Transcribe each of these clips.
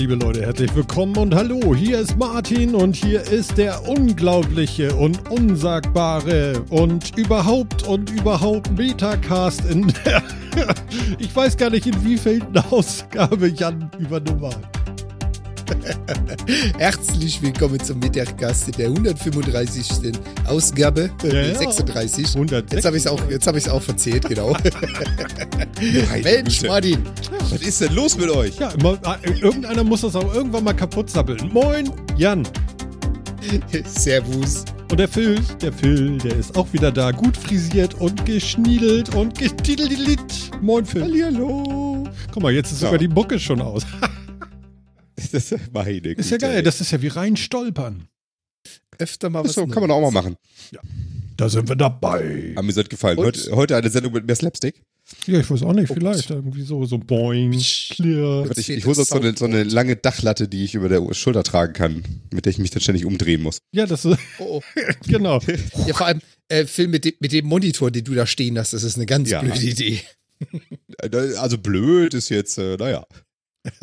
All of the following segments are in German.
Liebe Leute, herzlich willkommen und hallo. Hier ist Martin und hier ist der unglaubliche und unsagbare und überhaupt und überhaupt Metacast in der, ich weiß gar nicht in wievielten Ausgabe Jan über Nummer. Herzlich willkommen zum Mittaggast in der 135. Ausgabe, Ja, ja. 36. 106. Jetzt habe ich es auch, jetzt hab ich's auch verzählt, genau. Mensch, Martin. Was ist denn los mit euch? Ja, immer, äh, irgendeiner muss das auch irgendwann mal kaputt sabbeln. Moin, Jan. Servus. Und der Phil, der Phil, der ist auch wieder da. Gut frisiert und geschniedelt und getitelt. Moin, Phil. Hallihallo. Guck mal, jetzt ist Ja. sogar die Mucke schon aus. Das meine Ist ja geil, ey. das ist ja wie rein stolpern. Öfter mal was so, kann man auch mal machen. Da sind wir dabei. Hat mir das gefallen. Heute, heute eine Sendung mit mehr Slapstick. Ja, ich weiß auch nicht, Oh vielleicht irgendwie so, so boing, clear. Warte, ich, ich hole so eine, so eine lange Dachlatte, die ich über der Schulter tragen kann, mit der ich mich dann ständig umdrehen muss. Ja, das ist, Oh, oh. genau. Ja, vor allem, äh, Phil, mit dem, mit dem Monitor, den du da stehen hast, das ist eine ganz Ja. blöde Idee. Äh, Also blöd ist jetzt, äh, naja.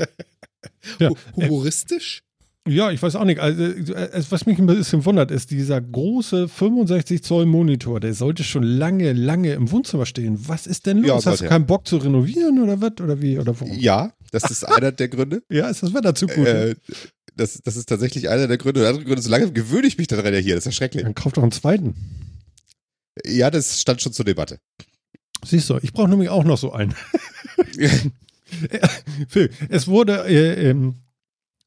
Ja. Hu- Humoristisch? Ja, ich weiß auch nicht. Also, äh, was mich ein bisschen wundert, ist dieser große 65 Zoll Monitor, der sollte schon lange, lange im Wohnzimmer stehen. Was ist denn los? Ja, Hast du er. keinen Bock zu renovieren oder was? Oder wie? Oder warum? Ja, das ist einer der Gründe. Ja, ist das Wetter zu gut? Äh, das, das ist tatsächlich einer der Gründe. Der andere Grund ist, so lange gewöhne ich mich daran ja hier. Das ist ja schrecklich. Dann kauf doch einen zweiten. Ja, das stand schon zur Debatte. Siehst du, ich brauche nämlich auch noch so einen. Phil, es wurde, äh, ähm,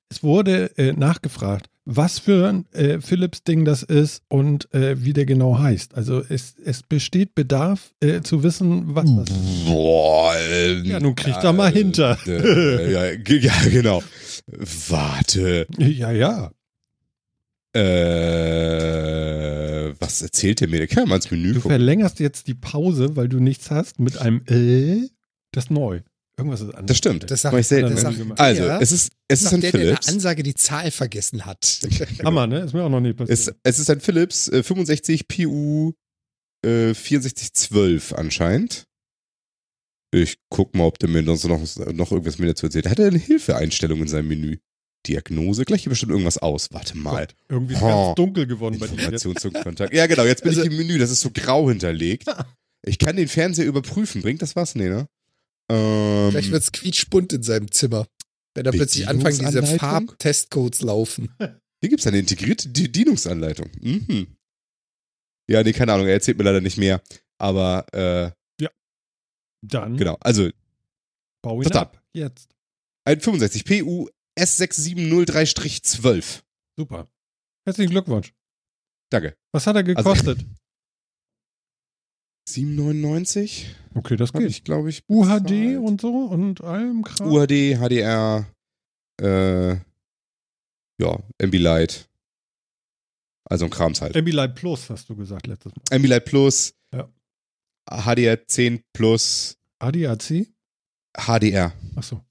es wurde äh, nachgefragt, was für ein äh, Philips-Ding das ist und äh, wie der genau heißt. Also es, es besteht Bedarf äh, zu wissen, was das ist. Boah, ähm, Ja, nun kriegt er mal hinter. Äh, ja, ja, genau. Warte. Ja, ja. Äh, was erzählt der mir? Der kann ja mal ins Menü Du gucken. verlängerst jetzt die Pause, weil du nichts hast, mit einem äh, das ist neu. Irgendwas ist anders. Das stimmt. Das Das mache ich selten. das sagt- sagt also, der, es ist, es ist sagt ein der, in der Philips. Ansage die Zahl vergessen hat. Hammer, ne? Ist mir auch noch nie passiert. Es, es ist ein Philips äh, 65 PU äh, 6412 anscheinend. Ich guck mal, ob der mir sonst noch, noch irgendwas mehr dazu erzählt. Hat er eine Hilfeeinstellung in seinem Menü? Diagnose? Gleich hier bestimmt irgendwas aus. Warte mal. Irgendwie ist Oh. ganz dunkel geworden bei dir. jetzt. Information zum Kontakt. Ja, genau, jetzt bin Also- ich im Menü, das ist so grau hinterlegt. Ich kann den Fernseher überprüfen. Bringt das was? Nee, ne? Ähm, Vielleicht wird's quietschbunt in seinem Zimmer. Wenn da plötzlich anfangen, diese? Farbtestcodes laufen. hier gibt es eine integrierte Bedienungsanleitung. Mhm. Ja, nee, keine Ahnung, er erzählt mir leider nicht mehr. Aber, äh, Dann genau, also bau ihn da? ab. Jetzt. ein 65 PU S6703-12. Super. Herzlichen Glückwunsch. Danke. Was hat er Also- gekostet? 7,99? okay, das geht. ich, glaube ich. UHD bezahlt. und so und allem Kram. UHD, HDR, äh, ja, Ambilight. Also ein Krams halt. Ambilight Plus hast du gesagt letztes Mal. Ambilight Plus, Ja. HDR 10 Plus, ADAC? HDR. Achso.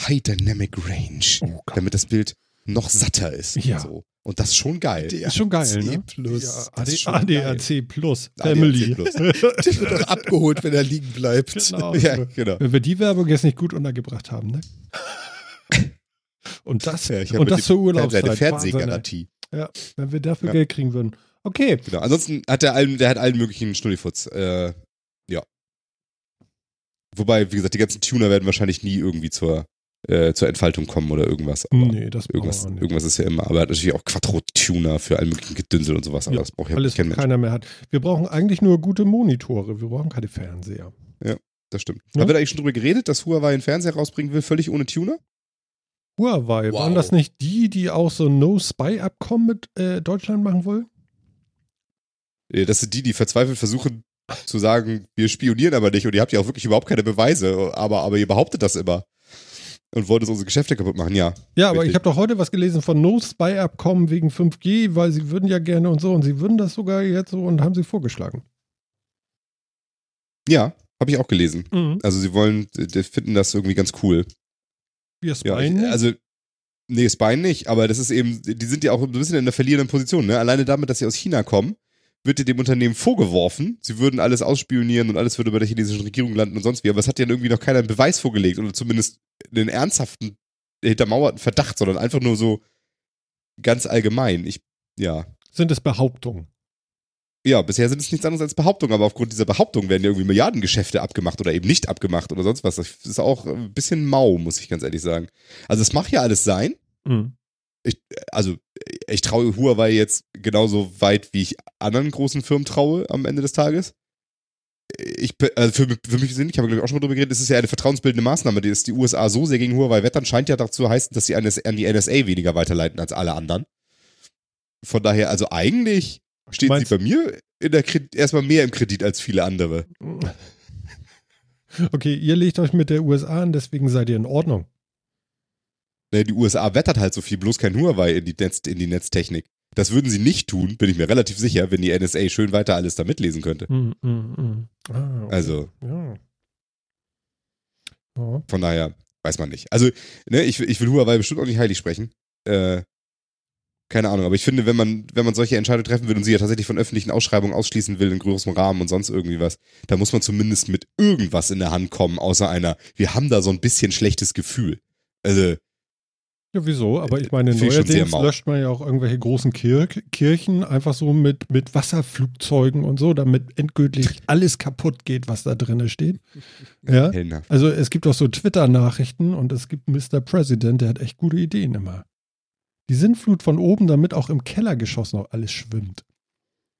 High Dynamic Range. Oh Gott. damit das Bild noch satter ist. Ja. Und, so. und das ist schon geil. Der Ist schon geil, ne? Plus. Ja, AD, ADAC Plus. ADAC Family. Plus. Der wird doch abgeholt, wenn er liegen bleibt. genau. Ja, genau. Wenn wir die Werbung jetzt nicht gut untergebracht haben, ne? Und das, Ja, und das zur Urlaubszeit. Seine Fernsehgarantie. ey. Wenn wir dafür Ja. Geld kriegen würden. Okay. Genau. Ansonsten hat er allen, der hat allen möglichen Schnullifutz. Äh, ja. Wobei, wie gesagt, die ganzen Tuner werden wahrscheinlich nie irgendwie zur, äh, zur Entfaltung kommen oder irgendwas. Aber Nee, das irgendwas, irgendwas ist ja immer. Aber er hat natürlich auch Quattro-Tuner für allen möglichen Gedünsel und sowas. Aber Ja, das braucht ja Alles, kein Mensch. keiner mehr hat. Wir brauchen eigentlich nur gute Monitore. Wir brauchen keine Fernseher. Das stimmt. Ja. Haben wir da eigentlich schon drüber geredet, dass Huawei einen Fernseher rausbringen will, völlig ohne Tuner? Huawei, Wow. waren das nicht die, die auch so ein No-Spy-Abkommen mit äh, Deutschland machen wollen? Äh, Das sind die, die verzweifelt versuchen zu sagen, wir spionieren aber nicht und ihr habt ja auch wirklich überhaupt keine Beweise, aber, aber ihr behauptet das immer. Und wollt uns unsere Geschäfte kaputt machen, ja. Ja, aber Richtig. ich habe doch heute was gelesen von No-Spy-Abkommen wegen 5G, weil sie würden ja gerne und so und sie würden das sogar jetzt so und haben sie vorgeschlagen. Ja, habe ich auch gelesen. Mhm. Also sie wollen, die finden das irgendwie ganz cool. Wir Ja, spyen ich, nicht? also, nee, Spine nicht, aber das ist eben, die sind ja auch ein bisschen in einer verlierenden Position, ne? Alleine damit, dass sie aus China kommen, wird dir dem Unternehmen vorgeworfen, sie würden alles ausspionieren und alles würde bei der chinesischen Regierung landen und sonst wie, aber es hat ja irgendwie noch keiner einen Beweis vorgelegt oder zumindest einen ernsthaften hintermauerten Verdacht, sondern einfach nur so ganz allgemein. Ich, ja. Sind es Behauptungen? Ja, bisher sind es nichts anderes als Behauptungen, aber aufgrund dieser Behauptungen werden ja irgendwie Milliardengeschäfte abgemacht oder eben nicht abgemacht oder sonst was. Das ist auch ein bisschen mau, muss ich ganz ehrlich sagen. Also es mag ja alles sein. Mhm. Ich, also ich traue Huawei jetzt genauso weit, wie ich anderen großen Firmen traue am Ende des Tages. Ich, also für, für mich sind, ich habe glaube ich auch schon mal drüber geredet, es ist ja eine vertrauensbildende Maßnahme, die ist die USA so sehr gegen Huawei wettern, scheint ja dazu heißen, dass sie an die NSA weniger weiterleiten als alle anderen. Von daher, also eigentlich steht Meinst- sie bei mir in der Kredit, erstmal mehr im Kredit als viele andere. Okay, ihr legt euch mit der USA an, deswegen seid ihr in Ordnung. Ne, Die USA wettert halt so viel, bloß kein Huawei in die, Netz, in die Netztechnik. Das würden sie nicht tun, bin ich mir relativ sicher, wenn die NSA schön weiter alles da mitlesen könnte. Mhm, mhm, mhm. Ah, okay. Also, Ja. Ja. von daher, weiß man nicht. Also, ne, ich, will- ich will Huawei bestimmt auch nicht heilig sprechen. Äh, keine Ahnung, aber ich finde, wenn man, wenn man solche Entscheidungen treffen will und sie ja tatsächlich von öffentlichen Ausschreibungen ausschließen will in größerem Rahmen und sonst irgendwie was, da muss man zumindest mit irgendwas in der Hand kommen, außer einer, wir haben da so ein bisschen schlechtes Gefühl. Also, Ja, wieso? Aber ich meine, sehr neuerdings löscht man ja auch irgendwelche großen Kir Kirchen einfach so mit, mit Wasserflugzeugen und so, damit endgültig alles kaputt geht, was da drin steht. Ja. Also es gibt auch so Twitter-Nachrichten und es gibt Mr. President, der hat echt gute Ideen immer. Die Sintflut von oben, damit auch im Kellergeschoss noch alles schwimmt.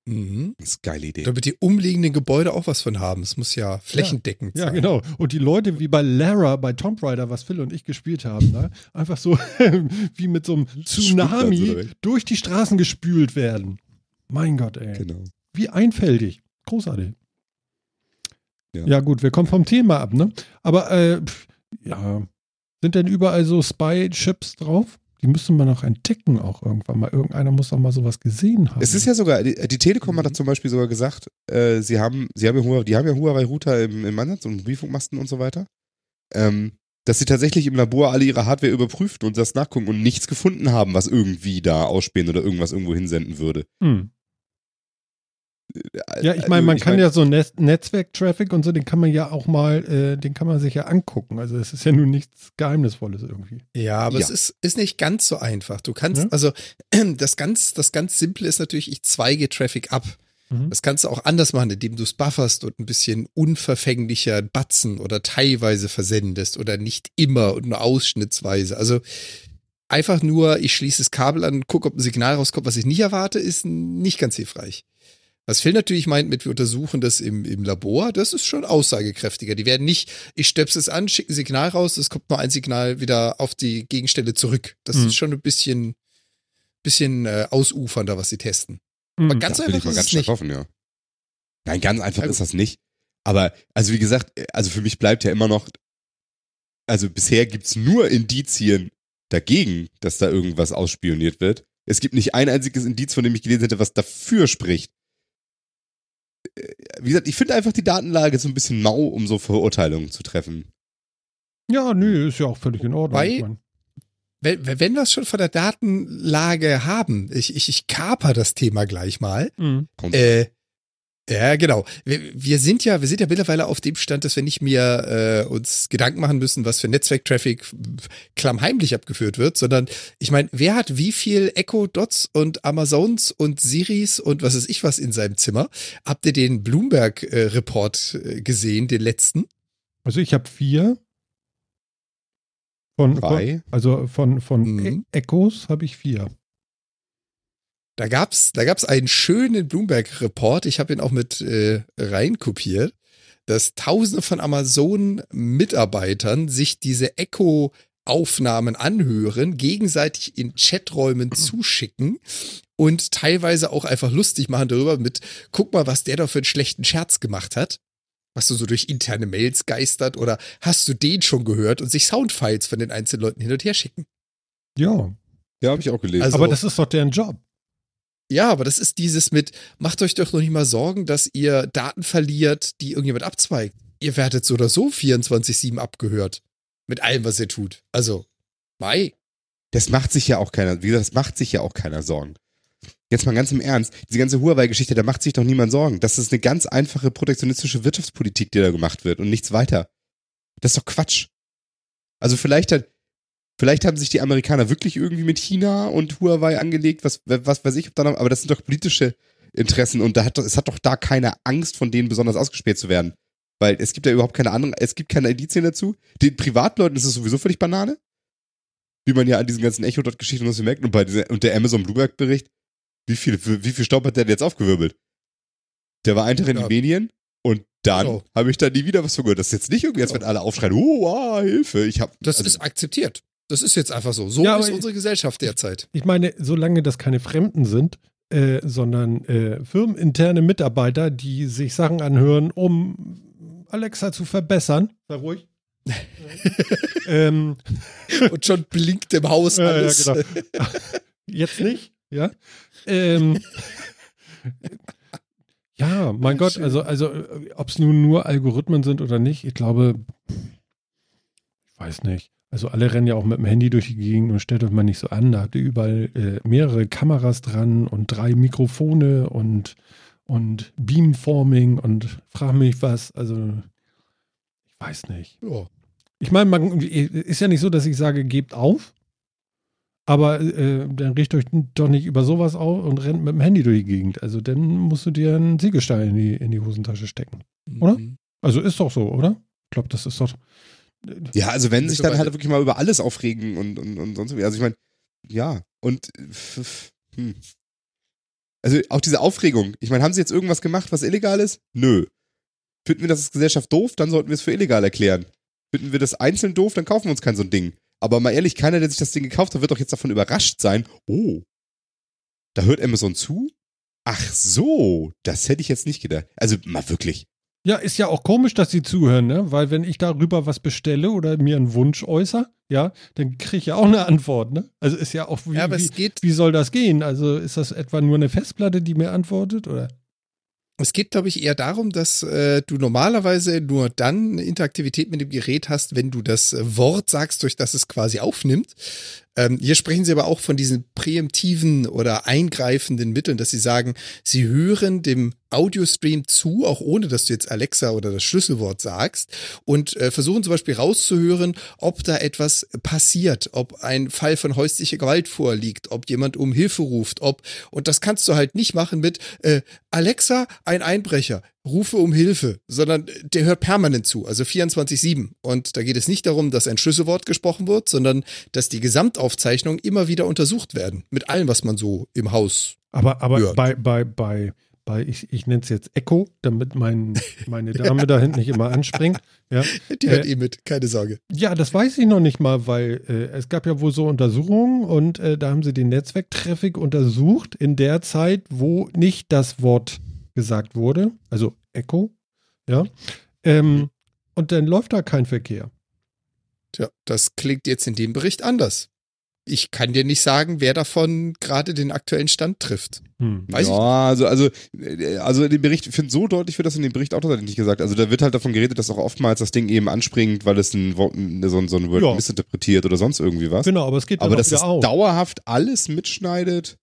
Mhm. Das ist eine geile Idee. Damit die umliegenden Gebäude auch was von haben. Es muss ja flächendeckend Ja, sein. genau. Und die Leute wie bei Lara, bei Tomb Raider, was Phil und ich gespielt haben, ne? einfach so wie mit so einem Tsunami durch die Straßen gespült werden. Mein Gott, ey. Genau. Wie einfältig. Großartig. Ja. Ja. gut, wir kommen vom Thema ab, ne? Aber, äh, pf, ja. Sind denn überall so Spy-Chips drauf? Die müssen wir noch entdecken auch irgendwann mal. Irgendeiner muss doch mal sowas gesehen haben. Es ist ja sogar, die, die Telekom hat das zum Beispiel sogar gesagt, äh, sie haben, sie haben ja Huawei, die haben ja Huawei-Router im, im Einsatz und Mobilfunkmasten und so weiter, ähm, dass sie tatsächlich im Labor alle ihre Hardware überprüften und das nachgucken und nichts gefunden haben, was irgendwie da ausspähen oder irgendwas irgendwo hinsenden würde. Hm. Ja, ich Also, meine, man kann mein, ja so Netz Netzwerk-Traffic und so, den kann man ja auch mal, äh, den kann man sich ja angucken. Also es ist ja nun nichts Geheimnisvolles irgendwie. Ja, aber Ja. es ist, ist nicht ganz so einfach. Du kannst, Ja. also das ganz, das ganz Simple ist natürlich, ich zweige Traffic ab. Mhm. Das kannst du auch anders machen, indem du es bufferst und ein bisschen unverfänglicher batzen oder teilweise versendest oder nicht immer und nur ausschnittsweise. Also einfach nur, ich schließe das Kabel an und gucke, ob ein Signal rauskommt, was ich nicht erwarte, ist nicht ganz hilfreich. Was Phil natürlich meint mit, wir untersuchen das im, im Labor, das ist schon aussagekräftiger. Die werden nicht, ich stöpse es an, schicke ein Signal raus, es kommt nur ein Signal wieder auf die Gegenstelle zurück. Das Mhm. ist schon ein bisschen, bisschen äh, ausufernder, was sie testen. Mhm. Aber ganz da bin einfach ist ganz es nicht. hoffen, ja. Nein, ganz einfach Ja, ist das nicht. Aber, also wie gesagt, also für mich bleibt ja immer noch, also bisher gibt's nur Indizien dagegen, dass da irgendwas ausspioniert wird. Es gibt nicht ein einziges Indiz, von dem ich gelesen hätte, was dafür spricht. Äh, Wie gesagt, ich finde einfach die Datenlage so ein bisschen mau, um so Verurteilungen zu treffen. Ja, nö, ist ja auch völlig in Ordnung. Weil- Ich mein, Wenn, wenn wir es schon von der Datenlage haben, ich, ich, ich kaper das Thema gleich mal. mhm. Äh, ja, genau. Wir, wir sind ja, wir sind ja mittlerweile auf dem Stand, dass wir nicht mehr äh, uns Gedanken machen müssen, was für Netzwerktraffic klammheimlich abgeführt wird, sondern ich meine, wer hat wie viel Echo Dots und Amazons und Siris und was weiß ich was in seinem Zimmer? Habt ihr den Bloomberg äh, Report äh, gesehen, den letzten? Also ich habe vier. Von, Drei. also von, von Mhm. E- Echos habe ich vier. Da gab's, da gab's einen schönen Bloomberg-Report, ich habe ihn auch mit äh, reinkopiert, dass Tausende von Amazon-Mitarbeitern sich diese Echo-Aufnahmen anhören, gegenseitig in Chaträumen zuschicken und teilweise auch einfach lustig machen darüber mit, guck mal, was der da für einen schlechten Scherz gemacht hat. Was du so durch interne Mails geistert oder hast du den schon gehört und sich Soundfiles von den einzelnen Leuten hin und her schicken. Ja, ja, habe ich auch gelesen. Also- aber das ist doch deren Job. Ja, aber das ist dieses mit, macht euch doch noch nicht mal Sorgen, dass ihr Daten verliert, die irgendjemand abzweigt. Ihr werdet so oder so 24-7 abgehört. Mit allem, was ihr tut. Also, Mai. Das macht sich ja auch keiner, wie gesagt, das macht sich ja auch keiner Sorgen. Jetzt mal ganz im Ernst, diese ganze Huawei-Geschichte, da macht sich doch niemand Sorgen. Das ist eine ganz einfache protektionistische Wirtschaftspolitik, die da gemacht wird und nichts weiter. Das ist doch Quatsch. Also vielleicht hat, Vielleicht haben sich die Amerikaner wirklich irgendwie mit China und Huawei angelegt, was, was weiß ich, ob da noch, aber das sind doch politische Interessen und da hat, es hat doch da keine Angst, von denen besonders ausgespäht zu werden. Weil es gibt ja überhaupt keine anderen, es gibt keine Indizien dazu. Den Privatleuten ist es sowieso völlig Banane. Wie man ja an diesen ganzen Echo-Dot-Geschichten so merkt und bei dieser, und der Amazon Bloomberg-Bericht, wie viel, wie viel Staub hat der denn jetzt aufgewirbelt? Der war ein Tag in Ja. den Medien und dann Genau. habe ich da nie wieder was von gehört. Das ist jetzt nicht irgendwie, als wenn alle aufschreien, oh, ah, Hilfe. Ich hab, Das also, ist akzeptiert. Das ist jetzt einfach so. So Ja, ist unsere Gesellschaft derzeit. Ich meine, solange das keine Fremden sind, äh, sondern äh, firmeninterne Mitarbeiter, die sich Sachen anhören, um Alexa zu verbessern. Sei ruhig. ähm, Und schon blinkt im Haus Ja, ja, alles. genau. jetzt nicht, ja. Ähm, ja, mein Gott, also, also ob es nun nur Algorithmen sind oder nicht, ich glaube, ich weiß nicht. Also alle rennen ja auch mit dem Handy durch die Gegend und stellt euch mal nicht so an. Da habt ihr überall äh, mehrere Kameras dran und drei Mikrofone und, und Beamforming und frag mich was. Also ich weiß nicht. Ja. Ich meine, man ist ja nicht so, dass ich sage, gebt auf. Aber äh, dann richtet euch doch nicht über sowas auf und rennt mit dem Handy durch die Gegend. Also dann musst du dir einen Siegelstein in die, in die Hosentasche stecken. Oder? Mhm. Also ist doch so, oder? Ich glaube, das ist doch. Ja, also wenn sich dann halt wirklich mal über alles aufregen und, und, und sonst wie. Also ich meine, ja, und hm. also auch diese Aufregung. Ich meine, haben sie jetzt irgendwas gemacht, was illegal ist? Nö. Finden wir das als Gesellschaft doof, dann sollten wir es für illegal erklären. Finden wir das einzeln doof, dann kaufen wir uns kein so ein Ding. Aber mal ehrlich, keiner, der sich das Ding gekauft hat, wird doch jetzt davon überrascht sein. Oh, da hört Amazon zu? Ach so, das hätte ich jetzt nicht gedacht. Also mal wirklich. Ja, ist ja auch komisch, dass sie zuhören, ne? Weil wenn ich darüber was bestelle oder mir einen Wunsch äußere, ja, dann kriege ich ja auch eine Antwort, ne? Also ist ja auch wie, Ja, wie, wie soll das gehen? Also ist das etwa nur eine Festplatte, die mir antwortet? Oder? es geht, glaube ich, eher darum, dass äh, du normalerweise nur dann eine Interaktivität mit dem Gerät hast, wenn du das äh, Wort sagst, durch das es quasi aufnimmt. Ähm, hier sprechen sie aber auch von diesen präemptiven oder eingreifenden Mitteln, dass sie sagen, sie hören dem Audiostream zu, auch ohne dass du jetzt Alexa oder das Schlüsselwort sagst und äh, versuchen zum Beispiel rauszuhören, ob da etwas passiert, ob ein Fall von häuslicher Gewalt vorliegt, ob jemand um Hilfe ruft, ob, und das kannst du halt nicht machen mit äh, Alexa, ein Einbrecher, rufe um Hilfe, sondern der hört permanent zu, also 24-7. Und da geht es nicht darum, dass ein Schlüsselwort gesprochen wird, sondern dass die Gesamtaufzeichnungen immer wieder untersucht werden, mit allem, was man so im Haus. Aber, aber Ja. bei, bei, bei, bei, ich, ich nenne es jetzt Echo, damit mein, meine Dame da hinten nicht immer anspringt. Ja. Die hört Äh, eh mit, keine Sorge. ja, das weiß ich noch nicht mal, weil äh, es gab ja wohl so Untersuchungen und äh, da haben sie den Netzwerktraffic untersucht in der Zeit, wo nicht das Wort gesagt wurde, also Echo, ja. Ähm, und dann läuft da kein Verkehr. Tja, das klingt jetzt in dem Bericht anders. Ich kann dir nicht sagen, wer davon gerade den aktuellen Stand trifft. Hm. Weiß ich ja, also, also, äh, also in dem Bericht, ich finde, so deutlich wird das in dem Bericht auch tatsächlich nicht gesagt. Also da wird halt davon geredet, dass auch oftmals das Ding eben anspringt, weil es ein Wort, so, ein- so ein Word Ja. missinterpretiert oder sonst irgendwie was. Genau, aber es geht dann Aber auch dass es auf. dauerhaft alles mitschneidet.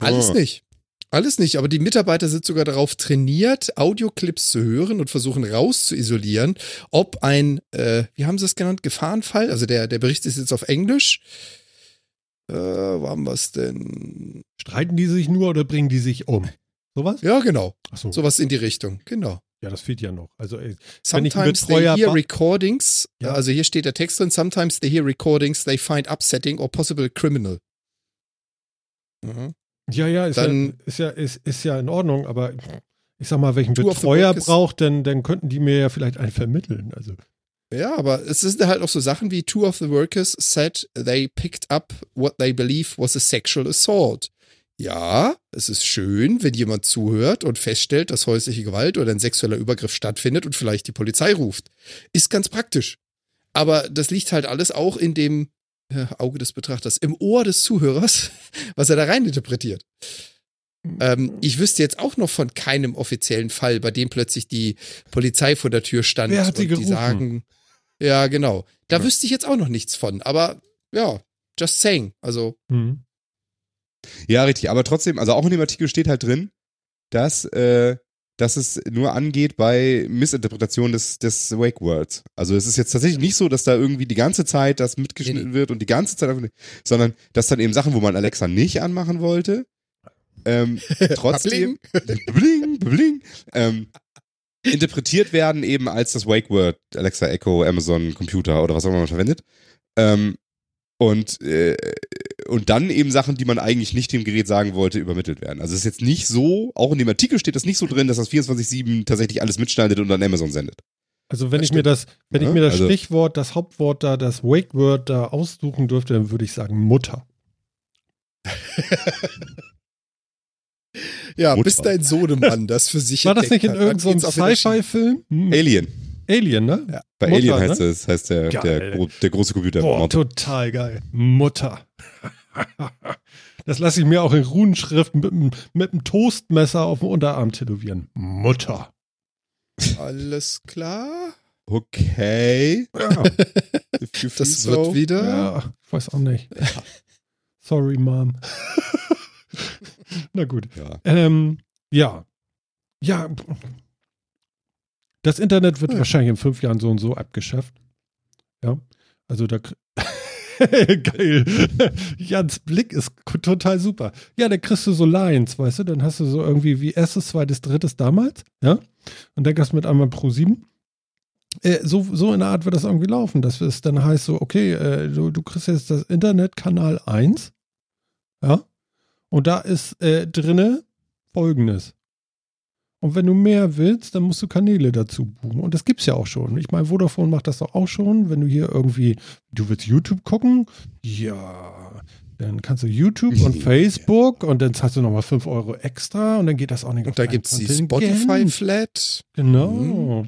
Alles Oh. nicht. Alles nicht, aber die Mitarbeiter sind sogar darauf trainiert, Audioclips zu hören und versuchen rauszuisolieren, ob ein, äh, wie haben sie es genannt, Gefahrenfall, also der, der Bericht ist jetzt auf Englisch. Äh, wo haben wir es denn? Streiten die sich nur oder bringen die sich um? Sowas? Ja, genau. Achso, Sowas in die Richtung, genau. ja, das fehlt ja noch. Also, ey, Sometimes they hear recordings, Ja. also hier steht der Text drin, sometimes they hear recordings they find upsetting or possible criminal. Mhm. Ja, ja, ist, ja, Dann- ist, ja, ist, ist ja in Ordnung, aber ich sag mal, welchen Betreuer braucht, denn dann könnten die mir ja vielleicht einen vermitteln. Also, Ja, aber es sind halt auch so Sachen wie two of the workers said they picked up what they believe was a sexual assault. Ja, es ist schön, wenn jemand zuhört und feststellt, dass häusliche Gewalt oder ein sexueller Übergriff stattfindet und vielleicht die Polizei ruft. Ist ganz praktisch. Aber das liegt halt alles auch in dem äh, Auge des Betrachters, im Ohr des Zuhörers, was er da rein interpretiert. Ähm, ich wüsste jetzt auch noch von keinem offiziellen Fall, bei dem plötzlich die Polizei vor der Tür stand Wer hat sie und die gerufen? sagen, ja, genau. Da Ja. wüsste ich jetzt auch noch nichts von, aber ja, just saying. Also, hm. Ja, richtig. Aber trotzdem, also auch in dem Artikel steht halt drin, dass, äh, dass es nur angeht bei Missinterpretation des, des Wake Words. Also es ist jetzt tatsächlich nicht so, dass da irgendwie die ganze Zeit das mitgeschnitten Nee, wird und die ganze Zeit, einfach, sondern dass dann eben Sachen, wo man Alexa nicht anmachen wollte, ähm, trotzdem bling, bling, ähm, interpretiert werden eben als das Wake Word, Alexa, Echo, Amazon, Computer oder was auch immer man verwendet. Ähm, und, äh, und dann eben Sachen, die man eigentlich nicht dem Gerät sagen wollte, übermittelt werden. Also es ist jetzt nicht so, auch in dem Artikel steht das nicht so drin, dass das 24-7 tatsächlich alles mitschneidet und an Amazon sendet. Also wenn Das ich mir das, wenn Ja, ich mir das also- Stichwort, das Hauptwort da, das Wake Word da aussuchen dürfte, dann würde ich sagen Mutter. Ja, Mutter. bis dein Sohnemann das für sich War das nicht in irgendeinem schief. Sci-Fi-Film? Hm. Alien. Alien, ne? Ja. Bei Mutter, Alien ne? heißt es, heißt der, der, der große Computer. Boah, Motto. total geil. Mutter. Das lasse ich mir auch in Runenschrift mit, dem- mit einem Toastmesser auf dem Unterarm tätowieren. Mutter. Alles klar. Okay. Ja, Das so. wird wieder. ja ich weiß auch nicht. Sorry, Mom. Na gut. Ja. Ähm, ja. Ja. Das Internet wird Ja. wahrscheinlich in fünf Jahren so und so abgeschafft. Ja. Also da. Geil. Jans Blick ist total super. Ja, da kriegst du so Lines, weißt du? Dann hast du so irgendwie wie erstes, zweites, drittes damals. Ja. Und dann du mit einmal Pro 7. Äh, so, so in der Art wird das irgendwie laufen, dass es dann heißt so, okay, äh, du, du kriegst jetzt das Internet Kanal 1. Ja. Und da ist äh, drinne folgendes. Und wenn du mehr willst, dann musst du Kanäle dazu buchen. Und das gibt's ja auch schon. Ich meine, Vodafone macht das doch auch schon. Wenn du hier irgendwie, du willst YouTube gucken, ja, dann kannst du YouTube und. Facebook und dann zahlst du nochmal 5 Euro extra und dann geht das auch nicht Und da dein gibt's die Kontingent. Spotify-Flat. Genau.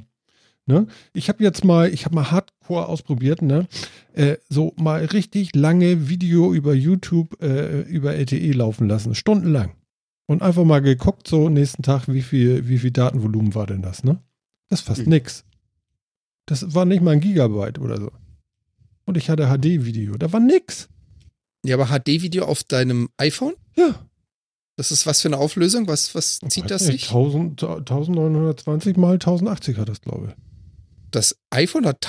Ne? Ich habe jetzt mal, ich habe mal Hardcore ausprobiert, ne? Äh, so mal richtig lange Video über YouTube, äh, über LTE laufen lassen, stundenlang. Und einfach mal geguckt, so nächsten Tag, wie viel, wie viel Datenvolumen war denn das, ne? Das ist fast Hm. nix. Das war nicht mal ein Gigabyte oder so. Und ich hatte HD-Video, da war nix. Ja, aber HD-Video auf deinem iPhone? Ja. Das ist was für eine Auflösung? Was, was zieht das Weiß sich? nicht, 1000, 1920 mal 1080 hat das, glaube ich. Das iPhone hat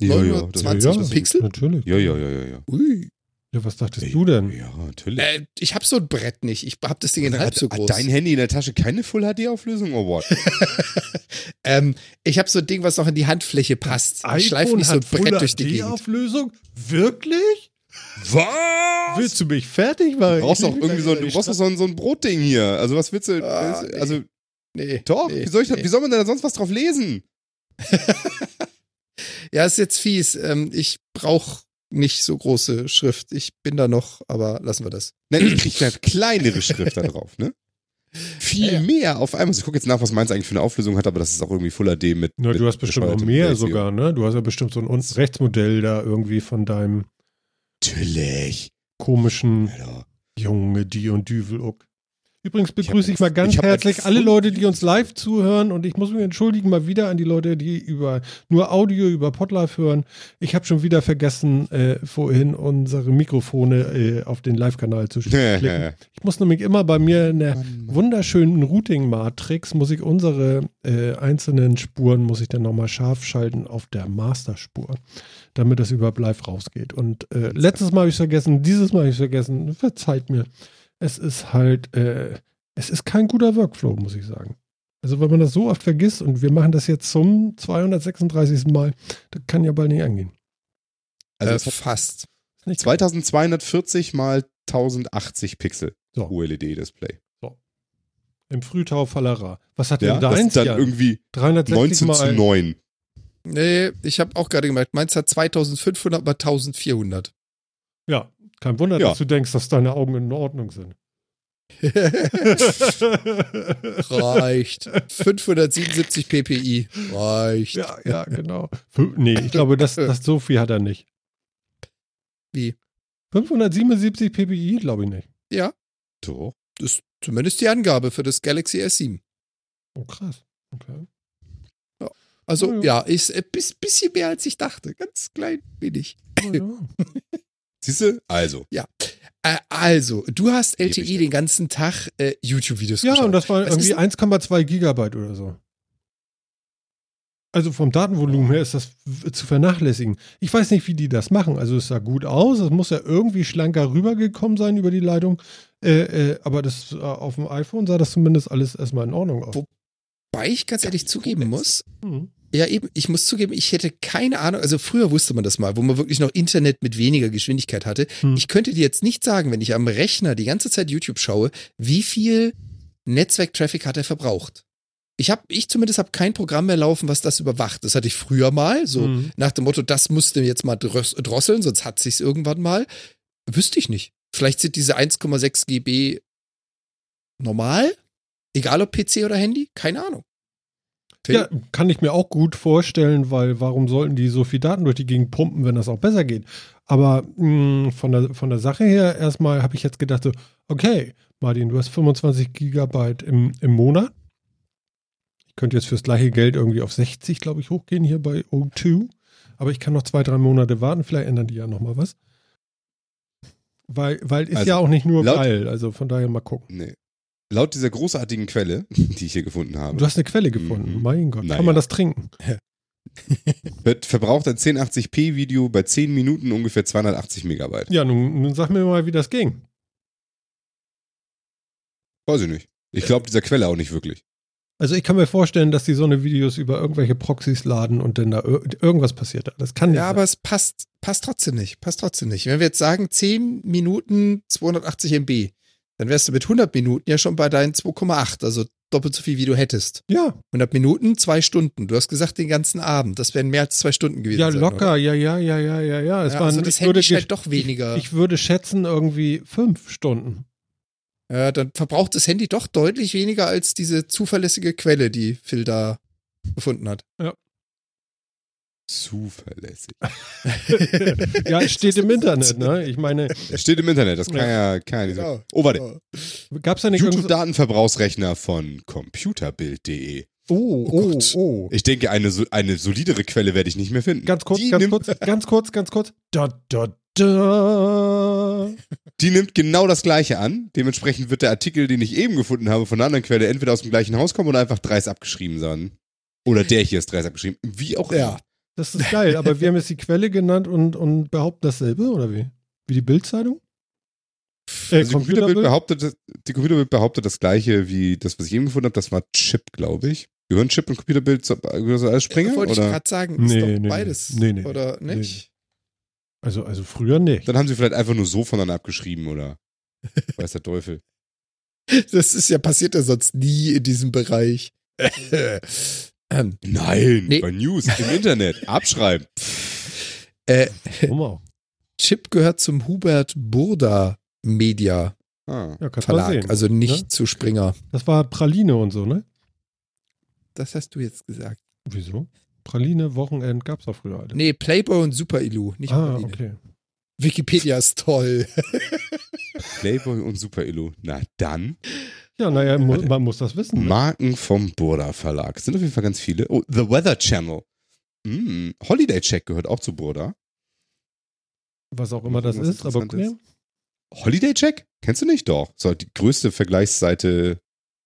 Ja, ja, 1920 das- Pixel? Natürlich. Ja, ja, ja, ja, ja. Ui. Ja, was dachtest du denn? Ja, natürlich. Äh, ich habe so ein Brett nicht. Ich habe das Ding in halb hat, so hat groß. dein Handy in der Tasche keine Full HD-Auflösung or what? ähm, ich habe so ein Ding, was noch in die Handfläche passt. Ich schleife nicht so ein Brett durch die Gegend. Auflösung? Wirklich? Was? Willst du mich fertig machen? Du brauchst Ich doch irgendwie so, du brauchst doch so ein, so ein Brotding hier. Also was willst du? Ah, nee. also Nee. doch, nee, wie, soll ich, nee. wie soll man denn da sonst was drauf lesen? Ja, ist jetzt fies. Ähm, ich brauche nicht so große Schrift. Ich bin da noch, aber lassen wir das. Nein, ich krieg eine kleinere Schrift da drauf, ne? Viel Ja, mehr auf einmal. Ich gucke jetzt nach, was meins eigentlich für eine Auflösung hat, aber das ist auch irgendwie Full HD mit. Na, mit du hast bestimmt noch mehr sogar, ne? Du hast ja bestimmt so ein unten Rechtsmodell da irgendwie von deinem Natürlich. komischen Alter. Junge, die und Düveluck. Übrigens Ich begrüße ich mal ein- ganz ich herzlich alle Leute, die uns live zuhören und ich muss mich entschuldigen mal wieder an die Leute, die über nur Audio über Podlife hören. Ich habe schon wieder vergessen, äh, vorhin unsere Mikrofone äh, auf den Live-Kanal zu klicken. Ich muss nämlich immer bei mir in der wunderschönen Routing-Matrix muss ich unsere äh, einzelnen Spuren, muss ich dann nochmal scharf schalten auf der Masterspur, damit das überhaupt live rausgeht. Und äh, letztes Mal habe ich vergessen, dieses Mal habe ich vergessen, verzeiht mir. Es ist halt, äh, es ist kein guter Workflow, muss ich sagen. Also wenn man das so oft vergisst und wir machen das jetzt zum 236. Mal, das kann ja bald nicht angehen. Also äh, fast. Ist nicht 2240 mal 1080 Pixel So. OLED-Display. Im Frühtau Fallera. Was hat Ja, denn das deins, ist dann irgendwie 360 19 zu mal 9. Nee, ich habe auch gerade gemerkt, meins hat 2500 mal 1400. Ja, kein Wunder, Ja. dass du denkst, dass deine Augen in Ordnung sind. Reicht. 577 ppi. Reicht. ja, ja, genau. Nee, ich glaube, das, das so viel hat er nicht. Wie? 577 ppi, glaube ich nicht. Ja, Doch. das ist zumindest die Angabe für das Galaxy S7. Oh, krass. Okay. Also, Ja, ja. ja, ist ein bis, bisschen mehr als ich dachte. Ganz klein wenig. Na ja. Siehst du? Also. Äh, also, du hast LTE den ganzen Tag äh, YouTube-Videos Ja, geschaut. und das war Was irgendwie ist- 1,2 Gigabyte oder so. Also vom Datenvolumen her ist das zu vernachlässigen. Ich weiß nicht, wie die das machen. Also es sah gut aus, es muss ja irgendwie schlanker rübergekommen sein über die Leitung. Äh, äh, aber das äh, auf dem iPhone sah das zumindest alles erstmal in Ordnung aus. Wo- Wobei ich ganz ehrlich zugeben muss, Mhm. Ja eben, ich muss zugeben, ich hätte keine Ahnung, also früher wusste man das mal, wo man wirklich noch Internet mit weniger Geschwindigkeit hatte. Hm. Ich könnte dir jetzt nicht sagen, wenn ich am Rechner die ganze Zeit YouTube schaue, wie viel Netzwerktraffic hat er verbraucht. Ich habe, ich zumindest habe kein Programm mehr laufen, was das überwacht. Das hatte ich früher mal, so Mhm. nach dem Motto, das musste jetzt mal drosseln, sonst hat sich's irgendwann mal. Wüsste ich nicht. Vielleicht sind diese 1,6 GB normal, egal ob PC oder Handy, keine Ahnung. Ja, kann ich mir auch gut vorstellen, weil warum sollten die so viel Daten durch die Gegend pumpen, wenn das auch besser geht? Aber mh, von, der, von der Sache her, erstmal habe ich jetzt gedacht, so, okay, Martin, du hast 25 Gigabyte im, im Monat. Ich könnte jetzt fürs gleiche Geld irgendwie auf 60, glaube ich, hochgehen hier bei O2. Aber ich kann noch zwei, drei Monate warten. Vielleicht ändern die ja nochmal was. Weil, weil ist Also, ja auch nicht nur laut- geil. Also von daher mal gucken. Nee. Laut dieser großartigen Quelle, die ich hier gefunden habe, Du hast eine Quelle gefunden. Mhm. Mein Gott, Naja. kann man das trinken? wird verbraucht ein 1080p-Video bei 10 Minuten ungefähr 280 Megabyte. Ja, nun, nun sag mir mal, wie das ging. Weiß ich nicht. Ich glaube dieser Quelle auch nicht wirklich. Also ich kann mir vorstellen, dass die so eine Videos über irgendwelche Proxys laden und dann da ir irgendwas passiert. da. Das kann nicht Ja, sein. aber es passt, passt trotzdem nicht. Passt trotzdem nicht. Wenn wir jetzt sagen 10 Minuten 280 MB, dann wärst du mit 100 Minuten ja schon bei deinen 2,8, also doppelt so viel, wie du hättest. Ja, 100 Minuten, zwei Stunden. Du hast gesagt den ganzen Abend. Das wären mehr als zwei Stunden gewesen. ja, locker, oder? ja, ja, ja, ja, ja, ja. Es Ja, waren, also das ich Handy würde scheint gesch- doch weniger. Ich, ich würde schätzen, irgendwie fünf Stunden. Ja, dann verbraucht das Handy doch deutlich weniger als diese zuverlässige Quelle, die Phil da gefunden hat. Zuverlässig. ja, es steht im Internet, ne? Ich meine, Es steht im Internet, das kann ja, kann ja Genau. so. Oh, warte. gab es da nicht YouTube-Datenverbrauchsrechner von computerbild.de. Oh, Oh oh, oh. Ich denke, eine, eine solidere Quelle werde ich nicht mehr finden. Ganz kurz, die ganz kurz, ganz kurz, ganz kurz. Da, da, da. Die nimmt genau das Gleiche an. Dementsprechend wird der Artikel, den ich eben gefunden habe, von einer anderen Quelle entweder aus dem gleichen Haus kommen oder einfach dreist abgeschrieben sein. Oder der hier ist dreist abgeschrieben. Wie auch Ja. Das ist geil, aber wir haben jetzt die Quelle genannt und, und behaupten dasselbe, oder wie? Wie die Bildzeitung? Äh, Also die Computerbild behauptet, die Computerbild behauptet das Gleiche wie das, was ich eben gefunden habe. Das war Chip, glaube ich. Gehören Chip und Computerbild zu, gehören so als Springer? Wollte ich Oder? gerade sagen, ist Nee, doch nee, beides. Nee, nee, Oder nee. nicht? Also, also früher nicht. Dann haben sie vielleicht einfach nur so voneinander abgeschrieben oder weiß der Teufel. Das ist ja passiert ja sonst nie in diesem Bereich. ähm, Nein, Nee. bei News im Internet. Abschreiben. äh, auch? Chip gehört zum Hubert Burda Media Ah. Ja, Verlag, sehen. also nicht ne? zu Springer. Das war Praline und so, ne? Das hast du jetzt gesagt. Wieso? Praline, Wochenend gab's doch früher alle. Nee, Playboy und Super Illu, nicht ah, Praline. okay. Wikipedia ist toll. Playboy und Super Illu. Na dann. Ja, naja, mu man muss das wissen. Ne? Marken vom Burda Verlag. Sind auf jeden Fall ganz viele. Oh, The Weather Channel. Mm, Holiday Check gehört auch zu Burda. Was auch immer das ist, aber okay. Holiday Check? Kennst du nicht? Doch. So, die größte Vergleichsseite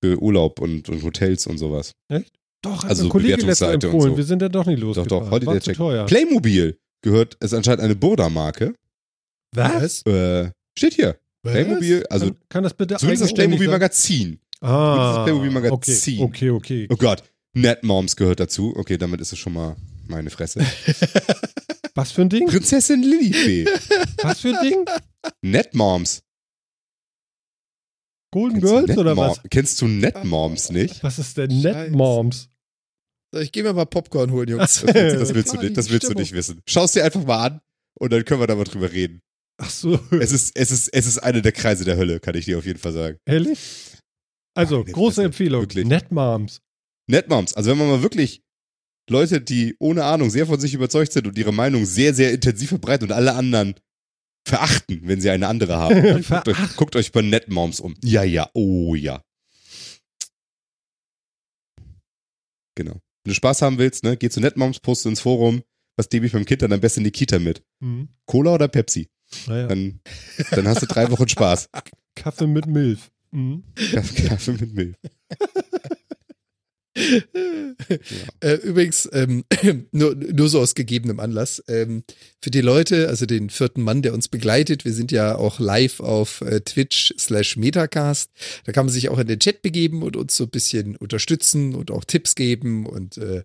für Urlaub und, und Hotels und sowas. Doch, hat Also ein Kollege Bewertungsseite empfohlen. so. Wir sind ja doch nicht Doch, losgefahren. doch, Holiday Check. Playmobil gehört, ist anscheinend eine Burda-Marke. Was? Äh, steht hier. Playmobil, also kann, kann das bitte zumindest das Playmobil? Magazin. Ah, das Playmobil Magazin. Okay, okay, okay. Oh Gott, Netmoms gehört dazu. Okay, damit ist es schon mal meine Fresse. Was für ein Ding? Prinzessin Lilifee. Was für ein Ding? Netmoms. Golden Kennst Girls oder was? Kennst du Netmoms nicht? Was ist denn. Netmoms? So, ich gehe mir mal Popcorn holen, Jungs. Das willst, das willst du nicht, das willst du nicht wissen. Schau es dir einfach mal an und dann können wir da mal drüber reden. Ach so, Es ist, es ist, es ist eine der Kreise der Hölle, kann ich dir auf jeden Fall sagen. ehrlich? Also, Meine große Empfehlung. wirklich. Netmoms. Netmoms, also wenn man mal wirklich Leute, die ohne Ahnung sehr von sich überzeugt sind und ihre Meinung sehr, sehr intensiv verbreiten und alle anderen verachten, wenn sie eine andere haben. Dann guckt, euch, guckt euch bei Netmoms um. Ja, ja, oh ja. Genau. Wenn du Spaß haben willst, ne, geh zu Netmoms, poste ins Forum, was nehme ich beim Kind dann am besten in die Kita mit? Hm. Cola oder Pepsi? Naja, Dann, dann hast du drei Wochen Spaß. Kaffee mit Milf. Mhm. Kaffee mit Milch. Äh, übrigens, ähm, nur, nur so aus gegebenem Anlass, ähm, für die Leute, also den vierten Mann, der uns begleitet, wir sind ja auch live auf äh, Twitch slash Metacast, da kann man sich auch in den Chat begeben und uns so ein bisschen unterstützen und auch Tipps geben und äh,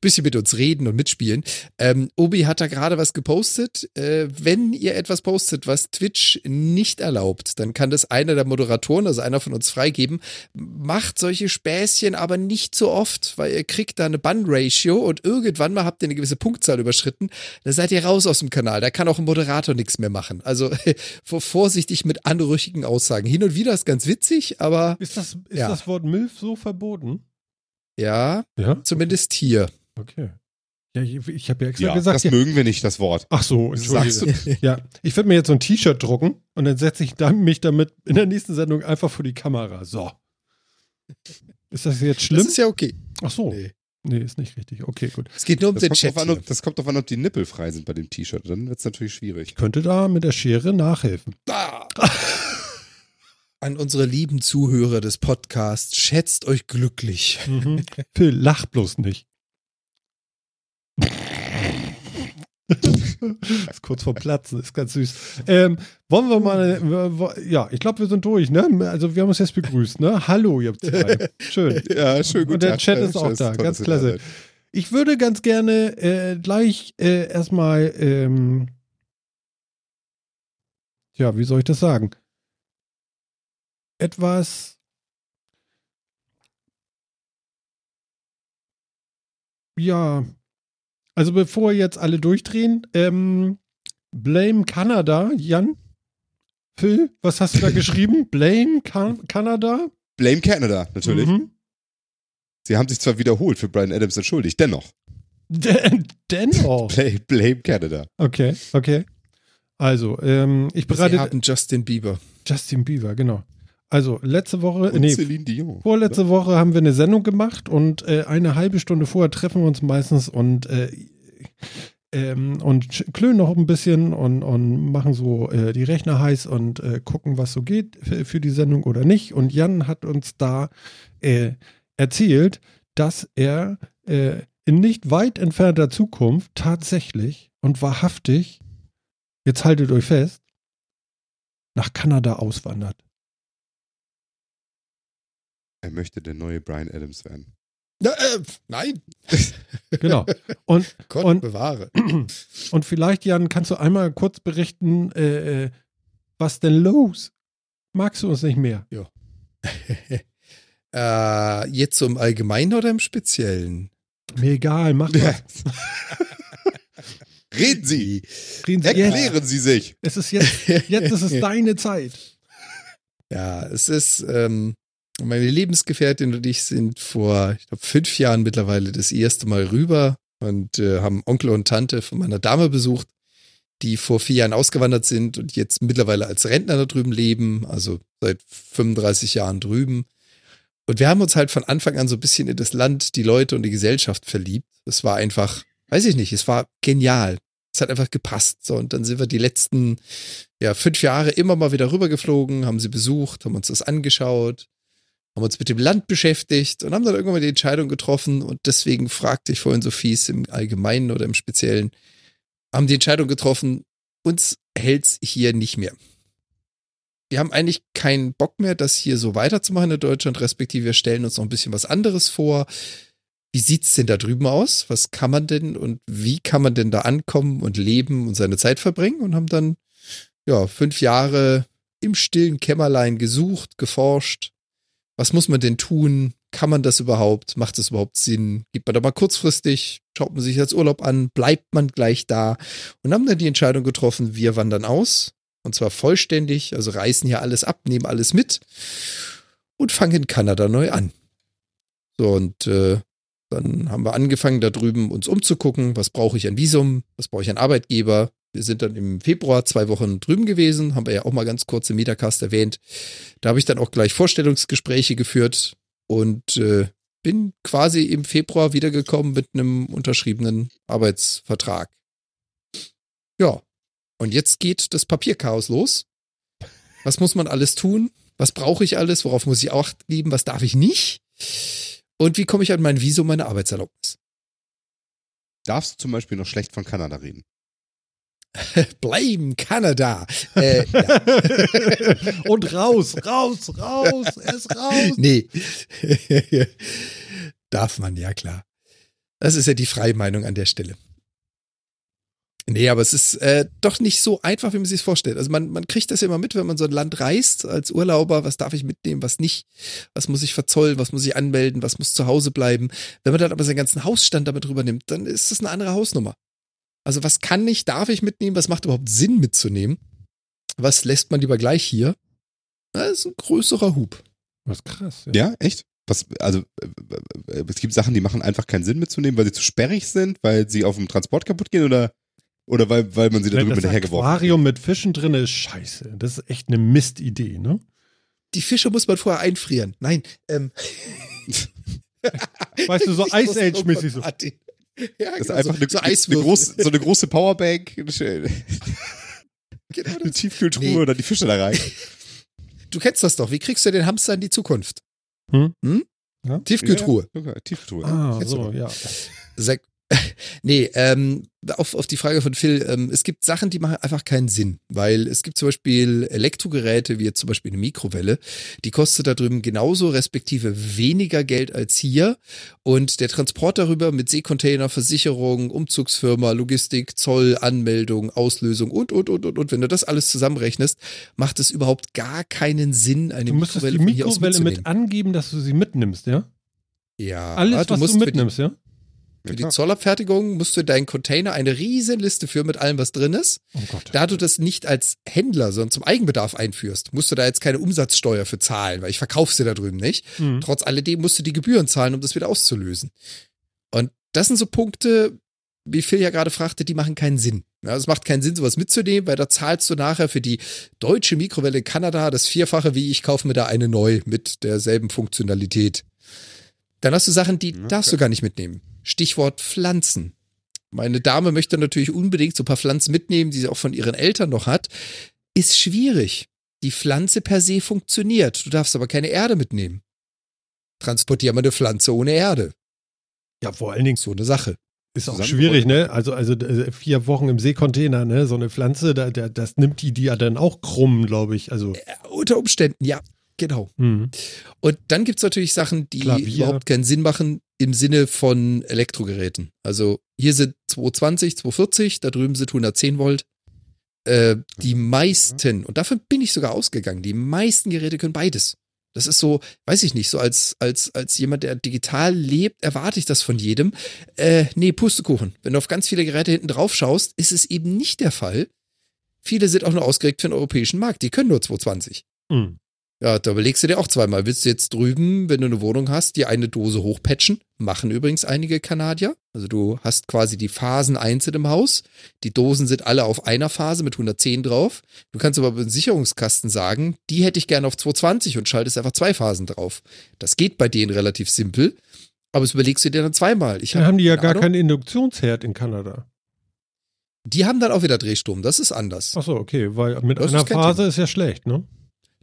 bisschen mit uns reden und mitspielen. Ähm, Obi hat da gerade was gepostet. Äh, wenn ihr etwas postet, was Twitch nicht erlaubt, dann kann das einer der Moderatoren, also einer von uns freigeben. Macht solche Späßchen aber nicht so oft, weil ihr kriegt da eine Ban-Ratio und irgendwann mal habt ihr eine gewisse Punktzahl überschritten, dann seid ihr raus aus dem Kanal. Da kann auch ein Moderator nichts mehr machen. Also vorsichtig mit anrüchigen Aussagen. Hin und wieder ist ganz witzig, aber Ist, das, ist Ja. das Wort Milf so verboten? ja, Ja. zumindest hier. Okay. Ja, ich, ich habe ja extra Ja, gesagt. das ja. mögen wir nicht, das Wort. Ach so, Sagst entschuldige. Ja, ich würde mir jetzt so ein T-Shirt drucken und dann setze ich dann mich damit in der nächsten Sendung einfach vor die Kamera. So. Ist das jetzt schlimm? Das ist ja okay. Ach so. Nee. Nee, ist nicht richtig. Okay, gut. Es geht nur um Das den kommt, Chat. an, ob, das kommt drauf an, ob die Nippel frei sind bei dem T-Shirt. Dann wird es natürlich schwierig. Ich könnte da mit der Schere nachhelfen. Ah. An unsere lieben Zuhörer des Podcasts, schätzt euch glücklich. Mhm. Phil, lach bloß nicht. ist kurz vor Platzen, ist ganz süß. Ähm, wollen wir mal, äh, ja, ich glaube, wir sind durch, ne? Also, wir haben uns jetzt begrüßt, ne? Hallo, ihr zwei. Schön. Ja, schön Und der Chat ist auch da, ganz klasse. Ich würde ganz gerne äh, gleich äh, erstmal, ähm, ja, wie soll ich das sagen? Etwas. Ja, also bevor jetzt alle durchdrehen, ähm, Blame Kanada, Jan? Phil, was hast du da geschrieben? Blame kan Kanada? Blame Canada, natürlich. Mhm. Sie haben sich zwar wiederholt für Brian Adams entschuldigt, dennoch. Den, dennoch. Blame, blame Canada. Okay, okay. Also, ähm, ich Sie bereite haben Justin Bieber. Justin Bieber, genau. Also, letzte Woche, Und nee, Celine Dion. vorletzte Woche haben wir eine Sendung gemacht und äh, eine halbe Stunde vorher treffen wir uns meistens und äh, ähm, und klönen noch ein bisschen und, und machen so äh, die Rechner heiß und äh, gucken, was so geht für, für die Sendung oder nicht. Und Jan hat uns da äh, erzählt, dass er äh, in nicht weit entfernter Zukunft tatsächlich und wahrhaftig, jetzt haltet euch fest, nach Kanada auswandert. Er möchte der neue Brian Adams werden. Na, äh, nein, Genau. Und Gott Und- bewahre. Und vielleicht, Jan, kannst du einmal kurz berichten, äh, äh, was denn los? Magst du uns nicht mehr? äh, jetzt so im Allgemeinen oder im Speziellen? Mir egal, mach was. Reden Sie! Reden Sie jetzt. Erklären Sie sich! Es ist jetzt, jetzt ist es deine Zeit. Ja, es ist, ähm, meine Lebensgefährtin und ich sind vor, ich glaube, fünf Jahren mittlerweile das erste Mal rüber und äh, haben Onkel und Tante von meiner Dame besucht, die vor vier Jahren ausgewandert sind und jetzt mittlerweile als Rentner da drüben leben, also seit 35 Jahren drüben. Und wir haben uns halt von Anfang an so ein bisschen in das Land, die Leute und die Gesellschaft verliebt. Es war einfach, weiß ich nicht, es war genial. Es hat einfach gepasst. So, und dann sind wir die letzten ja, fünf Jahre immer mal wieder rübergeflogen, haben sie besucht, haben uns das angeschaut, haben uns mit dem Land beschäftigt und haben dann irgendwann mal die Entscheidung getroffen. Und deswegen fragte ich vorhin so fies im Allgemeinen oder im Speziellen, haben die Entscheidung getroffen, uns hält's hier nicht mehr. Wir haben eigentlich keinen Bock mehr, das hier so weiterzumachen in Deutschland, respektive wir stellen uns noch ein bisschen was anderes vor. Wie sieht's denn da drüben aus? Was kann man denn und wie kann man denn da ankommen und leben und seine Zeit verbringen? Und haben dann ja, fünf Jahre im stillen Kämmerlein gesucht, geforscht. Was muss man denn tun? Kann man das überhaupt? Macht es überhaupt Sinn? Gibt man da mal kurzfristig? Schaut man sich als Urlaub an? Bleibt man gleich da? Und haben dann die Entscheidung getroffen, wir wandern aus. Und zwar vollständig, also reißen hier alles ab, nehmen alles mit und fangen in Kanada neu an. So, und äh, dann haben wir angefangen, da drüben uns umzugucken, was brauche ich an Visum, was brauche ich an Arbeitgeber, wir sind dann im Februar zwei Wochen drüben gewesen, haben wir ja auch mal ganz kurz im Metacast erwähnt. Da habe ich dann auch gleich Vorstellungsgespräche geführt und äh, bin quasi im Februar wiedergekommen mit einem unterschriebenen Arbeitsvertrag. Ja, Und jetzt geht das Papierchaos los. Was muss man alles tun? Was brauche ich alles? Worauf muss ich Acht geben? Was darf ich nicht? Und wie komme ich an mein Visum, meine Arbeitserlaubnis? Darfst du zum Beispiel noch schlecht von Kanada reden? Bleiben, Kanada. Äh, ja. Und raus, raus, raus, ist raus. Nee. Darf man, ja klar. Das ist ja die freie Meinung an der Stelle. Nee, aber es ist äh, doch nicht so einfach, wie man sich vorstellt. Also man, man kriegt das ja immer mit, wenn man so ein Land reist als Urlauber, was darf ich mitnehmen, was nicht, was muss ich verzollen, was muss ich anmelden, was muss zu Hause bleiben. Wenn man dann aber seinen ganzen Hausstand damit rübernimmt, dann ist das eine andere Hausnummer. Also was kann ich, darf ich mitnehmen, was macht überhaupt Sinn mitzunehmen? Was lässt man lieber gleich hier? Das ist ein größerer Hub. Das ist krass. Ja, echt? Was, also, äh, äh, es gibt Sachen, die machen einfach keinen Sinn mitzunehmen, weil sie zu sperrig sind, weil sie auf dem Transport kaputt gehen oder, oder weil, weil man sie da das hinterhergeworfen hat. Aquarium mit Fischen drin ist scheiße. Das ist echt eine Mistidee, ne? Die Fische muss man vorher einfrieren. Nein, ähm. Weißt du, so Ice wusste Age nur mäßig von so. Ja, Das ist genau, einfach so, eine, so eine, große, so eine große Powerbank, eine, Genau eine. Tiefkühltruhe Nee. dann die Fische da rein. Du kennst das doch. Wie kriegst du den Hamster in die Zukunft? Hm? Hm? Ja? Tiefkühltruhe. Ja, ja, Tiefkühltruhe. Ah, so, ja. Sek nee, ähm, auf, auf die Frage von Phil, ähm, es gibt Sachen, die machen einfach keinen Sinn, weil es gibt zum Beispiel Elektrogeräte, wie jetzt zum Beispiel eine Mikrowelle, die kostet da drüben genauso respektive weniger Geld als hier und der Transport darüber mit Seekontainer, Versicherung, Umzugsfirma, Logistik, Zoll, Anmeldung, Auslösung und, und, und, und, und, wenn du das alles zusammenrechnest, macht es überhaupt gar keinen Sinn, eine Du müsstest Mikrowelle die Mikrowelle mit angeben, dass du sie mitnimmst, ja? Ja, Alles, was du mitnimmst, ja? Für die Zollabfertigung musst du in deinen Container eine riesen Liste führen mit allem, was drin ist. Oh Gott. Da du das nicht als Händler, sondern zum Eigenbedarf einführst, musst du da jetzt keine Umsatzsteuer für zahlen, weil ich verkaufe sie da drüben nicht. Mhm. Trotz alledem musst du die Gebühren zahlen, um das wieder auszulösen. Und das sind so Punkte, wie Phil ja gerade fragte, die machen keinen Sinn. Ja, es macht keinen Sinn, sowas mitzunehmen, weil da zahlst du nachher für die deutsche Mikrowelle in Kanada das Vierfache, wie ich kaufe mir da eine neu mit derselben Funktionalität. Dann hast du Sachen, die Okay. darfst du gar nicht mitnehmen. Stichwort Pflanzen. Meine Dame möchte natürlich unbedingt so ein paar Pflanzen mitnehmen, die sie auch von ihren Eltern noch hat. Ist schwierig. Die Pflanze per se funktioniert. Du darfst aber keine Erde mitnehmen. Transportier mal eine Pflanze ohne Erde. Ja, vor allen Dingen So eine Sache. ist auch schwierig, ne? Also, also äh, vier Wochen im Seekontainer, ne? So eine Pflanze, da, da, das nimmt die die ja dann auch krumm, glaube ich. Also, Äh, unter Umständen, ja, genau. hm. Und dann gibt's natürlich Sachen, die Klavier. überhaupt keinen Sinn machen im Sinne von Elektrogeräten. Also hier sind 220, 240, da drüben sind 110 Volt. Äh, die meisten, und davon bin ich sogar ausgegangen, die meisten Geräte können beides. Das ist so, weiß ich nicht, so als, als, als jemand, der digital lebt, erwarte ich das von jedem. Äh, nee, Pustekuchen. Wenn du auf ganz viele Geräte hinten drauf schaust, ist es eben nicht der Fall. Viele sind auch nur ausgelegt für den europäischen Markt. Die können nur 220. Hm. Ja, da überlegst du dir auch zweimal. Willst du jetzt drüben, wenn du eine Wohnung hast, dir eine Dose hochpatchen? Machen übrigens einige Kanadier. Also du hast quasi die Phasen einzeln im Haus. Die Dosen sind alle auf einer Phase mit 110 drauf. Du kannst aber beim Sicherungskasten sagen, die hätte ich gerne auf 220 und schaltest einfach zwei Phasen drauf. Das geht bei denen relativ simpel. Aber das überlegst du dir dann zweimal. Ich Dann haben die ja gar Ahnung. keinen Induktionsherd in Kanada. Die haben dann auch wieder Drehstrom. Das ist anders. Ach so, okay, weil mit Das einer Phase Thema. ist ja schlecht, ne?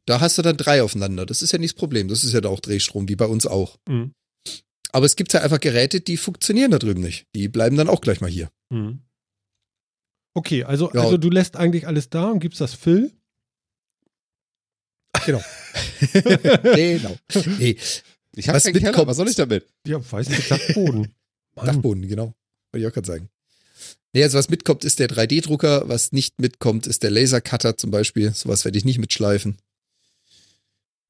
Da hast du dann drei aufeinander. Das ist ja nicht das Problem. Das ist ja da auch Drehstrom, wie bei uns auch. Hm. Aber es gibt ja einfach Geräte, die funktionieren da drüben nicht. Die bleiben dann auch gleich mal hier. Hm. Okay, also, Ja. also du lässt eigentlich alles da und gibst das Phil. Genau. genau. Nee, Ich habe Was keinen Keller, was soll ich damit? Ja, weiß nicht, Dachboden. Mann. Dachboden, genau. Wollte ich auch gerade sagen. Nee, also was mitkommt, ist der 3D-Drucker. Was nicht mitkommt, ist der Lasercutter zum Beispiel. Sowas werde ich nicht mitschleifen.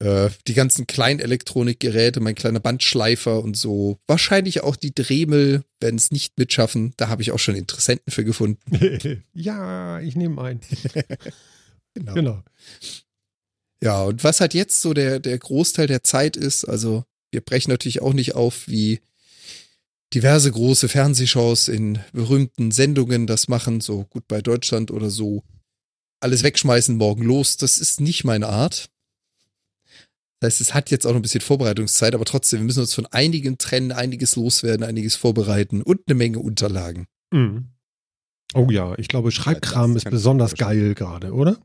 Äh, die ganzen kleinen Elektronikgeräte, mein kleiner Bandschleifer und so. Wahrscheinlich auch die Dremel werden es nicht mitschaffen. Da habe ich auch schon Interessenten für gefunden. ja, ich nehme ein. Genau. Genau. Ja, und was halt jetzt so der, der Großteil der Zeit ist, also wir brechen natürlich auch nicht auf, wie diverse große Fernsehshows in berühmten Sendungen das machen, so gut bei Deutschland oder so. Alles wegschmeißen, morgen los, das ist nicht meine Art. Das heißt, es hat jetzt auch noch ein bisschen Vorbereitungszeit, aber trotzdem, wir müssen uns von einigen trennen, einiges loswerden, einiges vorbereiten und eine Menge Unterlagen. Mhm. Oh ja, ich glaube, Schreibkram das ist besonders geil gerade, oder?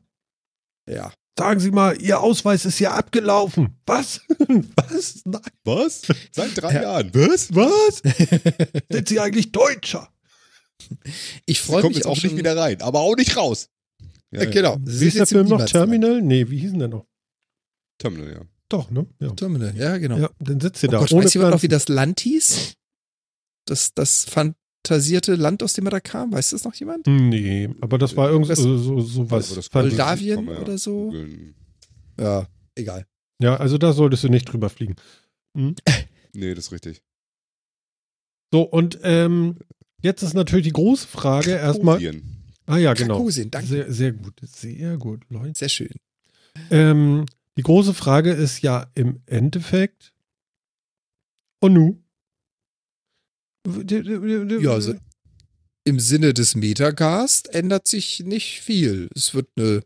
Ja. Sagen Sie mal, Ihr Ausweis ist ja abgelaufen. Was? Was? Nein. Was? Seit drei Ja. Jahren. Was? Was? Sind Sie eigentlich Deutscher? Ich freue mich jetzt auch auch nicht schon. wieder rein, aber auch nicht raus. Ja, Äh, genau. Sie Wie ist der Film noch? Terminal? Nee, wie hieß denn der noch? Terminal, ja. Doch, ne? Ja. Terminal, ja, genau. Ja, dann sitzt sie Oh da. Gott, ohne weiß jemand noch, wie das Land hieß? Das, das fantasierte Land, aus dem er da kam? Weiß das noch jemand? Nee, aber das war irgend Das- so, so, so was. Moldawien ja oder so? Ja, egal. Ja, also da solltest du nicht drüber fliegen. Hm? Nee, das ist richtig. So, und ähm, jetzt ist natürlich die große Frage erstmal. Ah ja, genau. Krakosien, danke. Sehr, sehr gut, sehr gut, Leute. Sehr schön. Ähm, die große Frage ist ja im Endeffekt, und nu? Ja, also im Sinne des Metagast ändert sich nicht viel. Es wird eine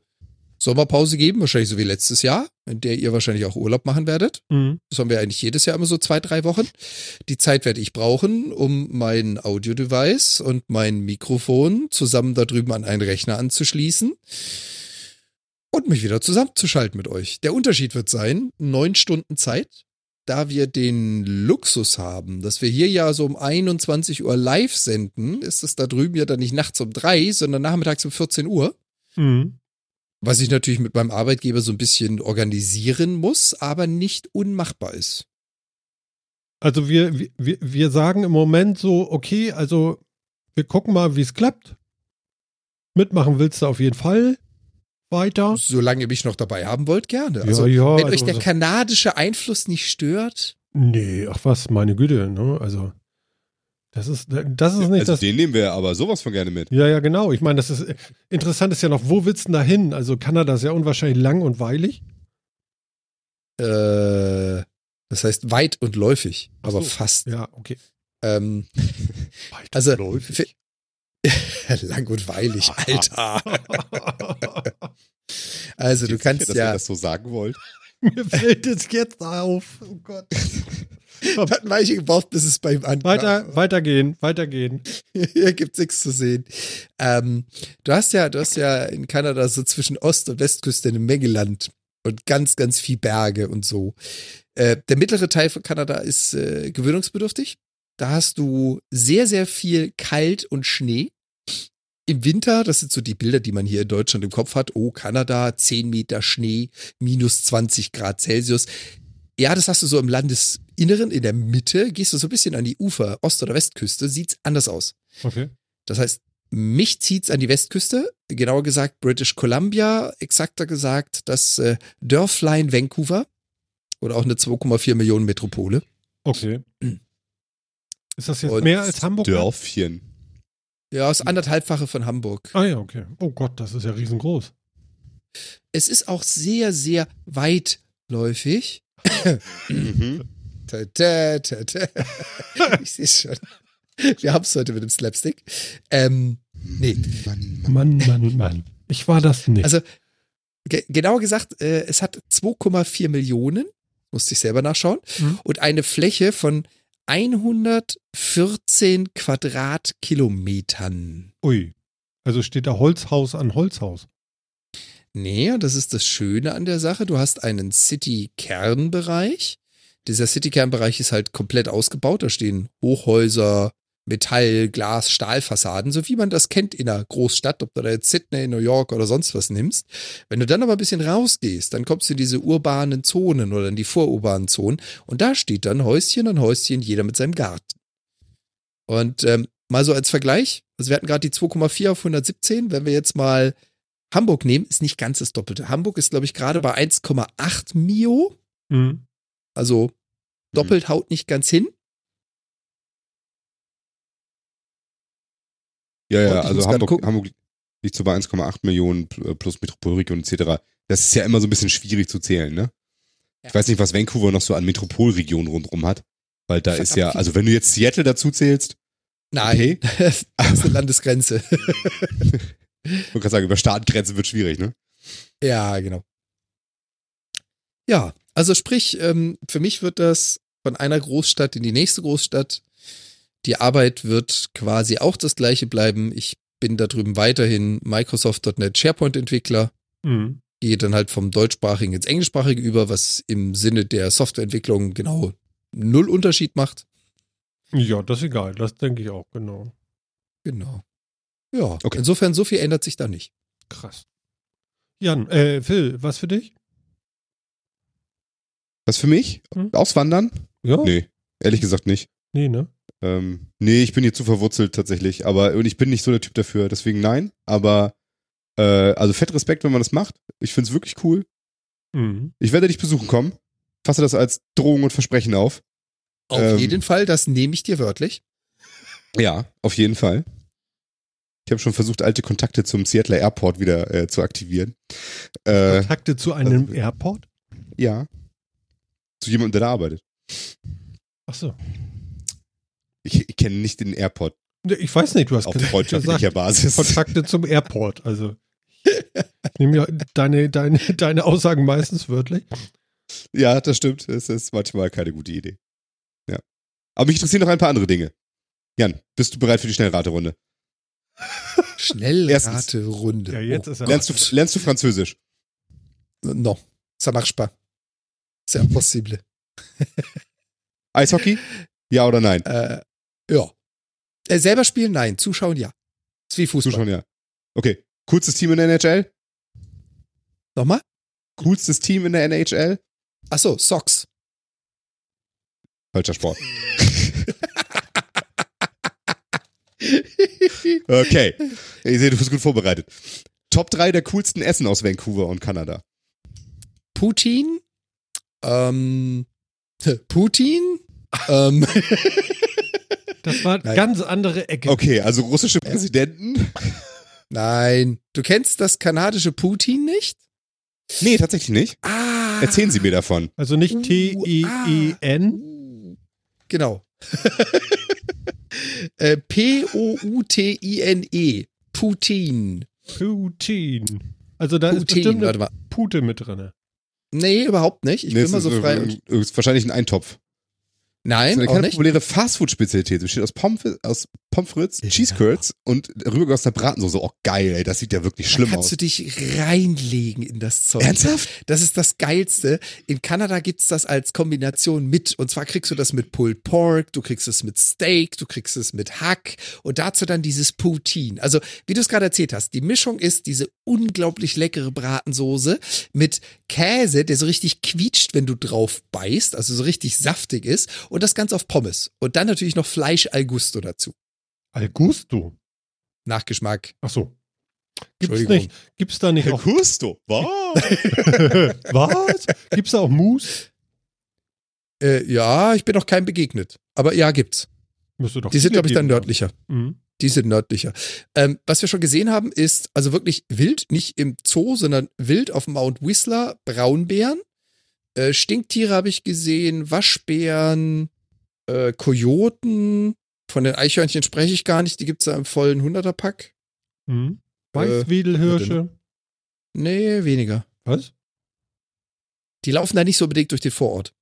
Sommerpause geben, wahrscheinlich so wie letztes Jahr, in der ihr wahrscheinlich auch Urlaub machen werdet. Mhm. Das haben wir eigentlich jedes Jahr immer so zwei, drei Wochen. Die Zeit werde ich brauchen, um mein Audio-Device und mein Mikrofon zusammen da drüben an einen Rechner anzuschließen und mich wieder zusammenzuschalten mit euch. Der Unterschied wird sein, neun Stunden Zeit, da wir den Luxus haben, dass wir hier ja so um 21 Uhr live senden, ist es da drüben ja dann nicht nachts um drei, sondern nachmittags um 14 Uhr. Mhm. Was ich natürlich mit meinem Arbeitgeber so ein bisschen organisieren muss, aber nicht unmachbar ist. Also wir, wir, wir sagen im Moment so, okay, also wir gucken mal, wie es klappt. Mitmachen willst du auf jeden Fall weiter. Solange ihr mich noch dabei haben wollt, gerne. Ja, Also, ja, wenn also euch der kanadische Einfluss nicht stört, Nee, ach was, meine Güte, ne? Also das ist, das ist nicht Also das. den nehmen wir aber sowas von gerne mit. Ja, ja, genau. Ich meine, das ist interessant ist ja noch, wo willst du denn da hin? Also Kanada ist ja unwahrscheinlich lang und weilig. äh, das heißt weit und läufig, aber so. fast. Ja, okay. Ähm, Weit Also, und läufig. lang und weilig, Alter. Also du kannst sicher, dass ihr ja, das so sagen wollt. Mir fällt es jetzt auf. Oh Gott. hat Weilchen gebraucht, bis es bei ihm ankam. Weiter, weitergehen, weitergehen. Hier gibt's nichts zu sehen. Ähm, du hast ja, du hast ja in Kanada so zwischen Ost- und Westküste eine Menge Land und ganz, ganz viel Berge und so. Äh, der mittlere Teil von Kanada ist äh, gewöhnungsbedürftig. Da hast du sehr, sehr viel Kalt und Schnee. Im Winter, das sind so die Bilder, die man hier in Deutschland im Kopf hat. Oh, Kanada, 10 Meter Schnee, minus 20 Grad Celsius. Ja, das hast du so im Landesinneren, in der Mitte. Gehst du so ein bisschen an die Ufer, Ost- oder Westküste, sieht's anders aus. Okay. Das heißt, mich zieht's an die Westküste, genauer gesagt British Columbia, exakter gesagt das äh, Dörflein Vancouver oder auch eine 2,4 Millionen Metropole. Okay. Ist das jetzt Und mehr als Hamburg? Dörfchen. Ja, das anderthalbfache von Hamburg. Ah ja, okay. Oh Gott, das ist ja riesengroß. Es ist auch sehr, sehr weitläufig. Mhm. Ta, ta, ta, ta. Ich sehe schon. Wir haben es heute mit dem Slapstick. Ähm, nee, Mann, Mann. Mann, Mann, Mann. Ich war das nicht. Also, ge genauer gesagt, äh, es hat 2,4 Millionen, musste ich selber nachschauen, Mhm. und eine Fläche von 114 Quadratkilometern. Ui. Also steht da Holzhaus an Holzhaus. Nee, das ist das Schöne an der Sache. Du hast einen City-Kernbereich. Dieser City-Kernbereich ist halt komplett ausgebaut. Da stehen Hochhäuser, Metall, Glas, Stahlfassaden, so wie man das kennt in einer Großstadt, ob du da jetzt Sydney, New York oder sonst was nimmst. Wenn du dann aber ein bisschen rausgehst, dann kommst du in diese urbanen Zonen oder in die vorurbanen Zonen und da steht dann Häuschen an Häuschen, jeder mit seinem Garten. Und ähm, mal so als Vergleich, also wir hatten gerade die 2,4 auf 117, wenn wir jetzt mal Hamburg nehmen, ist nicht ganz das Doppelte. Hamburg ist, glaube ich, gerade bei 1,8 Mio, Mhm. also doppelt haut nicht ganz hin. Ja, ja, also Hamburg. Hamburg liegt so bei 1,8 Millionen äh, plus Metropolregion etc. Das ist ja immer so ein bisschen schwierig zu zählen, ne? Ja. Ich weiß nicht, was Vancouver noch so an Metropolregionen rundherum hat. Weil da ist ja, also wenn du jetzt Seattle dazu zählst, Nein, das ist eine Landesgrenze. wollte gerade sagen, über Staatengrenzen wird schwierig, ne? ja, genau. Ja, also sprich, ähm, für mich wird das von einer Großstadt in die nächste Großstadt. Die Arbeit wird quasi auch das gleiche bleiben. Ich bin da drüben weiterhin Microsoft.NET SharePoint-Entwickler, Mhm. gehe dann halt vom deutschsprachigen ins englischsprachige über, was im Sinne der Softwareentwicklung genau null Unterschied macht. Ja, das ist egal. Das denke ich auch, genau. Genau. Ja, Okay. insofern so viel ändert sich da nicht. Krass. Jan, äh, Phil, was für dich? Was für mich? Hm? Auswandern? Ja? Nee, ehrlich gesagt nicht. Nee, ne? Ähm, nee, ich bin hier zu verwurzelt tatsächlich. Aber und ich bin nicht so der Typ dafür, deswegen nein. Aber äh, also fett Respekt, wenn man das macht. Ich find's wirklich cool. Mhm. Ich werde dich besuchen kommen. Fasse das als Drohung und Versprechen auf. Auf Ähm. jeden Fall, das nehme ich dir wörtlich. Ja, auf jeden Fall. Ich habe schon versucht, alte Kontakte zum Seattle Airport wieder äh, zu aktivieren. Äh, Kontakte zu einem also- Airport? ja. Zu jemandem, der da arbeitet. Ach so. Ich, ich kenne nicht den Airport Ich weiß nicht, du hast auf gesagt, freundschaftlicher Basis. Kontakte zum Airport. Also, ich nehme ja deine, deine, deine Aussagen meistens wörtlich. Ja, das stimmt. Es ist manchmal keine gute Idee. Ja. Aber mich interessieren noch ein paar andere Dinge. Jan, bist du bereit für die Schnellraterunde? Schnellraterunde. Ja, jetzt ist er. Lernst du, lernst du Französisch? Oh. Non, ça marche pas. C'est impossible. Eishockey? Ja oder nein? Äh, ja. Äh, selber spielen? Nein. Zuschauen? Ja. Ist wie Fußball. Zuschauen, ja. Okay. Coolstes Team in der NHL? Nochmal? Coolstes Team in der NHL? Achso, Socks. Falscher Sport. Okay. Ich sehe, du bist gut vorbereitet. Top 3 der coolsten Essen aus Vancouver und Kanada. Putin. Ähm, Putin. ähm, Das war eine Nein. ganz andere Ecke. Okay, also russische Präsidenten? nein. Du kennst das kanadische Putin nicht? Nee, tatsächlich nicht. Ah. Erzählen Sie mir davon. Also nicht Uh, T-E-E-N. Uh, Genau. äh, P-O-U-T-I-N-E. Putin. Putin. Also da ist Putin, bestimmt warte eine. Pute mit drin. Nee, überhaupt nicht. Ich Nee, bin mal ist, so frei. äh, und, ist wahrscheinlich ein Eintopf. Das ist nein, eine auch kleine nicht. populäre Fastfood-Spezialität. Besteht aus Pommes, aus Pommes frites, Ja. Cheese Curds und rübergegossener Bratensoße. Oh, geil, ey. Das sieht ja wirklich Da schlimm kannst aus. du dich reinlegen in das Zeug. Ernsthaft? Das ist das Geilste. In Kanada gibt's das als Kombination mit. Und zwar kriegst du das mit Pulled Pork, du kriegst es mit Steak, du kriegst es mit Hack und dazu dann dieses Poutine. Also, wie du es gerade erzählt hast, die Mischung ist diese unglaublich leckere Bratensoße mit Käse, der so richtig quietscht, wenn du drauf beißt, also so richtig saftig ist. Und das Ganze auf Pommes. Und dann natürlich noch Fleisch al gusto dazu. Al Gusto. Nachgeschmack. Ach so. Gibt's nicht, gibt's da nicht auch, Gusto. Was? was? Gibt's da auch Mousse? Äh, ja, ich bin noch keinem begegnet. Aber ja, gibt's. Müsste doch Die sind, glaube ich, dann nördlicher. Mhm. Die sind nördlicher. Ähm, was wir schon gesehen haben, ist also wirklich wild, nicht im Zoo, sondern wild auf Mount Whistler, Braunbären. Äh, Stinktiere habe ich gesehen, Waschbären, äh, Kojoten. Von den Eichhörnchen spreche ich gar nicht, die gibt's da im vollen Hunderterpack. Mhm. Äh, Weißwedelhirsche. Nee, weniger. Was? Die laufen da nicht so unbedingt durch den Vorort.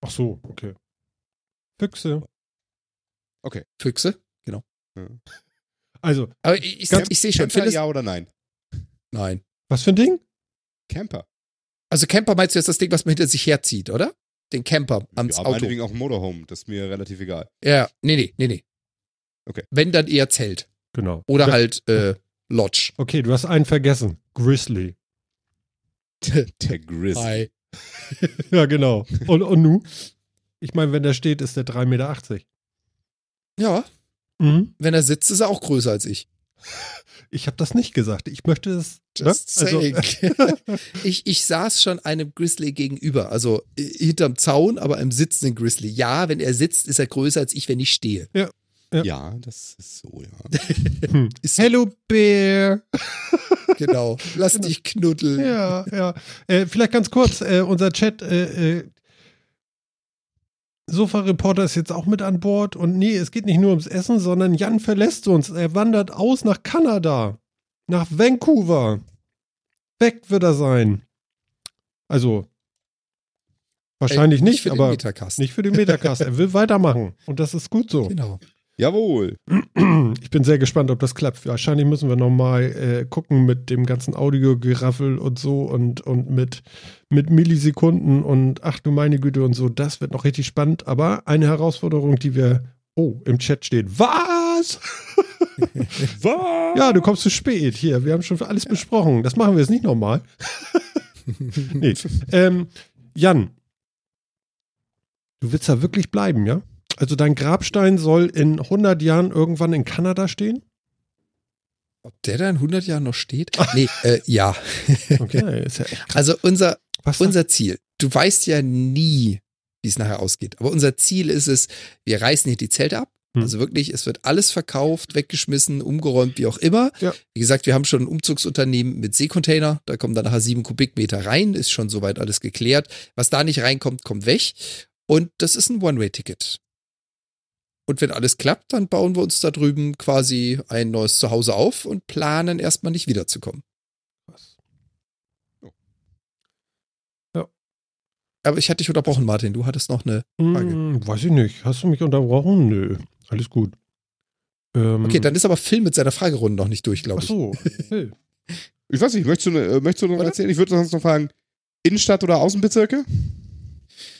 Ach so, okay. Füchse. Füchse? Also, Aber ich, ich, ich sehe schon, Camper, ja oder nein? nein. was für ein Ding? Camper. Also Camper meinst du jetzt das Ding, was man hinter sich herzieht, oder? Den Camper ans ja, Auto. meinetwegen auch ein Motorhome. Das ist mir relativ egal. Ja, nee, nee, nee, nee. Okay. Wenn dann eher Zelt. Genau. Oder Ja, halt äh, Lodge. Okay, du hast einen vergessen. Grizzly. Der Grizz. Hi. Ja, genau. Und, und nu? Ich meine, wenn der steht, ist der 3,80 Meter. Ja, Mhm. wenn er sitzt, ist er auch größer als ich. Ich habe das nicht gesagt. Ich möchte es. Just ne? Also, ich, ich saß schon einem Grizzly gegenüber, also äh, hinterm Zaun, aber im sitzenden Grizzly. Ja, wenn er sitzt, ist er größer als ich, wenn ich stehe. Ja. Ja, das ist so, ja. hm. Ist- Hello Bear. Genau. Lass dich knuddeln. Ja, ja. Äh, vielleicht ganz kurz, äh, unser Chat, äh, äh, Sofa-Reporter ist jetzt auch mit an Bord und nee, es geht nicht nur ums Essen, sondern Jan verlässt uns. Er wandert aus nach Kanada, nach Vancouver. Weg wird er sein. Also, wahrscheinlich Ey, nicht, für den aber Metacast. nicht für den Metacast. er will weitermachen und das ist gut so. Genau. Jawohl. Ich bin sehr gespannt, ob das klappt. Wahrscheinlich müssen wir nochmal äh, gucken mit dem ganzen Audiogeraffel und so und, und mit, mit Millisekunden und ach du meine Güte und so. Das wird noch richtig spannend. Aber eine Herausforderung, die wir. Oh, im Chat steht. Was? Was? Ja, du kommst zu spät. Hier, wir haben schon alles besprochen. Das machen wir jetzt nicht nochmal. nee. Ähm, Jan, du willst da wirklich bleiben, ja? Also dein Grabstein soll in 100 Jahren irgendwann in Kanada stehen? Ob der da in 100 Jahren noch steht? Nee, äh, ja. Okay, ja. Also unser, Was unser Ziel, du weißt ja nie, wie es nachher ausgeht, aber unser Ziel ist es, wir reißen hier die Zelte ab. Hm. Also wirklich, es wird alles verkauft, weggeschmissen, umgeräumt, wie auch immer. Ja. Wie gesagt, wir haben schon ein Umzugsunternehmen mit Seekontainer. Da kommen dann nachher sieben Kubikmeter rein, ist schon soweit alles geklärt. Was da nicht reinkommt, kommt weg. Und das ist ein One-Way-Ticket. Und wenn alles klappt, dann bauen wir uns da drüben quasi ein neues Zuhause auf und planen erstmal nicht wiederzukommen. krass. Aber ich hatte dich unterbrochen, Martin. Du hattest noch eine. Frage. Hm, weiß ich nicht. Hast du mich unterbrochen? Nö. Alles gut. Ähm, Okay, dann ist aber Phil mit seiner Fragerunde noch nicht durch, glaube Ach ich. so. Hey. Ich weiß nicht, möchtest du, äh, möchtest du noch Oder? erzählen? Ich würde sonst noch fragen, Innenstadt oder Außenbezirke?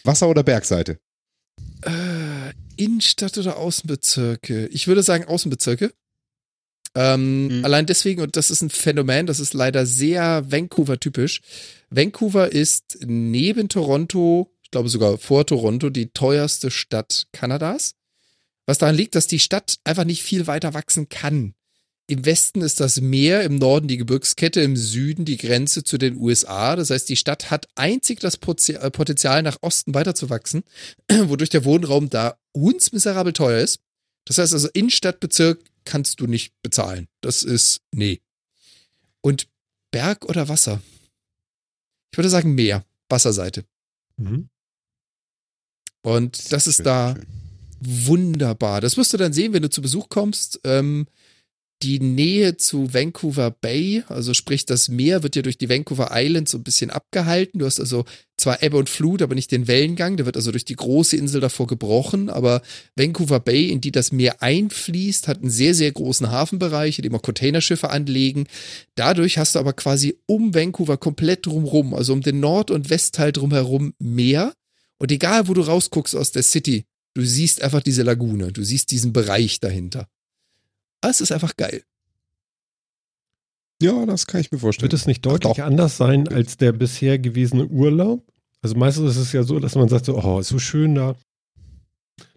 Wasser- oder Bergseite? Äh, Innenstadt oder Außenbezirke? Ich würde sagen Außenbezirke. Ähm, Mhm. Allein deswegen, und das ist ein Phänomen, das ist leider sehr Vancouver-typisch. Vancouver ist neben Toronto, ich glaube sogar vor Toronto, die teuerste Stadt Kanadas. Was daran liegt, dass die Stadt einfach nicht viel weiter wachsen kann. Im Westen ist das Meer, im Norden die Gebirgskette, im Süden die Grenze zu den USA. Das heißt, die Stadt hat einzig das äh, Potenzial, nach Osten weiterzuwachsen, wodurch der Wohnraum da hundsmiserabel teuer ist. Das heißt also, Innenstadtbezirk kannst du nicht bezahlen. Das ist, nee. Und Berg oder Wasser? Ich würde sagen Meer, Wasserseite. Mhm. Und das ist Schön, da schön. wunderbar. Das wirst du dann sehen, wenn du zu Besuch kommst. Ähm, die Nähe zu Vancouver Bay, also sprich das Meer, wird ja durch die Vancouver Islands so ein bisschen abgehalten. Du hast also zwar Ebbe und Flut, aber nicht den Wellengang. Der wird also durch die große Insel davor gebrochen. Aber Vancouver Bay, in die das Meer einfließt, hat einen sehr, sehr großen Hafenbereich, in dem auch Containerschiffe anlegen. Dadurch hast du aber quasi um Vancouver komplett drumherum, also um den Nord- und Westteil drumherum Meer. Und egal, wo du rausguckst aus der City, du siehst einfach diese Lagune, du siehst diesen Bereich dahinter. Ah, Es ist einfach geil. Ja, das kann ich mir vorstellen. Wird es nicht deutlich doch. anders sein als der bisher gewesene Urlaub? Also meistens ist es ja so, dass man sagt so, oh, ist so schön da.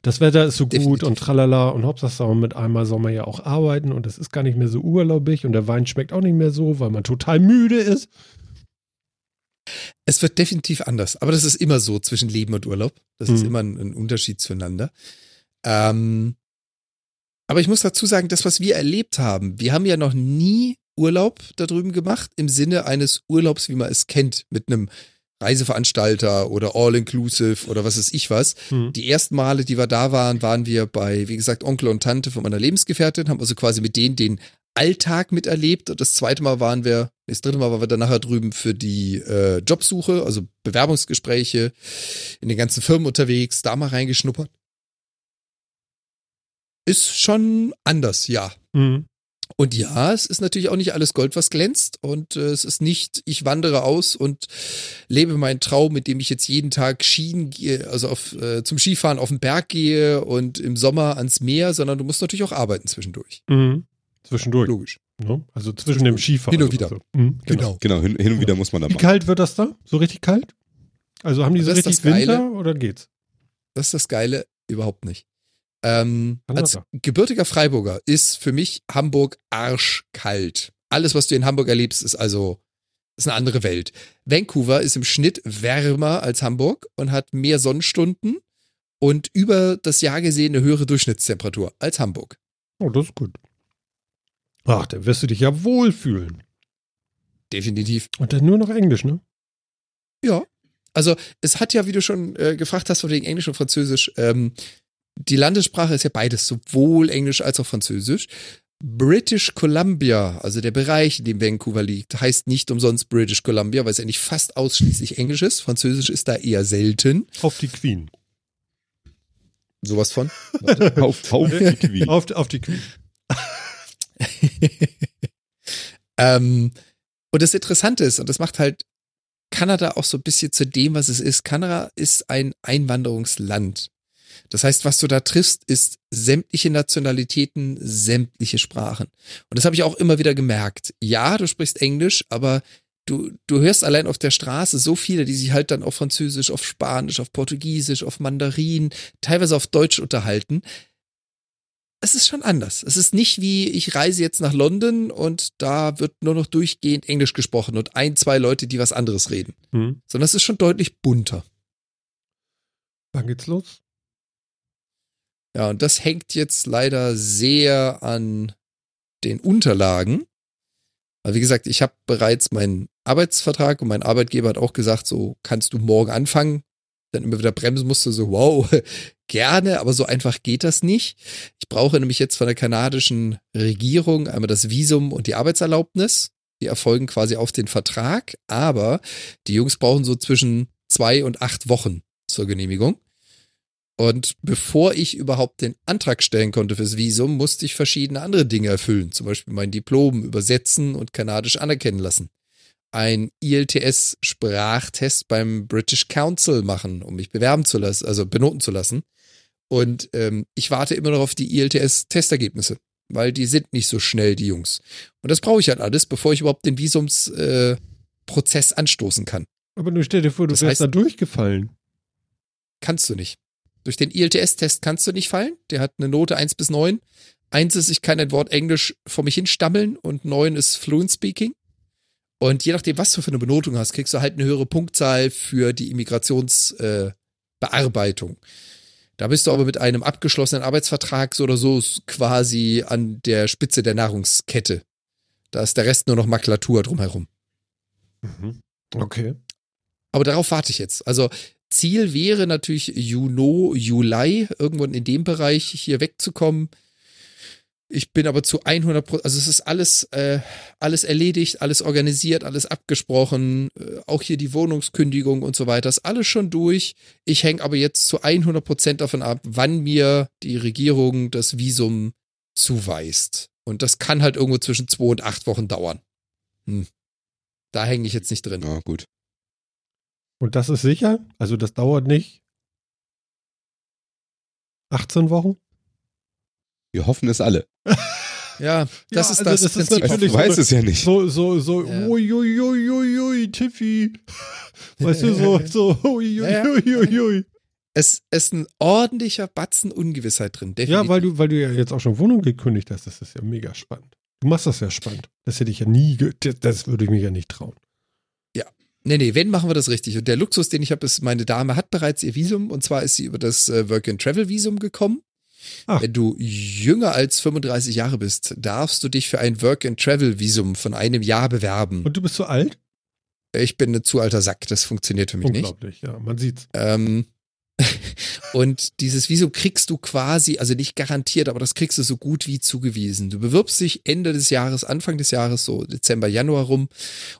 Das Wetter ist so gut Definitiv. und tralala und Hauptsache mit einmal soll man ja auch arbeiten und es ist gar nicht mehr so urlaubig und der Wein schmeckt auch nicht mehr so, weil man total müde ist. Es wird definitiv anders, aber das ist immer so zwischen Leben und Urlaub. Das ist Mhm. immer ein, ein Unterschied zueinander. Ähm, aber ich muss dazu sagen, das, was wir erlebt haben, wir haben ja noch nie Urlaub da drüben gemacht, im Sinne eines Urlaubs, wie man es kennt, mit einem Reiseveranstalter oder All-Inclusive oder was weiß ich was. Hm. Die ersten Male, die wir da waren, waren wir bei, wie gesagt, Onkel und Tante von meiner Lebensgefährtin, haben also quasi mit denen den Alltag miterlebt. Und das zweite Mal waren wir, das dritte Mal waren wir dann nachher drüben für die äh, Jobsuche, also Bewerbungsgespräche, in den ganzen Firmen unterwegs, da mal reingeschnuppert. Ist schon anders, ja. Mhm. Und ja, es ist natürlich auch nicht alles Gold, was glänzt. Und äh, es ist nicht, ich wandere aus und lebe meinen Traum, mit dem ich jetzt jeden Tag Skien gehe, also auf, äh, zum Skifahren auf den Berg gehe und im Sommer ans Meer, sondern du musst natürlich auch arbeiten zwischendurch. Mhm. Zwischendurch. Logisch. Ne? Also zwischen dem Skifahren. Hin und wieder. So. Mhm, genau. Genau, hin, hin und wieder muss man da Wie machen. kalt wird das da? So richtig kalt? Also haben die so richtig. Winter oder geht's? Das ist das Geile, überhaupt nicht. Ähm, als gebürtiger Freiburger ist für mich Hamburg arschkalt. Alles, was du in Hamburg erlebst, ist also ist eine andere Welt. Vancouver ist im Schnitt wärmer als Hamburg und hat mehr Sonnenstunden und über das Jahr gesehen eine höhere Durchschnittstemperatur als Hamburg. Oh, das ist gut. Ach, da wirst du dich ja wohlfühlen. Definitiv. Und dann nur noch Englisch, ne? Ja. Also es hat ja, wie du schon äh, gefragt hast, von wegen Englisch und Französisch, ähm, die Landessprache ist ja beides, sowohl Englisch als auch Französisch. British Columbia, also der Bereich, in dem Vancouver liegt, heißt nicht umsonst British Columbia, weil es eigentlich fast ausschließlich Englisch ist. Französisch ist da eher selten. Auf die Queen. Sowas von. auf, auf die Queen. Auf, auf die Queen. ähm, und das Interessante ist, und das macht halt Kanada auch so ein bisschen zu dem, was es ist. Kanada ist ein Einwanderungsland. Das heißt, was du da triffst, ist sämtliche Nationalitäten, sämtliche Sprachen. Und das habe ich auch immer wieder gemerkt. Ja, du sprichst Englisch, aber du, du hörst allein auf der Straße so viele, die sich halt dann auf Französisch, auf Spanisch, auf Portugiesisch, auf Mandarin, teilweise auf Deutsch unterhalten. Es ist schon anders. Es ist nicht wie, ich reise jetzt nach London und da wird nur noch durchgehend Englisch gesprochen und ein, zwei Leute, die was anderes reden. Hm. Sondern es ist schon deutlich bunter. Wann geht's los? Ja, und das hängt jetzt leider sehr an den Unterlagen. Aber wie gesagt, ich habe bereits meinen Arbeitsvertrag und mein Arbeitgeber hat auch gesagt, so kannst du morgen anfangen. Dann immer wieder bremsen musste, so wow, gerne, aber so einfach geht das nicht. Ich brauche nämlich jetzt von der kanadischen Regierung einmal das Visum und die Arbeitserlaubnis. Die erfolgen quasi auf den Vertrag, aber die Jungs brauchen so zwischen zwei und acht Wochen zur Genehmigung. Und bevor ich überhaupt den Antrag stellen konnte fürs Visum, musste ich verschiedene andere Dinge erfüllen. Zum Beispiel mein Diplom übersetzen und kanadisch anerkennen lassen. Ein ILTS-Sprachtest beim British Council machen, um mich bewerben zu lassen, also benoten zu lassen. Und ähm, ich warte immer noch auf die ILTS-Testergebnisse, weil die sind nicht so schnell, die Jungs. Und das brauche ich halt alles, bevor ich überhaupt den Visumsprozess äh, anstoßen kann. Aber nur stell dir vor, du Das wärst heißt- da durchgefallen. Kannst du nicht. Durch den ILTS-Test kannst du nicht fallen. Der hat eine Note 1 bis 9. 1 ist, ich kann ein Wort Englisch vor mich hin stammeln und 9 ist Fluent Speaking. Und je nachdem, was du für eine Benotung hast, kriegst du halt eine höhere Punktzahl für die Immigrationsbearbeitung. Äh, da bist du aber mit einem abgeschlossenen Arbeitsvertrag so oder so quasi an der Spitze der Nahrungskette. Da ist der Rest nur noch Makulatur drumherum. Mhm. Okay. Aber darauf warte ich jetzt. Also Ziel wäre natürlich Juni, Juli, irgendwann in dem Bereich hier wegzukommen. Ich bin aber zu 100 Prozent, also es ist alles, äh, alles erledigt, alles organisiert, alles abgesprochen, äh, auch hier die Wohnungskündigung und so weiter, ist alles schon durch. Ich hänge aber jetzt zu 100 Prozent davon ab, wann mir die Regierung das Visum zuweist. Und das kann halt irgendwo zwischen zwei und acht Wochen dauern. Hm. Da hänge ich jetzt nicht drin. Ja, gut. Und das ist sicher? Also das dauert nicht 18 Wochen? Wir hoffen es alle. Ja, das Ja, ist also das, das ist Prinzip. Du Natürlich so weißt eine- es ja nicht. So, so, so, Ja. uiuiuiui, Tiffy. Weißt du, so, so, uiuiuiui. Es es ist ein ordentlicher Batzen Ungewissheit drin, definitiv. Ja, weil du, weil du ja jetzt auch schon Wohnung gekündigt hast, das ist ja mega spannend. Du machst das ja spannend. Das hätte ich ja nie, das würde ich mir ja nicht trauen. Nee, nee, wenn machen wir das richtig. Und der Luxus, den ich habe, ist, meine Dame hat bereits ihr Visum und zwar ist sie über das äh, Work-and-Travel-Visum gekommen. Ach. Wenn du jünger als 35 Jahre bist, darfst du dich für ein Work-and-Travel-Visum von einem Jahr bewerben. Und du bist so alt? ich bin ein zu alter Sack, das funktioniert für mich nicht. Unglaublich, ja, man sieht's. Ähm, und dieses Visum kriegst du quasi, also nicht garantiert, aber das kriegst du so gut wie zugewiesen. Du bewirbst dich Ende des Jahres, Anfang des Jahres, so Dezember, Januar rum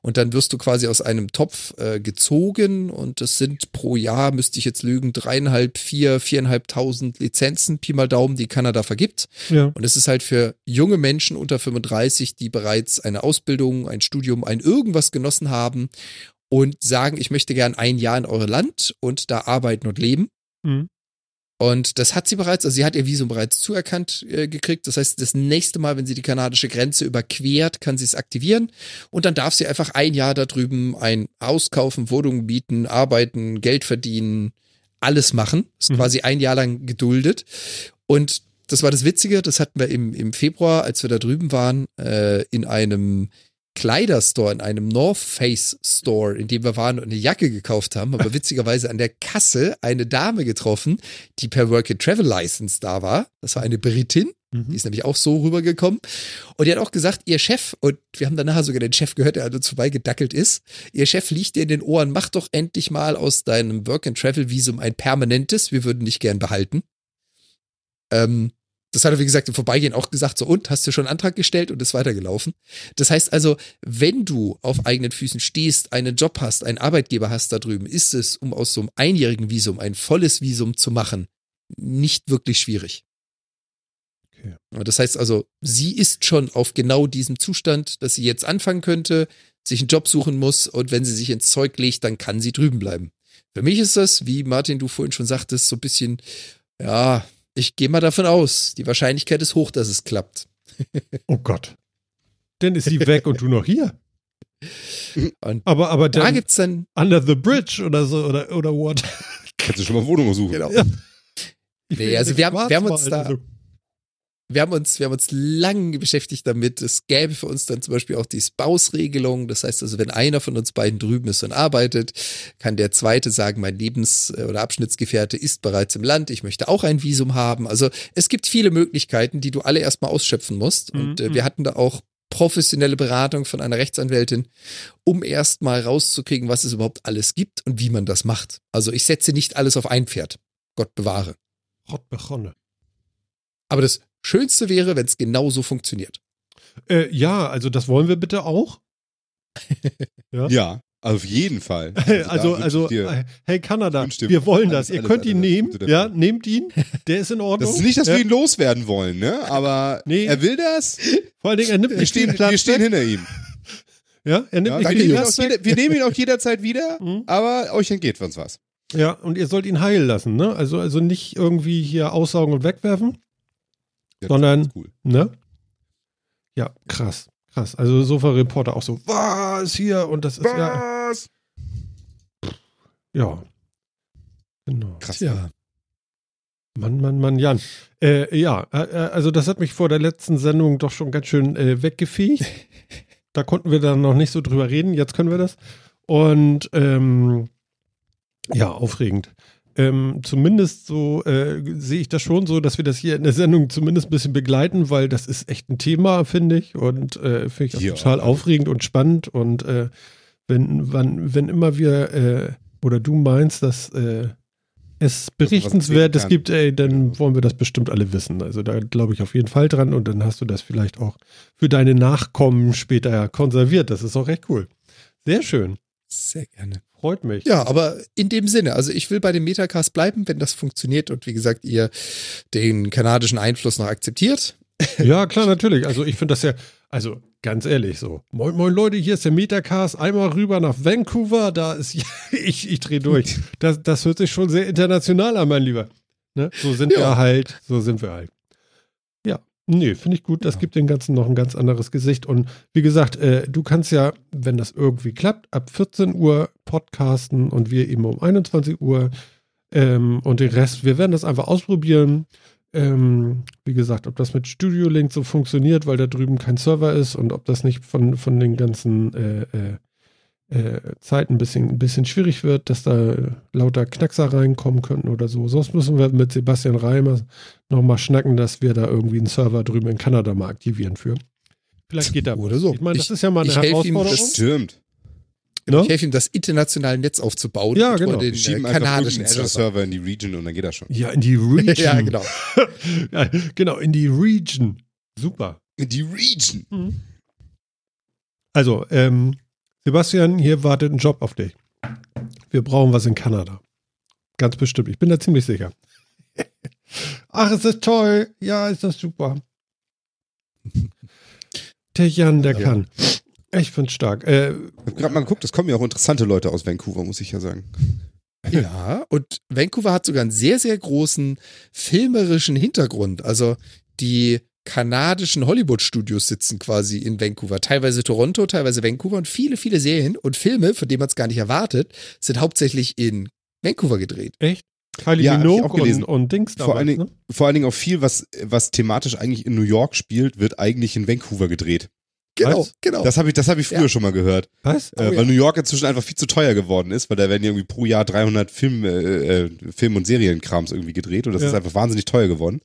und dann wirst du quasi aus einem Topf äh, gezogen und das sind pro Jahr, müsste ich jetzt lügen, dreieinhalb, vier, viereinhalbtausend Lizenzen, Pi mal Daumen, die Kanada vergibt. Ja. Und es ist halt für junge Menschen unter 35, die bereits eine Ausbildung, ein Studium, ein irgendwas genossen haben und sagen, ich möchte gern ein Jahr in eure Land und da arbeiten und leben. Mhm. Und das hat sie bereits, also sie hat ihr Visum bereits zuerkannt äh, gekriegt. Das heißt, das nächste Mal, wenn sie die kanadische Grenze überquert, kann sie es aktivieren. Und dann darf sie einfach ein Jahr da drüben ein Haus kaufen, Wohnungen bieten, arbeiten, Geld verdienen, alles machen. Ist Mhm. quasi ein Jahr lang geduldet. Und das war das Witzige, das hatten wir im, im Februar, als wir da drüben waren, äh, in einem Kleiderstore, in einem North Face Store, in dem wir waren und eine Jacke gekauft haben, aber witzigerweise an der Kasse eine Dame getroffen, die per Work and Travel License da war. Das war eine Britin, die Mhm. ist nämlich auch so rübergekommen. Und die hat auch gesagt, ihr Chef, und wir haben dann nachher sogar den Chef gehört, der an uns vorbeigedackelt ist, ihr Chef liegt dir in den Ohren, mach doch endlich mal aus deinem Work and Travel Visum ein permanentes, wir würden dich gern behalten. Ähm, das hat er, wie gesagt, im Vorbeigehen auch gesagt, so, und, hast du schon einen Antrag gestellt und ist weitergelaufen. Das heißt also, wenn du auf eigenen Füßen stehst, einen Job hast, einen Arbeitgeber hast da drüben, ist es, um aus so einem einjährigen Visum ein volles Visum zu machen, nicht wirklich schwierig. Okay. Das heißt also, sie ist schon auf genau diesem Zustand, dass sie jetzt anfangen könnte, sich einen Job suchen muss und wenn sie sich ins Zeug legt, dann kann sie drüben bleiben. Für mich ist das, wie Martin du vorhin schon sagtest, so ein bisschen, ja, ich gehe mal davon aus, die Wahrscheinlichkeit ist hoch, dass es klappt. Oh Gott. Dann ist sie weg und du noch hier. Und Aber, aber da dann gibt's dann, under the bridge oder so oder, oder what? Kannst du schon mal Wohnung suchen. genau. Ja. Nee, also wir haben- wir haben uns da- also- wir haben uns, wir haben uns lang beschäftigt damit. Es gäbe für uns dann zum Beispiel auch die Spouse-Regelung. Das heißt also, wenn einer von uns beiden drüben ist und arbeitet, kann der zweite sagen, mein Lebens- oder Abschnittsgefährte ist bereits im Land. Ich möchte auch ein Visum haben. Also es gibt viele Möglichkeiten, die du alle erstmal ausschöpfen musst. Und Mhm. äh, wir hatten da auch professionelle Beratung von einer Rechtsanwältin, um erstmal rauszukriegen, was es überhaupt alles gibt und wie man das macht. Also ich setze nicht alles auf ein Pferd. Gott bewahre. Gott begonne. Aber das Schönste wäre, wenn es genauso funktioniert. Äh, ja, also das wollen wir bitte auch. Ja, auf jeden Fall. Also, also, dir- äh, hey Kanada, wir wollen alles, das. Ihr alles, könnt ihn alles nehmen. Gute dafür. Ja, nehmt ihn. Der ist in Ordnung. das ist nicht, dass ja, wir ihn loswerden wollen, ne? Aber Nee. er will das. Vor allen Dingen, er nimmt Wir nicht stehen, Platz wir stehen weg. hinter ihm. Ja, er nimmt Ja, nicht nehmen ihn Platz auch weg. jeder, wir nehmen ihn auch jederzeit wieder, Mhm. aber euch entgeht uns was. Ja, und ihr sollt ihn heilen lassen, ne? Also, also nicht irgendwie hier aussaugen und wegwerfen, Ja, Sondern- cool. ne? Ja, krass. Krass. Also Sofa-Reporter auch so, was hier? Und das ist ja, Was? ja. Genau. Krass. Ja. Mann, Mann, Mann, Jan. Äh, ja, äh, äh, also das hat mich vor der letzten Sendung doch schon ganz schön äh, weggefegt. da konnten wir dann noch nicht so drüber reden, jetzt können wir das. Und ähm, ja, aufregend. Ähm, zumindest so äh, sehe ich das schon so, dass wir das hier in der Sendung zumindest ein bisschen begleiten, weil das ist echt ein Thema, finde ich. Und äh, finde ich auch Ja. total aufregend und spannend. Und äh, wenn, wann, wenn immer wir äh, oder du meinst, dass äh, es berichtenswertes gibt, ey, dann wollen wir das bestimmt alle wissen. Also da glaube ich auf jeden Fall dran und dann hast du das vielleicht auch für deine Nachkommen später konserviert. Das ist auch recht cool. Sehr schön. Sehr gerne. Freut mich. Ja, aber in dem Sinne, also ich will bei dem Metacast bleiben, wenn das funktioniert und wie gesagt, ihr den kanadischen Einfluss noch akzeptiert. Ja, klar, natürlich. Also ich finde das ja, also ganz ehrlich so. Moin, moin Leute, hier ist der Metacast. Einmal rüber nach Vancouver, da ist, ich, ich drehe durch. Das, das hört sich schon sehr international an, mein Lieber. Ne? So sind Ja. wir halt, so sind wir halt. Nee, finde ich gut. Das Ja. gibt dem Ganzen noch ein ganz anderes Gesicht. Und wie gesagt, äh, du kannst ja, wenn das irgendwie klappt, ab 14 Uhr podcasten und wir eben um 21 Uhr. Ähm, und den Rest, wir werden das einfach ausprobieren. Ähm, wie gesagt, ob das mit Studio Link so funktioniert, weil da drüben kein Server ist und ob das nicht von, von den ganzen äh, äh, äh, Zeiten ein bisschen, ein bisschen schwierig wird, dass da lauter Knackser reinkommen könnten oder so. Sonst müssen wir mit Sebastian Reimer nochmal schnacken, dass wir da irgendwie einen Server drüben in Kanada mal aktivieren für. Vielleicht geht da Oder so. Ich meine, das Ich- ist ja mal eine ich helfe ihm, Herausforderung. Stimmt. Ne? Ich helfe ihm, das internationale Netz aufzubauen Ja, genau. den Wir äh, schieben einfach kanadischen irgendeinen Server. In die Region und dann geht das schon. Ja, in die Region. Ja, genau. ja, genau, in die Region. Super. In die Region. Also, ähm, Sebastian, hier wartet ein Job auf dich. Wir brauchen was in Kanada. Ganz bestimmt. Ich bin da ziemlich sicher. Ach, ist das toll. Ja, ist das super. Der Jan, der Ja. kann. Ich find's stark. Äh, Ich hab gerade mal geguckt, es kommen ja auch interessante Leute aus Vancouver, muss ich ja sagen. Ja, und Vancouver hat sogar einen sehr, sehr großen filmerischen Hintergrund. Also die kanadischen Hollywood-Studios sitzen quasi in Vancouver. Teilweise Toronto, teilweise Vancouver und viele, viele Serien und Filme, von denen man es gar nicht erwartet, sind hauptsächlich in Vancouver gedreht. Kylie Ja, ich auch Minogue und, gelesen. und Dings Vor damals, allen Dingen- ne? Vor allen Dingen auch viel, was, was thematisch eigentlich in New York spielt, wird eigentlich in Vancouver gedreht. Genau, Was? genau. Das habe ich, das hab ich früher Ja. schon mal gehört. Was? Oh äh, ja. weil New York inzwischen einfach viel zu teuer geworden ist, weil da werden ja irgendwie pro Jahr 300 Film, äh, äh, Film- und Serienkrams irgendwie gedreht und das Ja. ist einfach wahnsinnig teuer geworden.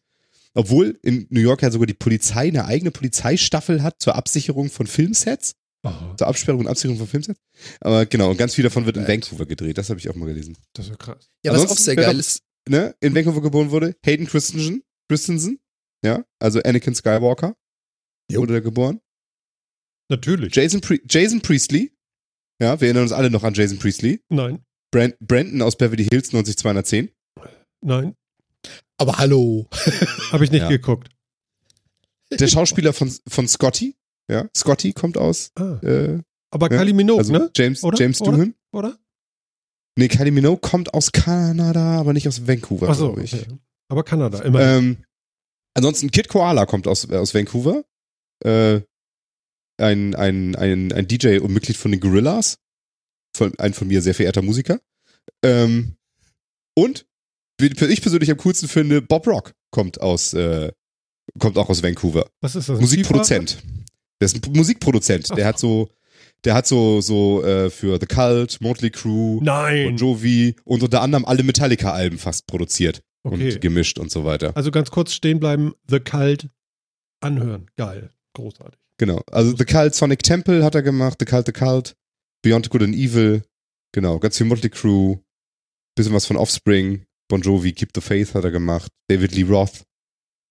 Obwohl in New York ja sogar die Polizei eine eigene Polizeistaffel hat zur Absicherung von Filmsets, Oh, zur Absperrung und Absicherung von Filmsets. Aber genau, und ganz viel davon wird in. Vancouver gedreht, das habe ich auch mal gelesen. das ist ja krass. ja, was auch ansonsten sehr geil ist, Ne? In Vancouver geboren wurde, Hayden Christensen, Christensen, ja, also Anakin Skywalker, Jo. wurde da geboren. Natürlich. Jason, Pri Jason Priestley, ja, wir erinnern uns alle noch an Jason Priestley. Nein, Brand Brandon aus Beverly Hills 90210. nein. Aber hallo. Habe ich nicht Ja. geguckt. Der Schauspieler von, von Scotty, ja, Scotty kommt aus, Ah. äh, Aber Ja, Kylie Minogue, also ne? James, Oder? James Oder? Doohan. Oder? Nee, Kylie Minogue kommt aus Kanada, aber nicht aus Vancouver, Achso, glaube ich. okay. Aber Kanada, immer. Ähm, ansonsten Kid Koala kommt aus, äh, aus Vancouver. Äh, ein, ein, ein, ein DJ und Mitglied von den Gorillas. Von, ein von mir sehr verehrter Musiker. Ähm, und, ich persönlich am coolsten finde, Bob Rock kommt aus, äh, kommt auch aus Vancouver. Was ist das? Musikproduzent. Der ist ein Musikproduzent. Der hat so, der hat so, so äh, für The Cult, Motley Crue? Nein. Bon Jovi und unter anderem alle Metallica-Alben fast produziert Okay. und gemischt und so weiter. Also ganz kurz stehen bleiben, The Cult anhören. Geil. Großartig. Genau. Also The Cult, Sonic Temple hat er gemacht, The Cult, The Cult, Beyond Good and Evil, genau, ganz viel Motley Crue, bisschen was von Offspring, Bon Jovi, Keep the Faith hat er gemacht, David Lee Roth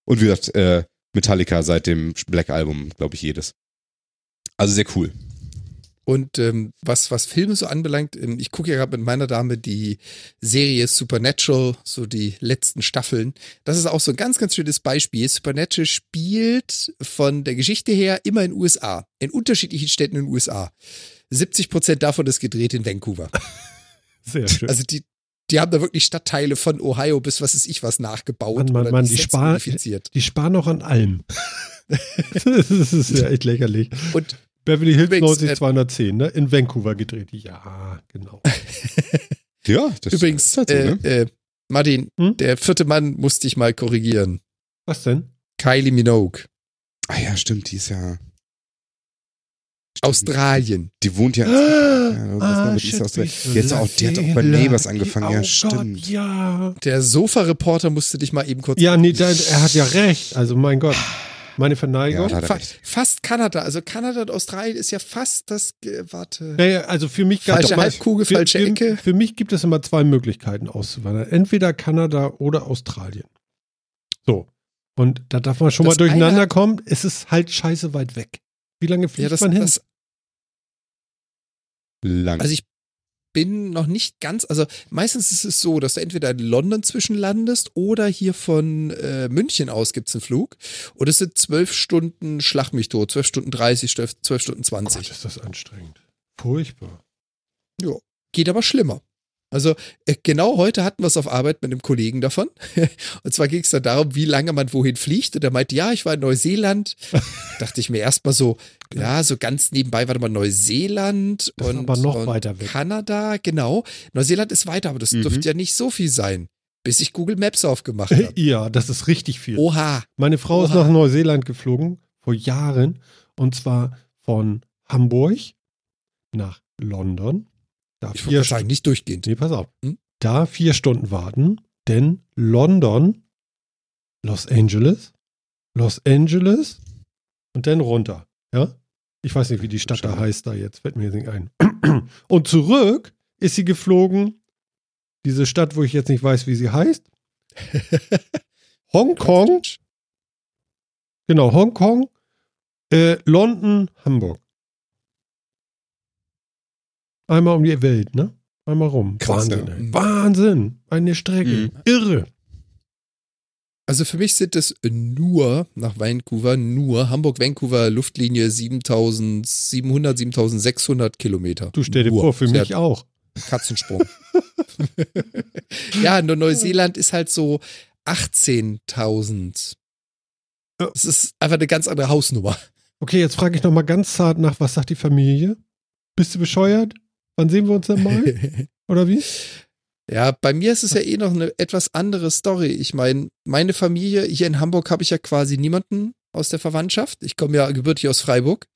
und wie gesagt, äh, Metallica seit dem Black Album, glaube ich, jedes. Also sehr cool. Und ähm, was, was Filme so anbelangt, ähm, ich gucke ja gerade mit meiner Dame die Serie Supernatural, so die letzten Staffeln. Das ist auch so ein ganz, ganz schönes Beispiel. Supernatural spielt von der Geschichte her immer in USA, in unterschiedlichen Städten in den USA. 70 Prozent davon ist gedreht in Vancouver. Sehr schön. Also die, die haben da wirklich Stadtteile von Ohio bis was ist ich was nachgebaut Mann, Mann, oder Mann, die die Sets Spar- modifiziert. die sparen noch an allem. das ist ja echt lächerlich. Und Beverly Hills Übrigens, 90 äh, 210, ne? In Vancouver gedreht. Ja, genau. Ja, das übrigens, ist halt so, äh, ne? äh, Martin, Hm? der vierte Mann musste ich mal korrigieren. Was denn? Kylie Minogue. Ah ja, stimmt, die ist ja. Australien. Die wohnt ja. ja der, die, hat auch, die hat auch bei Neighbors angefangen, ja, oh stimmt. Gott, ja. Der Sofa-Reporter musste dich mal eben kurz. Ja, nee, da, er hat ja recht. Also, mein Gott. Meine Ja, Verneigung. er Fa recht. fast Kanada. Also Kanada und Australien ist ja fast das. Ge- Warte. Naja, also für mich gab Falsche mal- Halbkugel, für, falsche für, Ecke. Für mich gibt es immer zwei Möglichkeiten auszuwandern. Entweder Kanada oder Australien. So. Und da darf man schon Das mal durcheinander eine- kommen. Es ist halt scheiße weit weg. Wie lange fliegt Ja, das, man hin? das, Lang. also ich bin noch nicht ganz, also meistens ist es so, dass du entweder in London zwischenlandest oder hier von äh, München aus gibt es einen Flug. Und es sind zwölf Stunden Schlag mich tot, zwölf Stunden 30, zwölf zwölf Stunden Gott, 20. ist das anstrengend. Furchtbar. Geht aber schlimmer. Also äh, genau heute hatten wir es auf Arbeit mit einem Kollegen davon. Und zwar ging es dann darum, wie lange man wohin fliegt. Und er meinte, ja, ich war in Neuseeland. Dachte ich mir erstmal so, ja, so ganz nebenbei, warte mal, Neuseeland Das ist und, und weiter weg. Kanada, genau. Neuseeland ist weiter, aber das Mhm. dürfte ja nicht so viel sein, bis ich Google Maps aufgemacht habe. Ja, das ist richtig viel. Oha. Meine Frau ist Oha. nach Neuseeland geflogen, vor Jahren. Und zwar von Hamburg nach London. Da Ich vier sagen, nicht durchgehend. Nee, pass auf. Hm? Da vier Stunden warten, denn London, Los Angeles, Los Angeles und dann runter. Ja? Ich weiß nicht, wie die Stadt da heißt da jetzt, fällt mir jetzt nicht ein. Und zurück ist sie geflogen, diese Stadt, wo ich jetzt nicht weiß, wie sie heißt. Hongkong, genau, Hongkong, äh, London, Hamburg. Einmal um die Welt, ne? Einmal rum. Krass, Wahnsinn, ja. ey. Wahnsinn. Eine Strecke. Mhm. Irre. Also für mich sind es nur nach Vancouver, nur Hamburg-Vancouver Luftlinie 7700, 7600 Kilometer. Du stell dir Nur. vor, für mich auch. Katzensprung. ja, nur Neuseeland ist halt so 18.000. Ja. Es ist einfach eine ganz andere Hausnummer. Okay, jetzt frage ich noch mal ganz zart nach, was sagt die Familie? Bist du bescheuert? Wann sehen wir uns denn mal? Oder wie? Ja, bei mir ist es ja eh noch eine etwas andere Story. Ich meine, meine Familie, hier in Hamburg habe ich ja quasi niemanden aus der Verwandtschaft. Ich komme ja gebürtig aus Freiburg.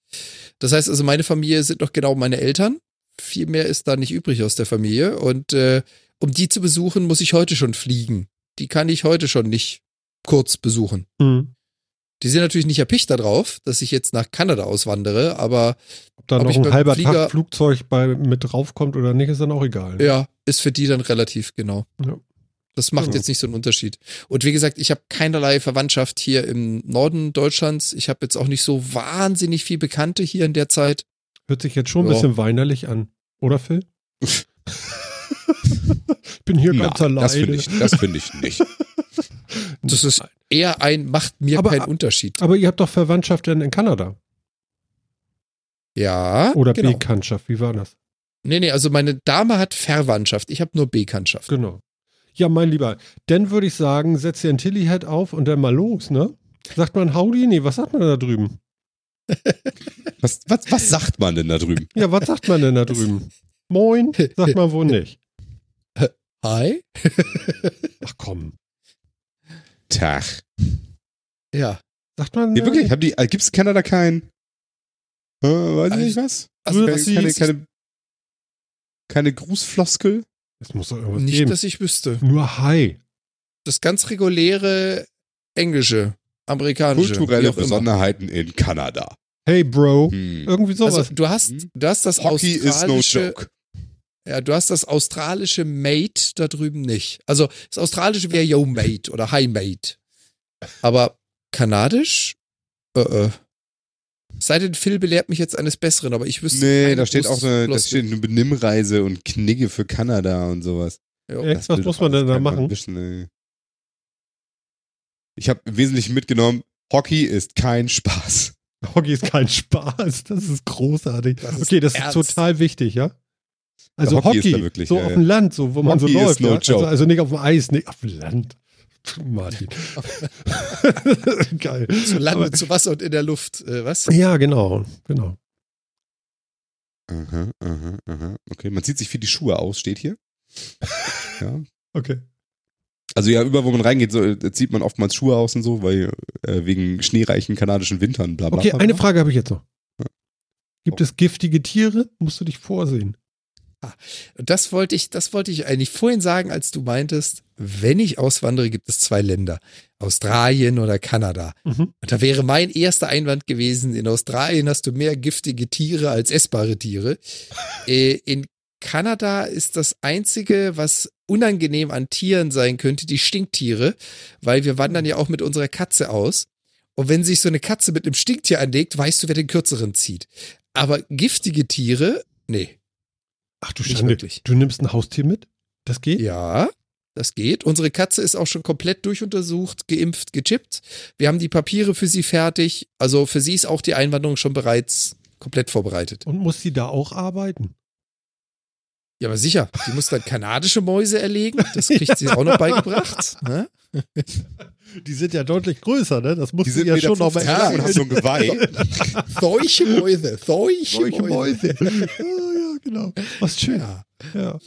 Das heißt also, meine Familie sind noch genau meine Eltern. Viel mehr ist da nicht übrig aus der Familie. Und äh, um die zu besuchen, muss ich heute schon fliegen. Die kann ich heute schon nicht kurz besuchen. Hm. Die sind natürlich nicht erpicht darauf, dass ich jetzt nach Kanada auswandere, aber Ob da Ob noch ich ein halber Flieger- Tag Flugzeug bei, mit draufkommt oder nicht, ist dann auch egal. ne? Ja, ist für die dann relativ genau. Ja. Das macht Genau. jetzt nicht so einen Unterschied. Und wie gesagt, ich habe keinerlei Verwandtschaft hier im Norden Deutschlands. Ich habe jetzt auch nicht so wahnsinnig viel Bekannte hier in der Zeit. Hört sich jetzt schon ein Ja. bisschen weinerlich an. Oder, Phil? ich bin hier Na, ganz alleine. das finde ich, das finde ich nicht. Das ist eher ein, macht mir Aber- keinen Unterschied. Aber ihr habt doch Verwandtschaft in, in Kanada. Ja. Oder genau. Bekanntschaft. Wie war das? Nee, nee, also meine Dame hat Verwandtschaft. Ich habe nur Bekanntschaft. Genau. Ja, mein Lieber, dann würde ich sagen, setz dir ein Tilly-Head auf und dann mal los, ne? Sagt man Howdy? Nee, was sagt man da drüben? Was, was, was sagt man denn da drüben? Ja, was sagt man denn da drüben? Moin? Sagt man wohl nicht. Hi? Ach komm. Tag. Ja. Sagt man. Nee, äh, wirklich? Äh, gibt's in Kanada kein, äh, weiß ich nicht was? Also, keine, was keine, jetzt- keine, keine Grußfloskel? Es muss doch irgendwas nicht, geben. dass ich wüsste. Nur Hi. Das ganz reguläre englische, amerikanische. Kulturelle auch immer. Besonderheiten in Kanada. Hey, Bro. Hm. Irgendwie sowas. Also du hast, Mhm. du hast das Hockey is no joke. Ja, du hast das australische Mate da drüben nicht. Also das australische wäre Yo Mate oder Hi Mate. Aber kanadisch? Äh, äh. Sei denn, Phil belehrt mich jetzt eines Besseren, aber ich wüsste. Nee, da steht auch eine, da steht eine Benimmreise und Knigge für Kanada und sowas. Jo. Echt? Was muss man denn da machen? Wissen, ey. Ich habe im Wesentlichen mitgenommen, Hockey ist kein Spaß. Hockey ist kein Spaß. Das ist großartig. Das ist okay, das ernst. ist total wichtig, ja? Also Hockey Hockey, ist da wirklich, so ja, auf dem Land, so wo man so Hockey läuft. no ja? also, also nicht auf dem Eis, nicht auf dem Land. Martin. Geil. Zu Lande, Aber- zu Wasser und in der Luft. Äh, was? Ja, genau, genau. Aha, aha, aha. Okay, man zieht sich für die Schuhe aus, steht hier. Ja. Okay. Also ja, überall, wo man reingeht, so, äh, zieht man oftmals Schuhe aus und so, weil äh, wegen schneereichen kanadischen Wintern, bla bla. Okay, bla, eine bla. Frage habe ich jetzt noch. Gibt Oh. es giftige Tiere? Musst du dich vorsehen. Das wollte ich, das wollte ich eigentlich vorhin sagen, als du meintest, wenn ich auswandere, gibt es zwei Länder. Australien oder Kanada. Mhm. Und da wäre mein erster Einwand gewesen, in Australien hast du mehr giftige Tiere als essbare Tiere. äh, in Kanada ist das einzige, was unangenehm an Tieren sein könnte, die Stinktiere, weil wir wandern ja auch mit unserer Katze aus. Und wenn sich so eine Katze mit einem Stinktier anlegt, weißt du, wer den kürzeren zieht. Aber giftige Tiere, nee. Ach du Schande. wirklich. Du nimmst ein Haustier mit? Das geht? Ja, das geht. Unsere Katze ist auch schon komplett durchuntersucht, geimpft, gechippt. Wir haben die Papiere für sie fertig. Also für sie ist auch die Einwanderung schon bereits komplett vorbereitet. Und muss sie da auch arbeiten? Ja, aber sicher. Die muss dann kanadische Mäuse erlegen. Das kriegt sie auch noch beigebracht. Ne? Die sind ja deutlich größer, ne? Das muss Die sie sind ja schon noch mal 50 lang und haben so ein Geweih. Solche Mäuse, solche, Solche Mäuse. Mäuse. genau. Was schön. Ja. Ja.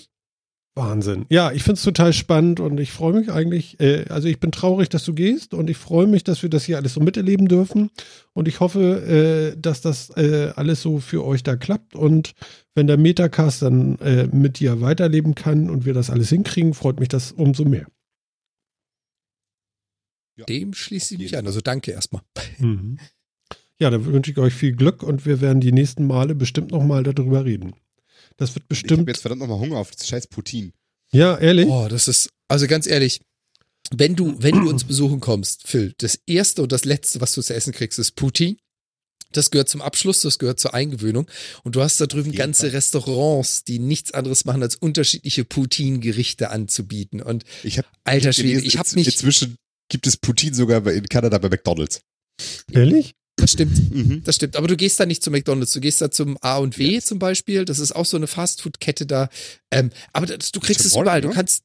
Wahnsinn. Ja, ich finde es total spannend und ich freue mich eigentlich, äh, also ich bin traurig, dass du gehst und ich freue mich, dass wir das hier alles so miterleben dürfen und ich hoffe, äh, dass das äh, alles so für euch da klappt und wenn der Metacast dann äh, mit dir weiterleben kann und wir das alles hinkriegen, freut mich das umso mehr. Dem schließe ich mich an. Also danke erstmal. Mhm. Ja, dann wünsche ich euch viel Glück und wir werden die nächsten Male bestimmt nochmal darüber reden. Das wird Ich habe bestimmt. jetzt verdammt nochmal Hunger auf das scheiß Putin. ja, ehrlich? Oh, das ist, also ganz ehrlich, wenn du, wenn du uns besuchen kommst, Phil, das erste und das letzte, was du zu essen kriegst, ist Poutine. Das gehört zum Abschluss, das gehört zur Eingewöhnung. Und du hast da drüben ganze Fall. Restaurants, die nichts anderes machen, als unterschiedliche Poutine-Gerichte anzubieten. Und Ich habe alter Schwede, ich habe mich, Inzwischen gibt es Putin sogar bei- in Kanada bei McDonalds. Ehrlich? Das stimmt, Mhm. das stimmt. Aber du gehst da nicht zu McDonalds, du gehst da zum A und W zum Beispiel. Das ist auch so eine Fastfood-Kette da. Ähm, aber das, du kriegst es überall. Hortons, Du ne? kannst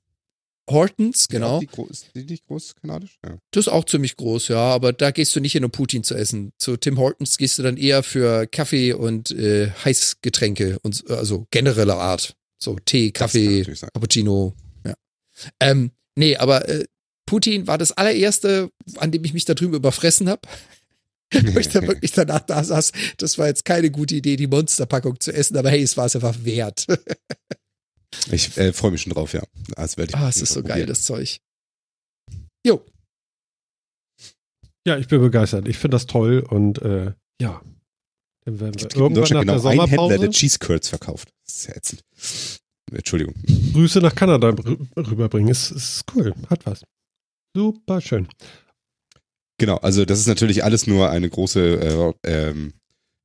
Hortons, genau. Die, groß, ist die nicht groß kanadisch? Ja. Das ist auch ziemlich groß, ja, aber da gehst du nicht hin, um Putin zu essen. Zu Tim Hortons gehst du dann eher für Kaffee und äh, Heißgetränke und also genereller Art. So Tee, Kaffee. Cappuccino. Ja. Ähm, nee, aber äh, Putin war das allererste, an dem ich mich da drüben überfressen habe. Wo ich da wirklich danach da saß, das war jetzt keine gute Idee, die Monsterpackung zu essen, aber hey, es war es einfach wert. Ich äh, freue mich schon drauf, ja. Das werde ich ah, es ist so geil, probieren. das Zeug. Jo, Ja, ich bin begeistert. Ich finde das toll und äh, ja. Dann werden wir gibt in irgendwann nach Deutschland der genau einen Händler, Sommerpause der Cheese Curds verkauft. Das ist ja ätzend. Entschuldigung. Grüße nach Kanada rü- rüberbringen. Ist, ist cool. Hat was. Super schön. Genau, also das ist natürlich alles nur eine große, äh, ähm,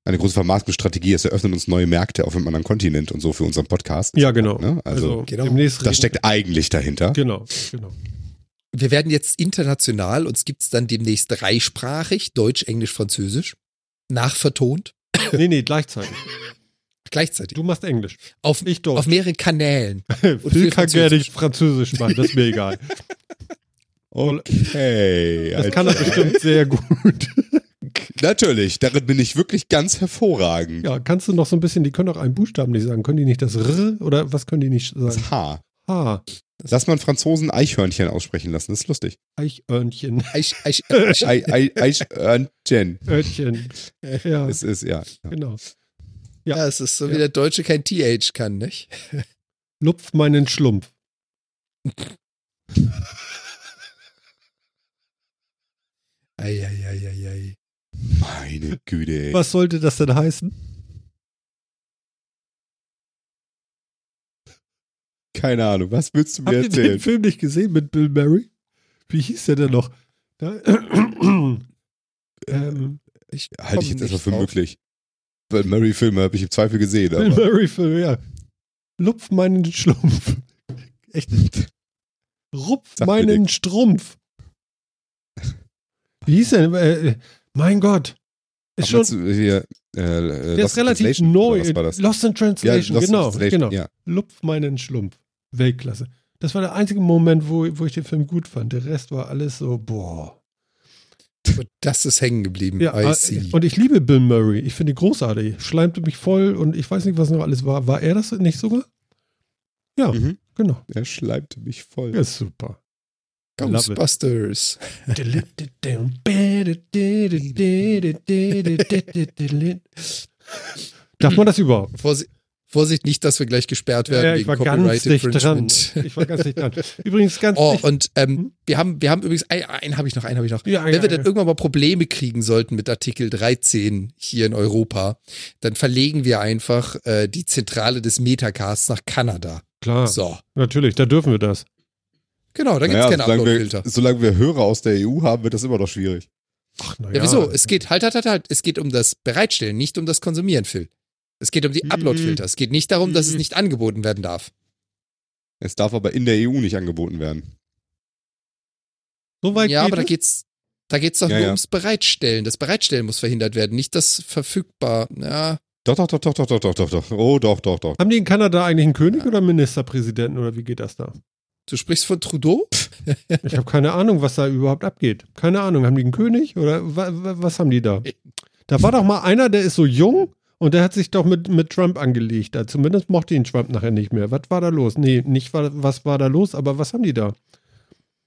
eine große Vermarktungsstrategie. Es eröffnet uns neue Märkte auf einem anderen Kontinent und so für unseren Podcast. Ja, genau. Ne? Also, Also, genau. das steckt eigentlich dahinter. Genau, genau. wir werden jetzt international, uns gibt's dann demnächst dreisprachig, Deutsch, Englisch, Französisch, nachvertont, Nee, nee, gleichzeitig. gleichzeitig. Du machst Englisch. auf, Ich Deutsch. auf mehreren Kanälen. Phil viel kann gerne Französisch. Französisch machen, das ist mir egal. Okay. Das kann er Alter. bestimmt sehr gut. Natürlich, darin bin ich wirklich ganz hervorragend. Ja, kannst du noch so ein bisschen, die können auch einen Buchstaben nicht sagen. Können die nicht das R oder was können die nicht sagen? Das H. H, Lass mal einen Franzosen Eichhörnchen aussprechen lassen, das ist lustig. Eichhörnchen, Eich, Eich, Eich, Ei, Ei, Eichhörnchen. Örtchen. Ja, Es ist, ja. ja. genau. ja, es ist so, wie Ja. der Deutsche kein TH kann, nicht? Lupf meinen Schlumpf. Eieieiei. Meine Güte. ey. Was sollte das denn heißen? Keine Ahnung, was willst du mir Habt ihr den erzählen? Film nicht gesehen mit Bill Murray? Wie hieß der denn noch? Da, ähm, Ich Halte ich jetzt erstmal für drauf. möglich. Weil Murray-Filme habe ich im Zweifel gesehen, Bill aber Murray Film, ja. Lupf meinen Schlumpf. Echt? Rupf mir meinen. Strumpf. Wie hieß der? Äh, mein Gott. Ist Aber schon, hier, äh, der Lost ist relativ Translation, neu. oder Was war das? Lost in Ja, Translation, Lost in genau. Translation, genau. Ja. Lupf meinen Schlumpf. Weltklasse. Das war der einzige Moment, wo, wo ich den Film gut fand. Der Rest war alles so, boah. Das ist hängen geblieben. Ja, I äh, see. und ich liebe Bill Murray. Ich finde ihn großartig. Schleimte mich voll und ich weiß nicht, was noch alles war. War er das nicht sogar? Ja, Mhm. genau. Er schleimte mich voll. Ja, ist super. Ghostbusters. Darf man das überhaupt? Vorsicht, Vorsicht nicht, dass wir gleich gesperrt werden Ja, ich wegen war Copyright ganz dicht dran. Infringement. Ich war ganz dicht dran. Übrigens ganz Oh, dicht. und ähm, Hm? wir haben, wir haben übrigens, ein- einen habe ich noch, einen habe ich noch. Ja, Wenn ja, wir dann irgendwann mal Probleme kriegen sollten mit Artikel 13 hier in Europa, dann verlegen wir einfach äh, die Zentrale des Metacasts nach Kanada. Klar, So. natürlich, da dürfen wir das. Genau, da gibt's Naja, keine solange, Upload-Filter. wir, solange wir Hörer aus der EU haben, wird das immer noch schwierig. Ach, na Ja, wieso? Es geht, halt, halt, halt, halt. Es geht um das Bereitstellen, nicht um das Konsumieren, Phil. Es geht um die Mhm. Upload-Filter. Es geht nicht darum, dass es Mhm. nicht angeboten werden darf. Es darf aber in der EU nicht angeboten werden. So weit ja, geht aber da es? geht's, da geht's doch Ja, nur ja. ums Bereitstellen. Das Bereitstellen muss verhindert werden, nicht das verfügbar. Ja, Doch, doch, doch, doch, doch, doch, doch, doch, doch. Oh, doch, doch, doch. Haben die in Kanada eigentlich einen König oder einen Ministerpräsidenten oder wie geht das da? Du sprichst von Trudeau? Ich habe keine Ahnung, was da überhaupt abgeht. Keine Ahnung, haben die einen König oder wa wa was haben die da? Da war doch mal einer, der ist so jung und der hat sich doch mit, mit Trump angelegt. Da zumindest mochte ihn Trump nachher nicht mehr. Was war da los? Nee, nicht wa- was war da los, aber was haben die da?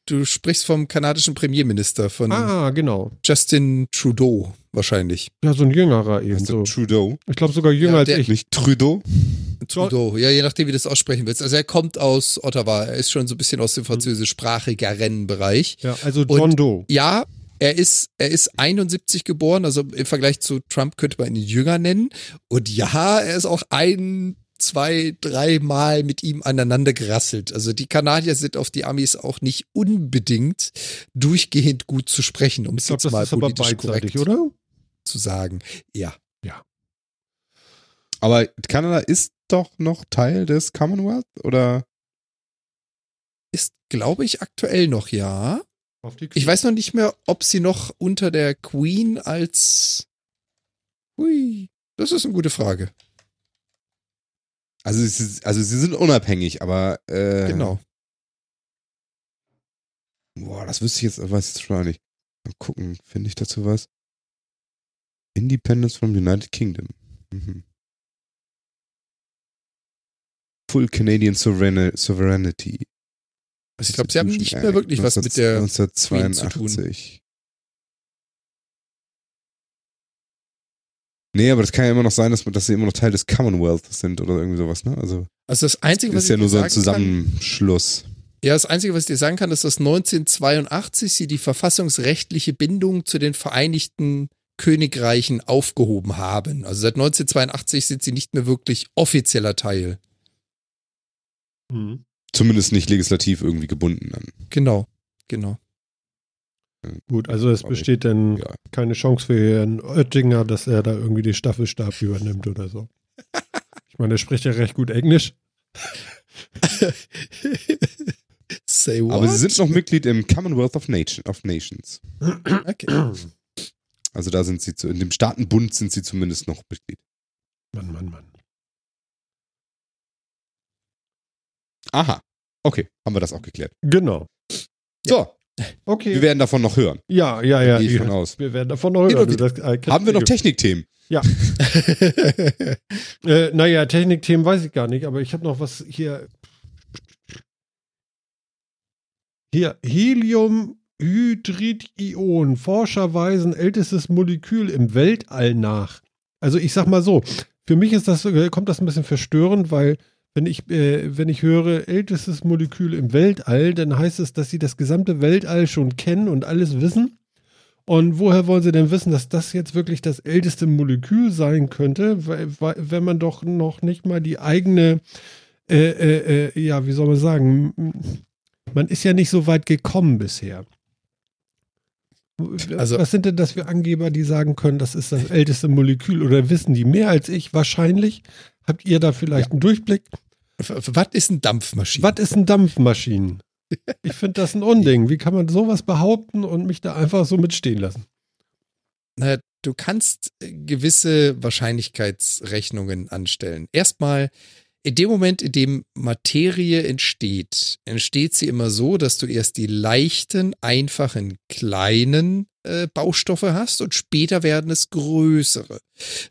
Du sprichst vom kanadischen Premierminister, von Ah, genau. Justin Trudeau wahrscheinlich. Ja, so ein jüngerer eben so. Trudeau? Ich glaube sogar jünger Ja, als ich. Nicht Trudeau? Trudeau, ja, je nachdem, wie du das aussprechen willst. Also er kommt aus Ottawa, er ist schon so ein bisschen aus dem französischsprachigeren Bereich. Ja, also John Doe. Ja, er ist, er ist 71 geboren, also im Vergleich zu Trump könnte man ihn jünger nennen. Und ja, er ist auch ein, zwei, drei Mal mit ihm aneinander gerasselt. Also die Kanadier sind auf die Amis auch nicht unbedingt durchgehend gut zu sprechen, um es jetzt das mal ist politisch korrekt oder? zu sagen. Ja. Aber Kanada ist doch noch Teil des Commonwealth? Oder? Ist, glaube ich, aktuell noch ja. Auf die Ich weiß noch nicht mehr, ob sie noch unter der Queen als. Hui, das ist eine gute Frage. Also, ist, also sie sind unabhängig, aber äh, Genau. Boah, das wüsste ich jetzt, weiß ich jetzt schon nicht. Mal gucken, finde ich dazu was? Independence from United Kingdom. Mhm. Full Canadian Sovereign Sovereignty. Also ich glaube, sie haben nicht mehr wirklich was mit der Queen zu 1982. Nee, aber das kann ja immer noch sein, dass, dass sie immer noch Teil des Commonwealth sind oder irgendwie sowas, ne? Also Also das Einzige, was ist ja ich nur dir so ein sagen kann, Zusammenschluss. ja, das Einzige, was ich dir sagen kann, ist, dass 1982 sie die verfassungsrechtliche Bindung zu den Vereinigten Königreichen aufgehoben haben. Also seit 1982 sind sie nicht mehr wirklich offizieller Teil. Mhm. Zumindest nicht legislativ irgendwie gebunden an. Genau, genau. Gut, also es ich. besteht dann Ja. keine Chance für Herrn Oettinger, dass er da irgendwie den Staffelstab übernimmt oder so. Ich meine, er spricht ja recht gut Englisch. Say what? Aber sie sind noch Mitglied im Commonwealth of, Nation, of Nations. Okay. Also da sind sie zu, in dem Staatenbund sind sie zumindest noch Mitglied. Mann, Mann, Mann. Aha. Okay, haben wir das auch geklärt. Genau. So, Okay. wir werden davon noch hören. ja, ja, ja. Gehe ich ja. von aus. Wir werden davon noch hören. Du, das, äh, Haben wir noch Technikthemen? Äh, naja, Technikthemen weiß ich gar nicht, aber ich habe noch was hier. Hier, Heliumhydrid-Ion. Forscher weisen ältestes Molekül im Weltall nach. Also ich sag mal so, für mich ist das, äh, kommt das ein bisschen verstörend, weil wenn ich, äh, wenn ich höre ältestes Molekül im Weltall, dann heißt es, dass sie das gesamte Weltall schon kennen und alles wissen. Und woher wollen sie denn wissen, dass das jetzt wirklich das älteste Molekül sein könnte, wenn man doch noch nicht mal die eigene, äh, äh, äh, ja, wie soll man sagen, man ist ja nicht so weit gekommen bisher. Also- Was sind denn das für Angeber, die sagen können, das ist das älteste Molekül? Oder wissen die mehr als ich wahrscheinlich? Habt ihr da vielleicht einen Durchblick? Was ist ein Dampfmaschine? Was ist ein Dampfmaschinen? Ich finde das ein Unding. Wie kann man sowas behaupten und mich da einfach so mitstehen lassen? Na, du kannst äh, gewisse Wahrscheinlichkeitsrechnungen anstellen. Erstmal, in dem Moment, in dem Materie entsteht, entsteht sie immer so, dass du erst die leichten, einfachen, kleinen äh, Baustoffe hast und später werden es größere.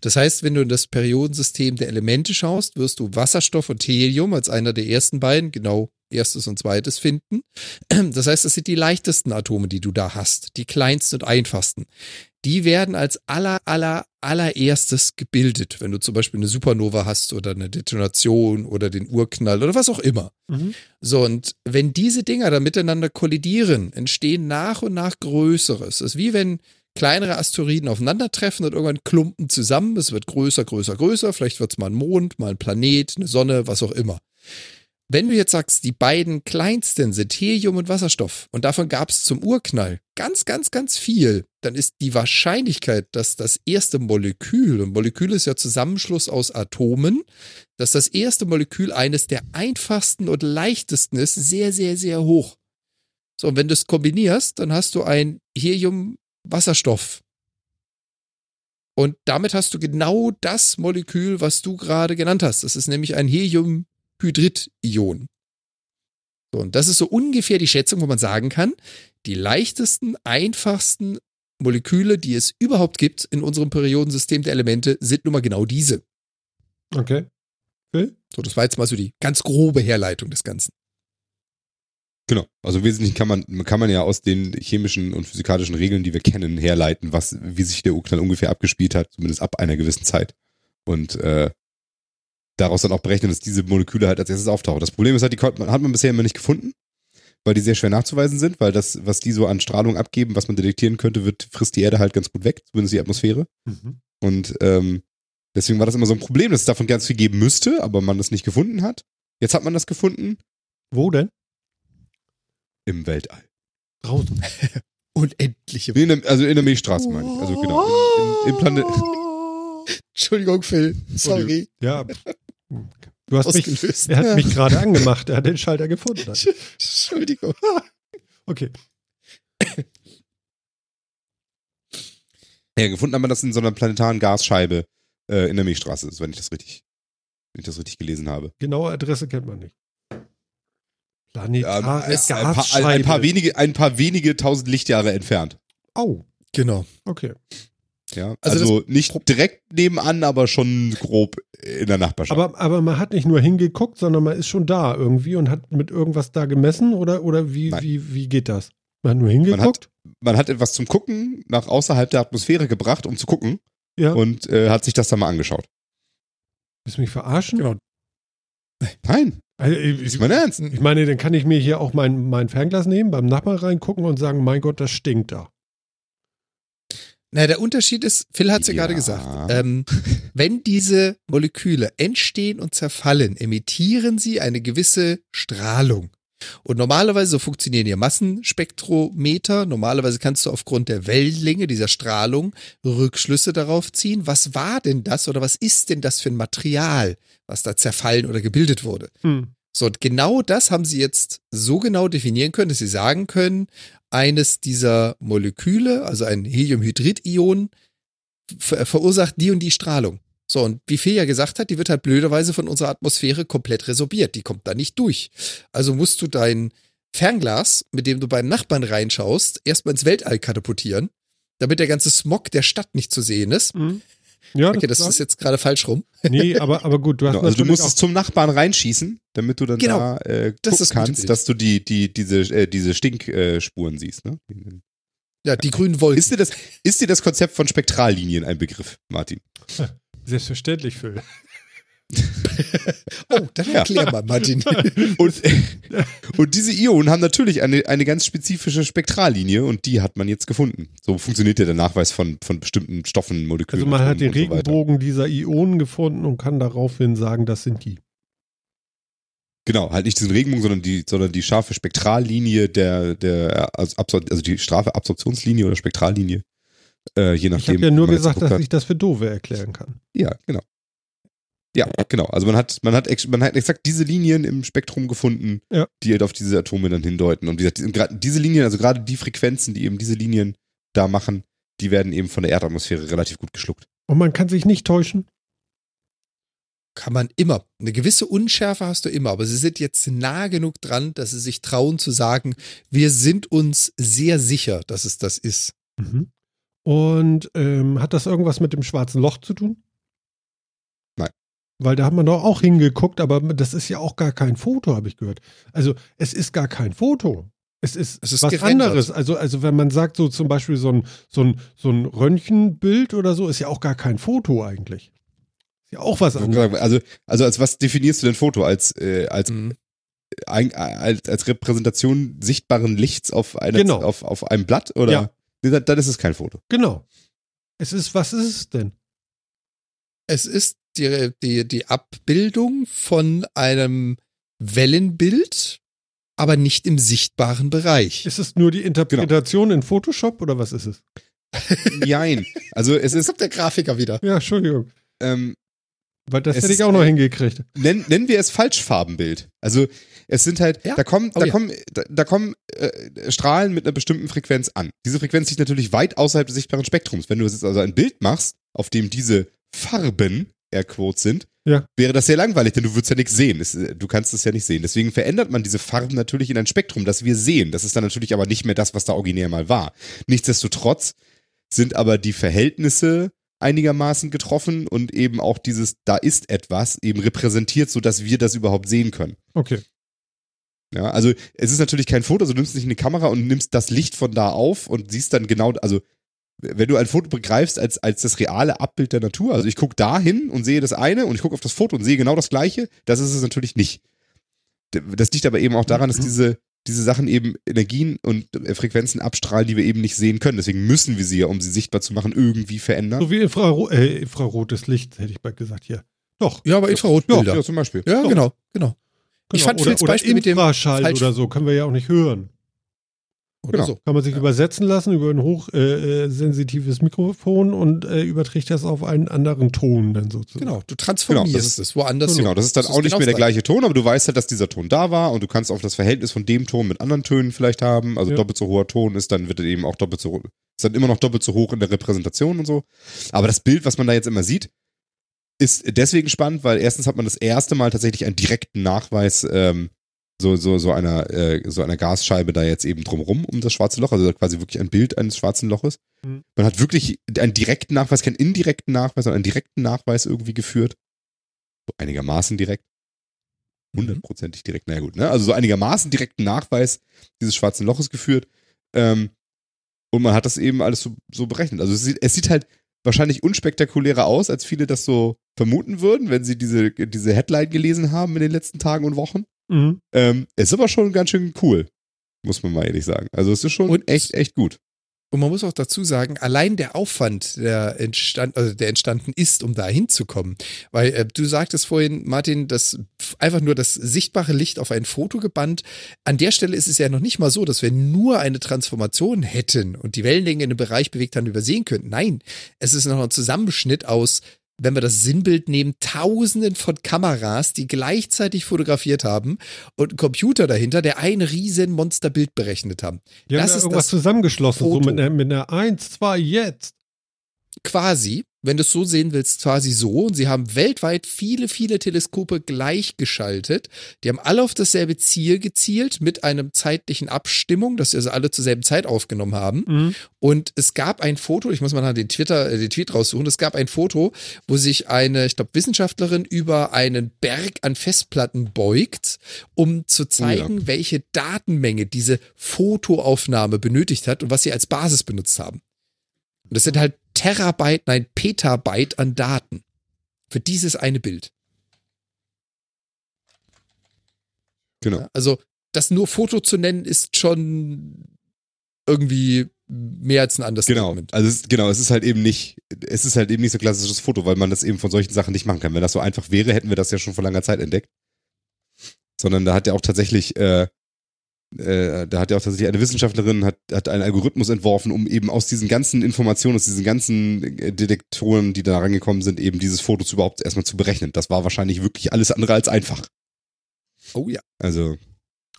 Das heißt, wenn du in das Periodensystem der Elemente schaust, wirst du Wasserstoff und Helium als einer der ersten beiden, genau erstes und zweites finden. Das heißt, das sind die leichtesten Atome, die du da hast, die kleinsten und einfachsten die werden als aller, aller, allererstes gebildet, wenn du zum Beispiel eine Supernova hast oder eine Detonation oder den Urknall oder was auch immer. So, und wenn diese Dinger dann miteinander kollidieren, entstehen nach und nach Größeres. Es ist wie wenn kleinere Asteroiden aufeinandertreffen und irgendwann klumpen zusammen. Es wird größer, größer, größer. Vielleicht wird es mal ein Mond, mal ein Planet, eine Sonne, was auch immer. Wenn du jetzt sagst, die beiden kleinsten sind Helium und Wasserstoff und davon gab es zum Urknall ganz, ganz, ganz viel, dann ist die Wahrscheinlichkeit, dass das erste Molekül, und Molekül ist ja Zusammenschluss aus Atomen, dass das erste Molekül eines der einfachsten und leichtesten ist, sehr, sehr, sehr hoch. So, und wenn du es kombinierst, dann hast du ein Helium-Wasserstoff. Und damit hast du genau das Molekül, was du gerade genannt hast. Das ist nämlich ein Helium-Hydrid-Ion. So, und das ist so ungefähr die Schätzung, wo man sagen kann, die leichtesten, einfachsten Moleküle, die es überhaupt gibt in unserem Periodensystem der Elemente, sind nun mal genau diese. Okay. Phil? So, das war jetzt mal so die ganz grobe Herleitung des Ganzen. Genau. Also im Wesentlichen kann man, kann man ja aus den chemischen und physikalischen Regeln, die wir kennen, herleiten, was, wie sich der Urknall ungefähr abgespielt hat, zumindest ab einer gewissen Zeit. Und äh, daraus dann auch berechnen, dass diese Moleküle halt als erstes auftauchen. Das Problem ist halt, die hat man bisher immer nicht gefunden, weil die sehr schwer nachzuweisen sind, weil das, was die so an Strahlung abgeben, was man detektieren könnte, wird, frisst die Erde halt ganz gut weg, zumindest die Atmosphäre. Mhm. Und ähm, deswegen war das immer so ein Problem, dass es davon ganz viel geben müsste, aber man das nicht gefunden hat. Jetzt hat man das gefunden Wo denn? im Weltall. Draußen. Unendliche. Nee, in der, also in der Milchstraße meine ich. Also genau. Im, im, im Planet. Entschuldigung, Phil. Sorry. Ja. Du hast mich, er hat mich gerade angemacht. Er hat den Schalter gefunden. Entschuldigung. Okay. Ja, gefunden haben wir das in so einer planetaren Gasscheibe äh, in der Milchstraße, ist, wenn ich das richtig, wenn ich das richtig gelesen habe. Genaue Adresse kennt man nicht. Planetare ein, paar, ein, Gasscheibe. ein, paar wenige, ein paar wenige tausend Lichtjahre entfernt. Oh, Genau. okay. Ja, Also also, nicht direkt nebenan, aber schon grob in der Nachbarschaft. Aber, aber man hat nicht nur hingeguckt, sondern man ist schon da irgendwie und hat mit irgendwas da gemessen oder, oder wie, Nein. wie, wie geht das? Man hat nur hingeguckt? Man hat etwas zum Gucken nach außerhalb der Atmosphäre gebracht, um zu gucken ja. und äh, hat sich das dann mal angeschaut. Willst du mich verarschen? Genau. Nein, Also, ich, ist mein Ernst. ich meine, dann kann ich mir hier auch mein, mein Fernglas nehmen, beim Nachbarn reingucken und sagen, mein Gott, das stinkt da. Na, der Unterschied ist, Phil hat es ja. Ja. gerade gesagt, ähm, wenn diese Moleküle entstehen und zerfallen, emittieren sie eine gewisse Strahlung. Und normalerweise, so funktionieren ja Massenspektrometer, normalerweise kannst du aufgrund der Wellenlänge dieser Strahlung Rückschlüsse darauf ziehen, was war denn das oder was ist denn das für ein Material, was da zerfallen oder gebildet wurde. Hm. So, und genau das haben sie jetzt so genau definieren können, dass sie sagen können, eines dieser Moleküle, also ein Heliumhydrid-Ion, ver verursacht die und die Strahlung. So, und wie Fee ja gesagt hat, die wird halt blöderweise von unserer Atmosphäre komplett resorbiert. Die kommt da nicht durch. Also musst du dein Fernglas, mit dem du bei den Nachbarn reinschaust, erstmal ins Weltall katapultieren, damit der ganze Smog der Stadt nicht zu sehen ist. Mhm. Ja, okay, das, ist jetzt gerade falsch rum. Nee, aber, aber gut, du hast Genau, also du musst es zum Nachbarn reinschießen, damit du dann Genau. da äh, Das gucken gutes kannst, dass du die, die, diese, äh, diese Stinkspuren siehst. Ne? Ja, die grünen Wolken. Ist, dir das, ist dir das Konzept von Spektrallinien ein Begriff, Martin? selbstverständlich, Phil. oh, dann Ja. erklär mal, Martin. Und, und diese Ionen haben natürlich eine, eine ganz spezifische Spektrallinie und die hat man jetzt gefunden. So funktioniert ja der Nachweis von, von bestimmten Stoffen, Molekülen. Also man hat den so. Regenbogen dieser Ionen gefunden und kann daraufhin sagen, das sind die. Genau, halt nicht diesen Regenbogen, sondern die, sondern die scharfe Spektrallinie der, der also, also die scharfe Absorptionslinie oder Spektrallinie. Äh, je Ich nachdem. habe ja nur gesagt, dass hat. ich das für doofe erklären kann. Ja, genau. Ja, genau. Also man hat, man hat, ex- man hat exakt diese Linien im Spektrum gefunden, Ja. die halt auf diese Atome dann hindeuten. Und wie gesagt, diese Linien, also gerade die Frequenzen, die eben diese Linien da machen, die werden eben von der Erdatmosphäre relativ gut geschluckt. Und man kann sich nicht täuschen. Kann man immer. Eine gewisse Unschärfe hast du immer, aber sie sind jetzt nah genug dran, dass sie sich trauen zu sagen, wir sind uns sehr sicher, dass es das ist. Mhm. Und ähm, hat das irgendwas mit dem schwarzen Loch zu tun? Weil da hat man doch auch hingeguckt, aber das ist ja auch gar kein Foto, habe ich gehört. Also es ist gar kein Foto. Es ist, Es ist was gerendert. anderes. Also, also wenn man sagt, so zum Beispiel so ein, so, ein, so ein Röntgenbild oder so, ist ja auch gar kein Foto eigentlich. Ist ja auch was anderes. Also, also als was definierst du denn Foto? Als, äh, als, Mhm. ein, als, als Repräsentation sichtbaren Lichts auf, einer, Genau. auf, auf einem Blatt? Oder? Ja. Nee, Dann, dann ist es kein Foto. Genau. Es ist, was ist es denn? Es ist die, die, die Abbildung von einem Wellenbild, aber nicht im sichtbaren Bereich. Ist es nur die Interpretation in Photoshop oder was ist es? Nein. Also es Jetzt ist, kommt der Grafiker wieder. Ja, Entschuldigung. ähm, Weil das hätte ich auch noch hingekriegt. nennen, nennen wir es Falschfarbenbild. Also es sind halt, Ja. da kommen, Oh da ja. kommen, da, da kommen äh, Strahlen mit einer bestimmten Frequenz an. Diese Frequenz liegt natürlich weit außerhalb des sichtbaren Spektrums. Wenn du jetzt also ein Bild machst, auf dem diese Farben Airquotes sind, Ja. wäre das sehr langweilig, denn du würdest ja nichts sehen. Es, äh, du kannst es ja nicht sehen. Deswegen verändert man diese Farben natürlich in ein Spektrum, das wir sehen. Das ist dann natürlich aber nicht mehr das, was da originär mal war. Nichtsdestotrotz sind aber die Verhältnisse einigermaßen getroffen und eben auch dieses, da ist etwas, eben repräsentiert, sodass wir das überhaupt sehen können. Okay. Ja, also es ist natürlich kein Foto, also du nimmst nicht eine Kamera und nimmst das Licht von da auf und siehst dann genau, also wenn du ein Foto begreifst als, als das reale Abbild der Natur, also ich gucke da hin und sehe das eine und ich gucke auf das Foto und sehe genau das gleiche, das ist es natürlich nicht. Das liegt aber eben auch daran, dass diese, diese Sachen eben Energien und äh, Frequenzen abstrahlen, die wir eben nicht sehen können. Deswegen müssen wir sie ja, um sie sichtbar zu machen, irgendwie verändern. So wie Infraro äh, infrarotes Licht, hätte ich bald gesagt hier. Doch. Ja, aber Ja, Infrarotbilder. ja, zum Beispiel. Ja, Doch. genau, genau. Ich Genau. fand oder, Phils oder Beispiel mit dem Infraschall oder so, können wir ja auch nicht hören. Oder Genau. so. Kann man sich übersetzen lassen über ein hochsensitives äh, sensitives Mikrofon und äh, überträgt das auf einen anderen Ton dann sozusagen. Genau, du transformierst Genau, das ist- es woanders. Genau, das ist dann Das auch nicht genau mehr der gleiche Ton, aber du weißt halt, dass dieser Ton da war und du kannst auch das Verhältnis von dem Ton mit anderen Tönen vielleicht haben. Also Ja. doppelt so hoher Ton ist dann, wird er eben auch doppelt so, ist dann immer noch doppelt so hoch in der Repräsentation und so. Aber das Bild, was man da jetzt immer sieht, ist deswegen spannend, weil erstens hat man das erste Mal tatsächlich einen direkten Nachweis ähm, so, so, so einer, äh, so einer Gasscheibe da jetzt eben drumrum um das schwarze Loch, also quasi wirklich ein Bild eines schwarzen Loches. Mhm. Man hat wirklich einen direkten Nachweis, keinen indirekten Nachweis, sondern einen direkten Nachweis irgendwie geführt. So einigermaßen direkt. Mhm. Hundertprozentig direkt, naja gut, ne? Also so einigermaßen direkten Nachweis dieses schwarzen Loches geführt. Ähm, und man hat das eben alles so, so berechnet. Also es sieht, es sieht halt wahrscheinlich unspektakulärer aus, als viele das so vermuten würden, wenn sie diese, diese Headline gelesen haben in den letzten Tagen und Wochen. Mhm. Ähm, es ist aber schon ganz schön cool, muss man mal ehrlich sagen. Also es ist schon Und- echt, echt gut. Und man muss auch dazu sagen, allein der Aufwand, der, entstand, also der entstanden ist, um da hinzukommen. Weil äh, du sagtest vorhin, Martin, dass einfach nur das sichtbare Licht auf ein Foto gebannt. An der Stelle ist es ja noch nicht mal so, dass wir nur eine Transformation hätten und die Wellenlänge in einem Bereich bewegt haben, übersehen könnten. Nein, es ist noch ein Zusammenschnitt aus wenn wir das Sinnbild nehmen, tausenden von Kameras, die gleichzeitig fotografiert haben und ein Computer dahinter, der ein riesen Monsterbild berechnet haben. Die haben Das ja ist irgendwas das zusammengeschlossen, so Foto. mit einer, mit einer 1, 2, jetzt. quasi, wenn du es so sehen willst, quasi so. Und sie haben weltweit viele, viele Teleskope gleichgeschaltet. Die haben alle auf dasselbe Ziel gezielt mit einem zeitlichen Abstimmung, dass sie also alle zur selben Zeit aufgenommen haben. Mhm. Und es gab ein Foto, ich muss mal nach den Twitter, äh, den Tweet raussuchen, es gab ein Foto, wo sich eine, ich glaube, Wissenschaftlerin über einen Berg an Festplatten beugt, um zu zeigen, welche Datenmenge diese Fotoaufnahme benötigt hat und was sie als Basis benutzt haben. Und das sind halt Terabyte, nein, Petabyte an Daten. Für dieses eine Bild. Genau. Ja, Also, das nur Foto zu nennen, ist schon irgendwie mehr als ein anderes Genau, also es, genau, es ist halt eben nicht, es ist halt eben nicht so klassisches Foto, weil man das eben von solchen Sachen nicht machen kann. Wenn das so einfach wäre, hätten wir das ja schon vor langer Zeit entdeckt. Sondern da hat ja auch tatsächlich, äh, äh, da hat ja auch tatsächlich eine Wissenschaftlerin hat, hat einen Algorithmus entworfen, um eben aus diesen ganzen Informationen, aus diesen ganzen äh, Detektoren, die da rangekommen sind, eben dieses Foto zu überhaupt erstmal zu berechnen. Das war wahrscheinlich wirklich alles andere als einfach. Oh ja. Also,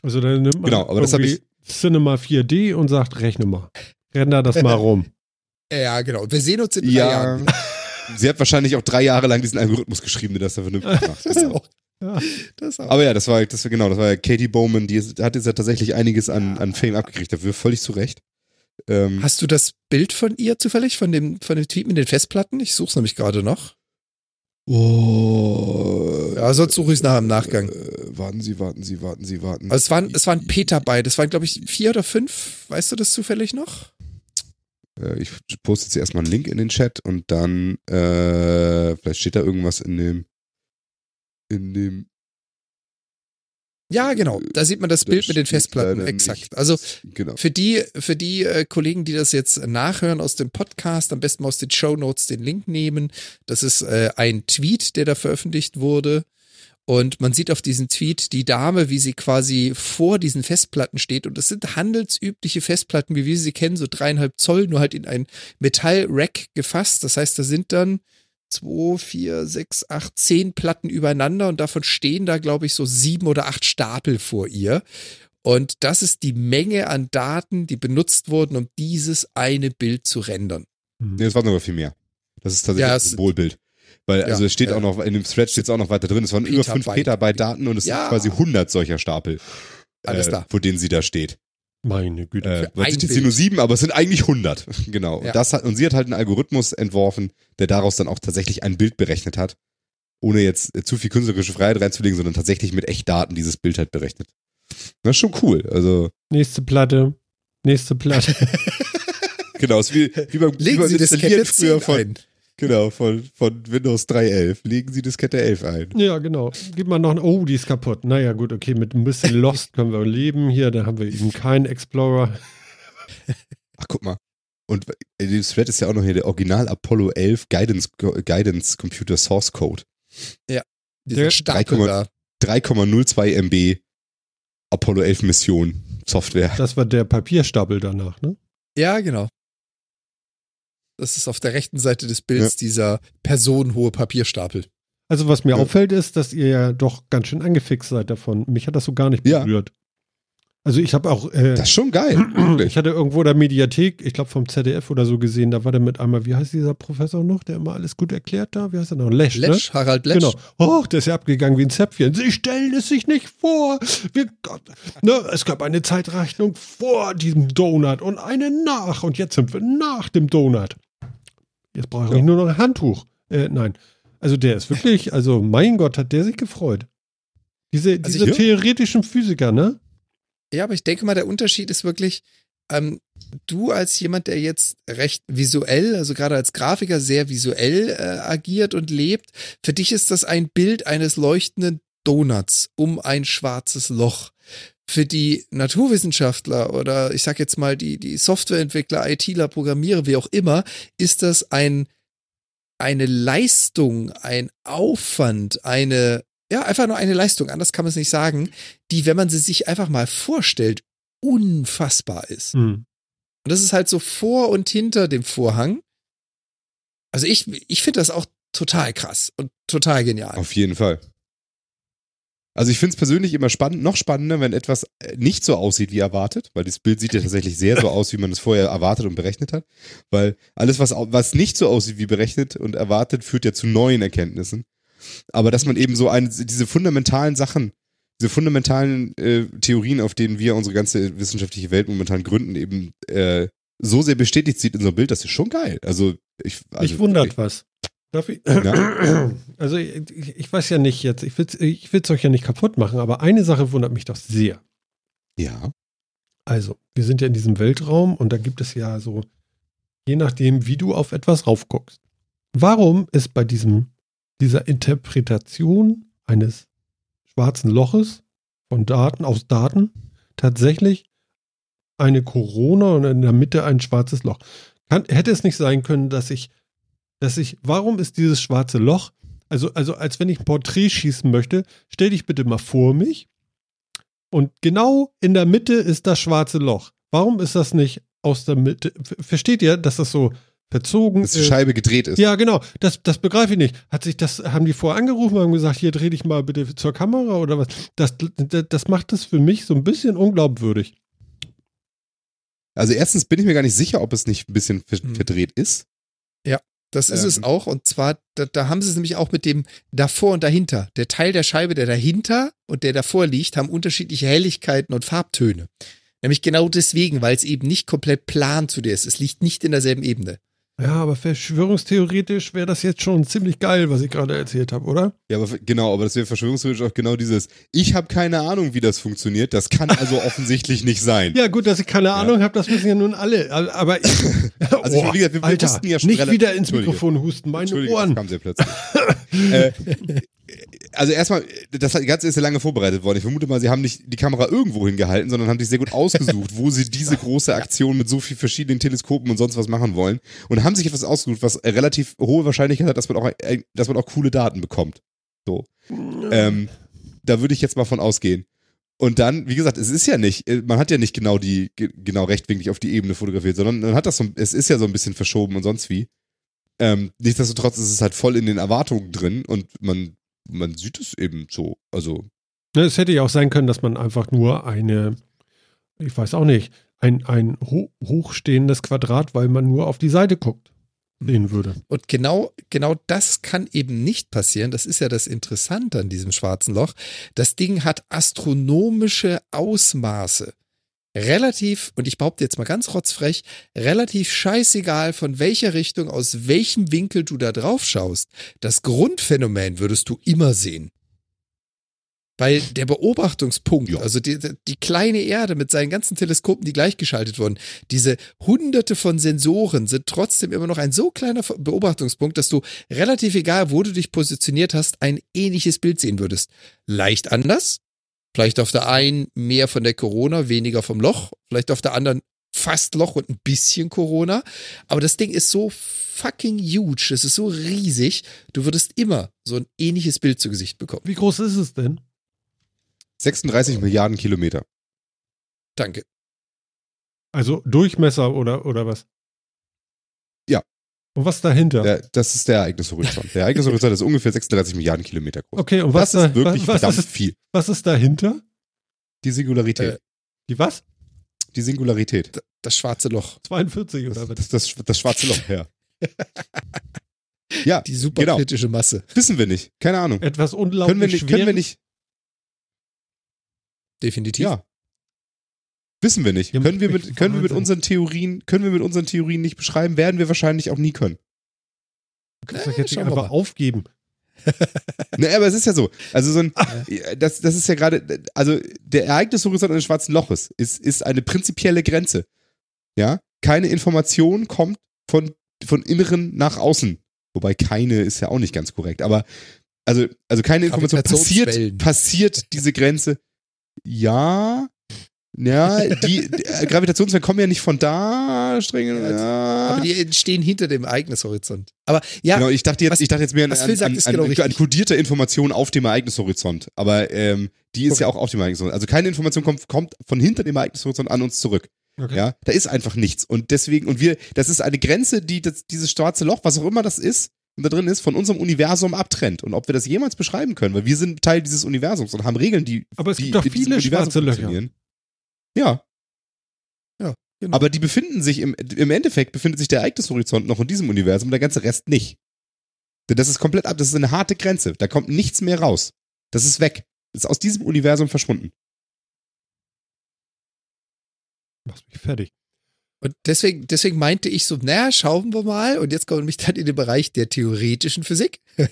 Also dann nimmt man Genau, aber das irgendwie Cinema 4D und sagt, rechne mal. Render das mal rum. Ja, genau. Wir sehen uns in drei ja, Jahren. sie hat wahrscheinlich auch drei Jahre lang diesen Algorithmus geschrieben, der das da vernünftig macht. Das Genau. auch. Ja. Das. Aber ja, das war, das war genau, das war ja Katie Bowman, die hat jetzt ja tatsächlich einiges an, an Fame abgekriegt, dafür völlig zu Recht. Ähm, Hast du das Bild von ihr zufällig, von dem, von dem Tweet mit den Festplatten? Ich suche es nämlich gerade noch. oh, Ja, sonst suche ich es nachher im Nachgang. Äh, warten Sie, warten Sie, warten Sie, warten Also es waren, Sie. es waren Petabyte. Es waren, glaube ich, vier oder fünf. Weißt du das zufällig noch? Äh, ich poste jetzt erstmal einen Link in den Chat und dann, äh, vielleicht steht da irgendwas in dem, in dem. Ja, genau. Da sieht man das Bild mit den Festplatten. Exakt. nichts. Also genau. für die, für die äh, Kollegen, die das jetzt nachhören aus dem Podcast, am besten mal aus den Show Notes den Link nehmen. Das ist äh, ein Tweet, der da veröffentlicht wurde. Und man sieht auf diesem Tweet die Dame, wie sie quasi vor diesen Festplatten steht. Und das sind handelsübliche Festplatten, wie wir sie kennen, so dreieinhalb Zoll, nur halt in ein Metallrack gefasst. Das heißt, da sind dann zwei, vier, sechs, acht, zehn Platten übereinander und davon stehen da, glaube ich, so sieben oder acht Stapel vor ihr. Und das ist die Menge an Daten, die benutzt wurden, um dieses eine Bild zu rendern. Nee, das war sogar viel mehr. Das ist tatsächlich Ja, es- Symbolbild. Weil, also Ja, es steht ja. auch noch, in dem Thread steht es auch noch weiter drin, es waren über 5 Petabyte. Petabyte Daten und es sind quasi 100 solcher Stapel, Alles äh, da. vor denen sie da steht. Meine Güte. Äh, ein sieht jetzt nur sieben, aber es sind eigentlich 100. genau. Ja. Und, das hat, und sie hat halt einen Algorithmus entworfen, der daraus dann auch tatsächlich ein Bild berechnet hat, ohne jetzt äh, zu viel künstlerische Freiheit reinzulegen, sondern tatsächlich mit Echtdaten dieses Bild halt berechnet. Das ist schon cool. Also, Nächste Platte. Nächste Platte. genau, ist wie, wie beim, wie Legen beim Sie das Installieren früher 10 von, ein. Genau, von, von Windows 3.11. Legen Sie Diskette 11 ein. ja, genau. Gib mal noch ein. Oh, die ist kaputt. Naja, gut, okay. Mit ein bisschen Lost können wir leben hier. Da haben wir eben keinen Explorer. Ach, guck mal. Und in dem Thread ist ja auch noch hier der Original Apollo 11 Guidance, Guidance Computer Source Code. Dieser Der- Stapel 3,0 da. 3,02 MB Apollo 11 Mission Software. Das war der Papierstapel danach, ne? Ja, genau. Das ist auf der rechten Seite des Bilds dieser personenhohe Papierstapel. Also, was mir Ja. auffällt, ist, dass ihr ja doch ganz schön angefixt seid davon. Mich hat das so gar nicht Ja. berührt. Also, ich habe auch. Äh, Das ist schon geil. Ich hatte irgendwo in der Mediathek, ich glaube vom ZDF oder so gesehen, da war der mit einmal, wie heißt dieser Professor noch, der immer alles gut erklärt da? Wie heißt er noch? Lesch, Lesch, Harald ne? Lesch. Genau. Oh, der ist ja abgegangen wie ein Zäpfchen. Sie stellen es sich nicht vor. Wir, Gott, ne, es gab eine Zeitrechnung vor diesem Donut und eine nach. Und jetzt sind wir nach dem Donut. Jetzt brauche ich Ja. nur noch ein Handtuch. Äh, nein. Also der ist wirklich, also mein Gott, hat der sich gefreut. Diese, Also diese ich- theoretischen Physiker, ne? Ja, aber ich denke mal, der Unterschied ist wirklich, ähm, du als jemand, der jetzt recht visuell, also gerade als Grafiker sehr visuell äh, agiert und lebt, für dich ist das ein Bild eines leuchtenden Donuts um ein schwarzes Loch. Für die Naturwissenschaftler oder ich sag jetzt mal die, die Softwareentwickler, ITler, Programmierer, wie auch immer, ist das ein, eine Leistung, ein Aufwand, eine, ja, einfach nur eine Leistung, anders kann man es nicht sagen, die, wenn man sie sich einfach mal vorstellt, unfassbar ist. Hm. Und das ist halt so vor und hinter dem Vorhang. Also ich, ich finde das auch total krass und total genial. Auf jeden Fall. Also ich finde es persönlich immer spannend, noch spannender, wenn etwas äh, nicht so aussieht wie erwartet, weil das Bild sieht ja tatsächlich sehr so aus, wie man es vorher erwartet und berechnet hat. Weil alles, was, was nicht so aussieht wie berechnet und erwartet, führt ja zu neuen Erkenntnissen. Aber dass man eben so eine, diese fundamentalen Sachen, diese fundamentalen äh, Theorien, auf denen wir unsere ganze wissenschaftliche Welt momentan gründen, eben äh, so sehr bestätigt sieht in so einem Bild, das ist schon geil. Also ich, also, Mich wundert was. Darf ich? Ja. Also ich, ich weiß ja nicht jetzt, ich will es euch ja nicht kaputt machen, aber eine Sache wundert mich doch sehr. Ja. Also, wir sind ja in diesem Weltraum und da gibt es ja so, je nachdem, wie du auf etwas raufguckst. Warum ist bei diesem, dieser Interpretation eines schwarzen Loches von Daten, aus Daten, tatsächlich eine Corona und in der Mitte ein schwarzes Loch? Kann, hätte es nicht sein können, dass ich, dass ich, warum ist dieses schwarze Loch, also, also als wenn ich ein Porträt schießen möchte, stell dich bitte mal vor mich und genau in der Mitte ist das schwarze Loch. Warum ist das nicht aus der Mitte? Ver- Versteht ihr, dass das so verzogen Dass die ist? Scheibe gedreht ist. Ja, genau. Das, das begreife ich nicht. Hat sich das, haben die vorher angerufen und haben gesagt, hier dreh dich mal bitte zur Kamera oder was? Das, das, das macht es für mich so ein bisschen unglaubwürdig. Also erstens bin ich mir gar nicht sicher, ob es nicht ein bisschen Hm. verdreht ist. Das ist Ähm. es auch. Und zwar, da, da haben sie es nämlich auch mit dem davor und dahinter. Der Teil der Scheibe, der dahinter und der davor liegt, haben unterschiedliche Helligkeiten und Farbtöne. Nämlich genau deswegen, weil es eben nicht komplett plan zu dir ist. Es liegt nicht in derselben Ebene. Ja, aber verschwörungstheoretisch wäre das jetzt schon ziemlich geil, was ich gerade erzählt habe, oder? Ja, aber genau, aber das wäre verschwörungstheoretisch auch genau dieses, ich habe keine Ahnung, wie das funktioniert, das kann also offensichtlich nicht sein. Ja, gut, dass ich keine Ahnung habe, das wissen ja nun alle. Aber ich, Also ich- wie gesagt, wir- Alter, ja schon nicht wieder ins. Mikrofon husten, meine Entschuldigung, das Ohren. kam sehr plötzlich. äh, also erstmal, das Ganze ist ja lange vorbereitet worden. Ich vermute mal, sie haben nicht die Kamera irgendwo hingehalten, sondern haben sich sehr gut ausgesucht, wo sie diese große Aktion mit so viel verschiedenen Teleskopen und sonst was machen wollen. Und haben sich etwas ausgesucht, was relativ hohe Wahrscheinlichkeit hat, dass man auch, dass man auch coole Daten bekommt. So. Ähm, da würde ich jetzt mal von ausgehen. Und dann, wie gesagt, es ist ja nicht, äh, man hat ja nicht genau die, ge- genau rechtwinklig auf die Ebene fotografiert, sondern man hat das so, es ist ja so ein bisschen verschoben und sonst wie. Ähm, nichtsdestotrotz ist es halt voll in den Erwartungen drin und man, man sieht es eben so. Also, Ne, Es hätte ja auch sein können, dass man einfach nur eine, ich weiß auch nicht, ein, ein ho hochstehendes Quadrat, weil man nur auf die Seite guckt, sehen würde. Und genau, genau das kann eben nicht passieren. Das ist ja das Interessante an diesem schwarzen Loch. Das Ding hat astronomische Ausmaße. Relativ, und ich behaupte jetzt mal ganz rotzfrech, relativ scheißegal, von welcher Richtung, aus welchem Winkel du da drauf schaust. Das Grundphänomen würdest du immer sehen. Weil der Beobachtungspunkt, Ja. also die, die kleine Erde mit seinen ganzen Teleskopen, die gleichgeschaltet wurden, diese hunderte von Sensoren sind trotzdem immer noch ein so kleiner Beobachtungspunkt, dass du relativ egal, wo du dich positioniert hast, ein ähnliches Bild sehen würdest. Leicht anders, vielleicht auf der einen mehr von der Corona, weniger vom Loch, vielleicht auf der anderen fast Loch und ein bisschen Corona, aber das Ding ist so fucking huge, es ist so riesig, du würdest immer so ein ähnliches Bild zu Gesicht bekommen. Wie groß ist es denn? 36 Milliarden Kilometer. Danke. Also Durchmesser oder, oder was? Und was dahinter? Der, das ist der Ereignishorizont. Der Ereignishorizont ist ungefähr 36 Milliarden Kilometer groß. Okay, und was, das ist da, wirklich was, was, verdammt ist, viel. was ist dahinter? Die Singularität. Äh, Die was? die Singularität. Das schwarze Loch. 42 oder Das, was? das, das, das schwarze Loch, ja. ja, Die genau. superkritische Masse. Wissen wir nicht. Keine Ahnung. Etwas unglaublich Können wir nicht, können wir nicht, Definitiv. ja. Wissen wir nicht. Ja, Können wir mit, können wir mit unseren Theorien, können wir mit unseren Theorien nicht beschreiben, werden wir wahrscheinlich auch nie können. Du kannst doch Äh, jetzt nicht einfach mal. aufgeben. Ne, aber es ist ja so. Also so ein, das, das ist ja gerade, also der Ereignishorizont eines schwarzen Loches ist, ist eine prinzipielle Grenze. Ja, keine Information kommt von, von Inneren nach außen. Wobei keine ist ja auch nicht ganz korrekt. Aber also, also keine Information passiert, passiert diese Grenze. Ja, ja, die, die äh, Gravitationswellen kommen ja nicht von da, streng. Ja, Aber die entstehen hinter dem Ereignishorizont. Aber ja, Genau, ich dachte jetzt, was- ich dachte jetzt mehr an, an, an, an, genau an, richtig. kodierte Informationen auf dem Ereignishorizont. Aber ähm, die ist ja auch auf dem Ereignishorizont. Also keine Information kommt, kommt von hinter dem Ereignishorizont an uns zurück. Okay. Ja, da ist einfach nichts. Und deswegen, und wir, das ist eine Grenze, die das, dieses schwarze Loch, was auch immer das ist, da drin ist, von unserem Universum abtrennt und ob wir das jemals beschreiben können, weil wir sind Teil dieses Universums und haben Regeln, die Aber es die gibt doch viele Universum schwarze Löcher. Funktionieren. Ja, Genau. aber die befinden sich im, im Endeffekt befindet sich der Ereignishorizont noch in diesem Universum und der ganze Rest nicht. Denn das ist komplett ab, das ist eine harte Grenze. Da kommt nichts mehr raus. Das ist weg. Das ist aus diesem Universum verschwunden. Machst mich fertig. Und deswegen, deswegen meinte ich so, naja, schauen wir mal. Und jetzt kommen wir mich dann in den Bereich der theoretischen Physik.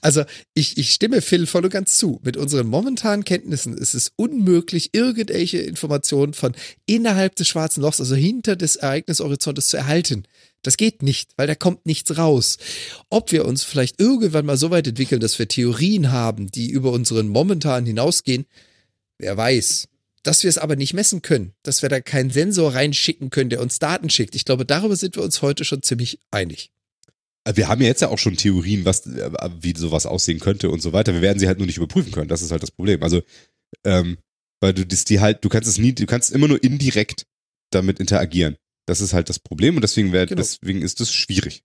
also ich, ich stimme Phil voll und ganz zu. Mit unseren momentanen Kenntnissen ist es unmöglich, irgendwelche Informationen von innerhalb des schwarzen Lochs, also hinter des Ereignishorizontes zu erhalten. Das geht nicht, weil da kommt nichts raus. Ob wir uns vielleicht irgendwann mal so weit entwickeln, dass wir Theorien haben, die über unseren momentanen hinausgehen, wer weiß. Dass wir es aber nicht messen können, dass wir da keinen Sensor reinschicken können, der uns Daten schickt. Ich glaube, darüber sind wir uns heute schon ziemlich einig. Äh, Wir haben ja jetzt ja auch schon Theorien, was, äh, wie sowas aussehen könnte und so weiter. Wir werden sie halt nur nicht überprüfen können. Das ist halt das Problem. Also, ähm, weil du das, die halt, du kannst es nie, du kannst immer nur indirekt damit interagieren. Das ist halt das Problem und deswegen, wär, Genau. deswegen ist das schwierig.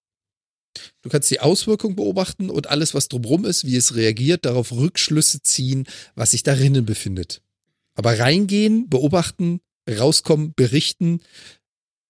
Du kannst die Auswirkung beobachten und alles, was drumherum ist, wie es reagiert, darauf Rückschlüsse ziehen, was sich darinnen befindet. Aber reingehen, beobachten, rauskommen, berichten,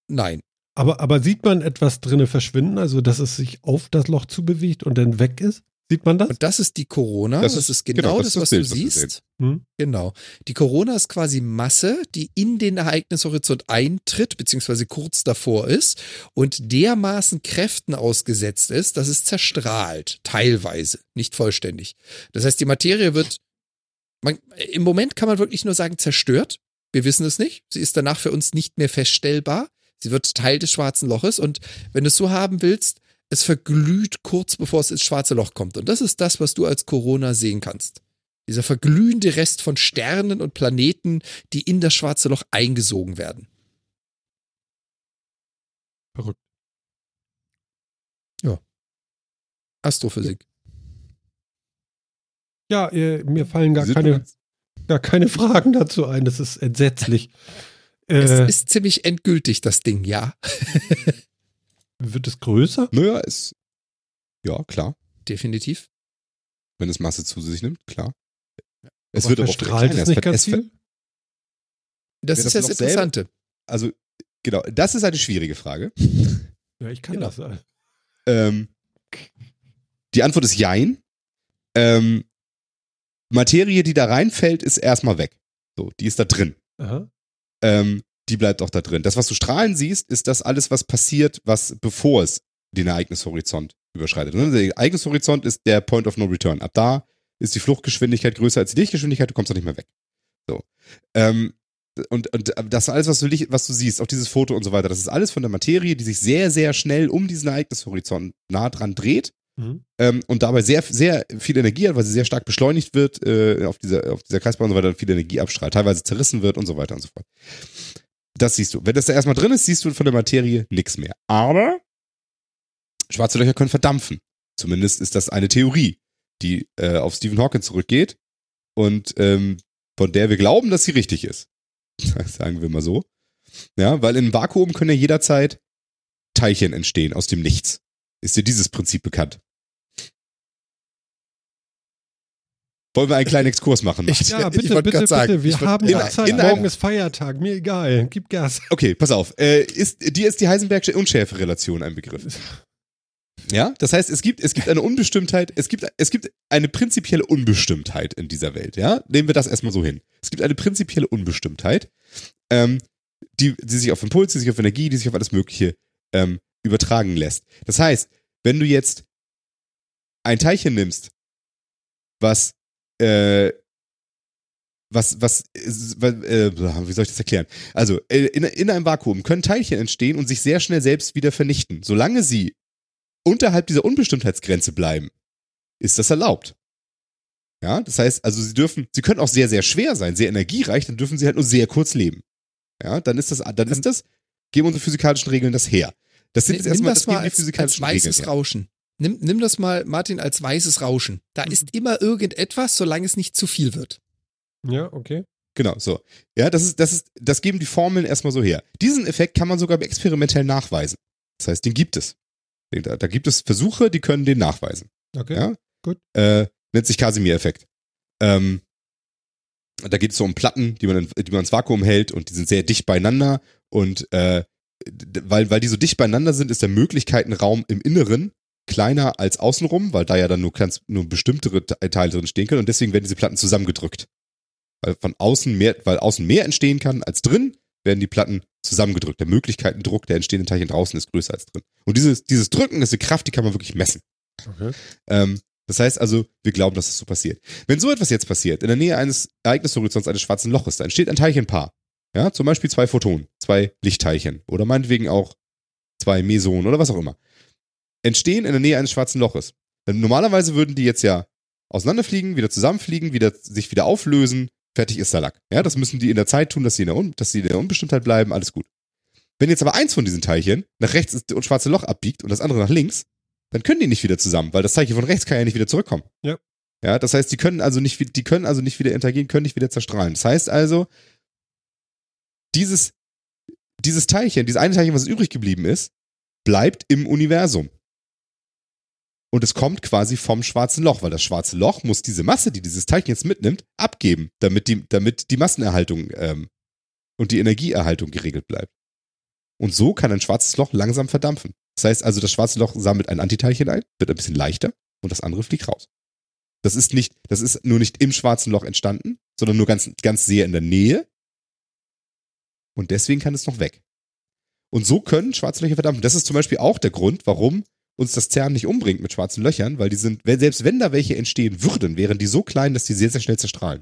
nein. Aber, aber sieht man etwas drinne verschwinden, also dass es sich auf das Loch zubewegt und dann weg ist? Sieht man das? Und das ist die Corona. Das Das, ist- ist genau, genau, das das, was Bild, du siehst. Hm? Genau. Die Corona ist quasi Masse, die in den Ereignishorizont eintritt, beziehungsweise kurz davor ist und dermaßen Kräften ausgesetzt ist, dass es zerstrahlt. Teilweise, nicht vollständig. Das heißt, die Materie wird, man, im Moment kann man wirklich nur sagen, zerstört. Wir wissen es nicht. Sie ist danach für uns nicht mehr feststellbar. Sie wird Teil des schwarzen Loches und wenn du es so haben willst, es verglüht kurz bevor es ins schwarze Loch kommt. Und das ist das, was du als Corona sehen kannst. Dieser verglühende Rest von Sternen und Planeten, die in das schwarze Loch eingesogen werden. Verrückt. Astrophysik. Ja, äh, mir fallen gar keine, gar keine Fragen dazu ein. Das ist entsetzlich. Es Äh, ist ziemlich endgültig, das Ding, ja. wird es größer? Naja, ist, ja, klar. Definitiv. Wenn es Masse zu sich nimmt, klar. Es Aber wird aber auch kleiner. es nicht ganz viel? Das ist das das Loch selber- Interessante. Also, genau, das ist eine schwierige Frage. Ja, ich kann Genau. das. äh. Ähm, die Antwort ist Jein. Ähm, Materie, die da reinfällt, ist erstmal weg. So, die ist da drin. Ähm, die bleibt auch da drin. Das, was du strahlen siehst, ist das alles, was passiert, was bevor es den Ereignishorizont überschreitet. Ne? Der Ereignishorizont ist der Point of No Return. Ab da ist die Fluchtgeschwindigkeit größer als die Lichtgeschwindigkeit, du kommst da nicht mehr weg. So. Ähm, und, und das alles, was du, was du siehst, auch dieses Foto und so weiter, das ist alles von der Materie, die sich sehr, sehr schnell um diesen Ereignishorizont nah dran dreht Mhm. ähm, und dabei sehr, sehr viel Energie hat, weil sie sehr stark beschleunigt wird äh, auf, dieser, auf dieser Kreisbahn und so weiter, viel Energie abstrahlt, teilweise zerrissen wird und so weiter und so fort. Das siehst du. Wenn das da erstmal drin ist, siehst du von der Materie nichts mehr. Aber schwarze Löcher können verdampfen. Zumindest ist das eine Theorie, die äh, auf Stephen Hawking zurückgeht und ähm, von der wir glauben, dass sie richtig ist. Sagen wir mal so. Ja, weil im Vakuum können ja jederzeit Teilchen entstehen aus dem Nichts. Ist dir dieses Prinzip bekannt? Wollen wir einen kleinen Exkurs machen? Ich- Ja, Ich bitte, wollte bitte, grad sagen, bitte. Wir ich haben in- ja Zeit. in Morgen ist Feiertag. Mir egal. Gib Gas. Okay, pass auf. Äh, ist, dir ist die Heisenbergsche Unschärferelation ein Begriff. Ja, das heißt, es gibt, es gibt eine Unbestimmtheit, es gibt, es gibt eine prinzipielle Unbestimmtheit in dieser Welt, ja? Nehmen wir das erstmal so hin. Es gibt eine prinzipielle Unbestimmtheit, ähm, die, die sich auf Impuls, die sich auf Energie, die sich auf alles Mögliche ähm, übertragen lässt. Das heißt, wenn du jetzt ein Teilchen nimmst, was, äh, was, was, äh, wie soll ich das erklären? Also, äh, in, in einem Vakuum können Teilchen entstehen und sich sehr schnell selbst wieder vernichten. Solange sie unterhalb dieser Unbestimmtheitsgrenze bleiben, ist das erlaubt. Ja, das heißt, also sie dürfen, sie können auch sehr, sehr schwer sein, sehr energiereich, dann dürfen sie halt nur sehr kurz leben. Ja, dann ist das, dann ist das, geben unsere physikalischen Regeln das her. Das sind jetzt erstmal, das das mal geben die als, als physikalischen weißes Regeln. Rauschen. Nimm, nimm das mal, Martin, als weißes Rauschen. Da Mhm. ist immer irgendetwas, solange es nicht zu viel wird. Ja, okay. Genau, so. Ja, das ist, das ist, das geben die Formeln erstmal so her. Diesen Effekt kann man sogar experimentell nachweisen. Das heißt, den gibt es. Da, da gibt es Versuche, die können den nachweisen. Okay. Ja? gut. Äh, nennt sich Casimir-Effekt. Ähm, da geht es so um Platten, die man, die man ins Vakuum hält und die sind sehr dicht beieinander und äh, weil, weil die so dicht beieinander sind, ist der Möglichkeitenraum im Inneren kleiner als außenrum, weil da ja dann nur, ganz, nur bestimmtere Te- Teile drin stehen können und deswegen werden diese Platten zusammengedrückt. Weil von außen mehr, weil außen mehr entstehen kann als drin, werden die Platten zusammengedrückt. Der Möglichkeitendruck der entstehenden Teilchen draußen ist größer als drin. Und dieses, dieses Drücken ist eine Kraft, die kann man wirklich messen. Okay. Ähm, das heißt also, wir glauben, dass das so passiert. Wenn so etwas jetzt passiert, in der Nähe eines Ereignishorizonts eines schwarzen Loches, da entsteht ein Teilchenpaar. Ja, zum Beispiel zwei Photonen, zwei Lichtteilchen oder meinetwegen auch zwei Mesonen oder was auch immer. Entstehen in der Nähe eines schwarzen Loches. Denn normalerweise würden die jetzt ja auseinanderfliegen, wieder zusammenfliegen, wieder, sich wieder auflösen, fertig ist der Lack. Ja, das müssen die in der Zeit tun, dass sie in der, Un dass sie in der Unbestimmtheit bleiben, alles gut. Wenn jetzt aber eins von diesen Teilchen nach rechts ins schwarze Loch abbiegt und das andere nach links, dann können die nicht wieder zusammen, weil das Teilchen von rechts kann ja nicht wieder zurückkommen. Ja. Ja, das heißt, die können also nicht, die können also nicht wieder interagieren, können nicht wieder zerstrahlen. Das heißt also, dieses, dieses Teilchen, dieses eine Teilchen, was übrig geblieben ist, bleibt im Universum. Und es kommt quasi vom schwarzen Loch, weil das schwarze Loch muss diese Masse, die dieses Teilchen jetzt mitnimmt, abgeben, damit die, damit die Massenerhaltung ähm, und die Energieerhaltung geregelt bleibt. Und so kann ein schwarzes Loch langsam verdampfen. Das heißt also, das schwarze Loch sammelt ein Antiteilchen ein, wird ein bisschen leichter und das andere fliegt raus. Das ist nicht, das ist nur nicht im schwarzen Loch entstanden, sondern nur ganz, ganz sehr in der Nähe. Und deswegen kann es noch weg. Und so können schwarze Löcher verdampfen. Das ist zum Beispiel auch der Grund, warum uns das CERN nicht umbringt mit schwarzen Löchern, weil die sind, selbst wenn da welche entstehen würden, wären die so klein, dass die sehr, sehr schnell zerstrahlen.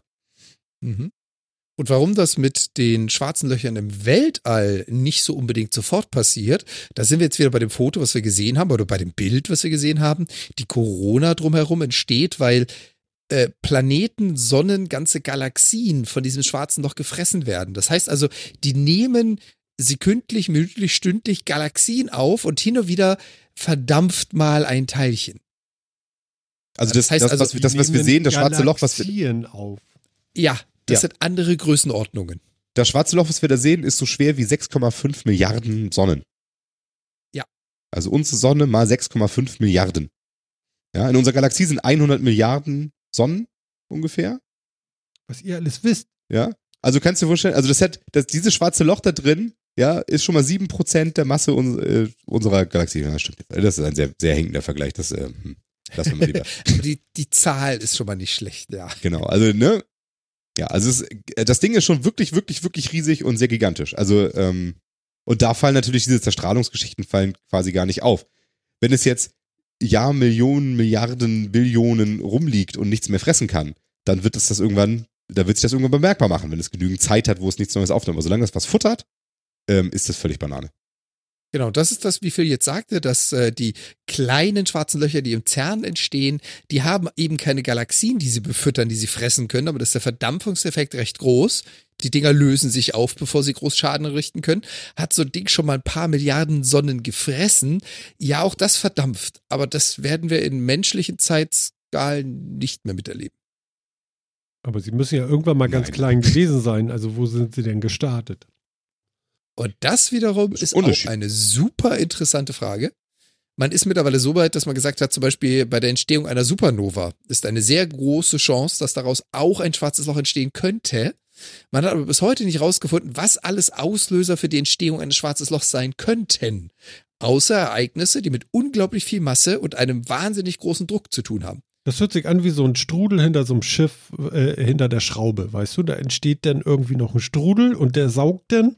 Mhm. Und warum das mit den schwarzen Löchern im Weltall nicht so unbedingt sofort passiert, da sind wir jetzt wieder bei dem Foto, was wir gesehen haben, oder bei dem Bild, was wir gesehen haben. Die Corona drumherum entsteht, weil äh, Planeten, Sonnen, ganze Galaxien von diesem schwarzen Loch gefressen werden. Das heißt also, die nehmen sekündlich, minütlich, stündlich Galaxien auf und hin und wieder verdampft mal ein Teilchen. Also Das das, heißt das, also, was, wir- das, was wir sehen, das schwarze Loch, was wir, auf. Ja, das Ja. sind andere Größenordnungen. das schwarze Loch, was wir da sehen, ist so schwer wie 6,5 Milliarden Sonnen. Ja. Also unsere Sonne mal 6,5 Milliarden. Ja, in unserer Galaxie sind 100 Milliarden Sonnen ungefähr. Was ihr alles wisst. Ja. Also kannst du dir vorstellen, also das hat, das, dieses schwarze Loch da drin, ja, ist schon mal 7% der Masse uns, äh, unserer Galaxie. Ja, stimmt. Das ist ein sehr, sehr hängender Vergleich. Das äh, hm, lassen wir mal lieber. Die, die Zahl ist schon mal nicht schlecht, ja. Genau, also, ne? Ja, also es, das Ding ist schon wirklich, wirklich, wirklich riesig und sehr gigantisch. Also, ähm, und da fallen natürlich diese Zerstrahlungsgeschichten fallen quasi gar nicht auf. Wenn es jetzt Jahr, Millionen, Milliarden, Billionen rumliegt und nichts mehr fressen kann, dann wird es das irgendwann, da wird sich das irgendwann bemerkbar machen, wenn es genügend Zeit hat, wo es nichts Neues aufnimmt. Aber solange das was futtert, ähm, ist das völlig Banane. Genau, das ist das, wie Phil jetzt sagte, dass äh, die kleinen schwarzen Löcher, die im CERN entstehen, die haben eben keine Galaxien, die sie befüttern, die sie fressen können, aber das ist der Verdampfungseffekt recht groß. Die Dinger lösen sich auf, bevor sie groß Schaden richten können. Hat so ein Ding schon mal ein paar Milliarden Sonnen gefressen. Ja, auch das verdampft, aber das werden wir in menschlichen Zeitskalen nicht mehr miterleben. Aber sie müssen ja irgendwann mal ganz Nein. klein gewesen sein. Also wo sind sie denn gestartet? Und das wiederum ist ist auch eine super interessante Frage. Man ist mittlerweile so weit, dass man gesagt hat, zum Beispiel bei der Entstehung einer Supernova ist eine sehr große Chance, dass daraus auch ein schwarzes Loch entstehen könnte. Man hat aber bis heute nicht herausgefunden, was alles Auslöser für die Entstehung eines schwarzes Lochs sein könnten. Außer Ereignisse, die mit unglaublich viel Masse und einem wahnsinnig großen Druck zu tun haben. Das hört sich an wie so ein Strudel hinter so einem Schiff, äh, hinter der Schraube, weißt du? Da entsteht dann irgendwie noch ein Strudel und der saugt dann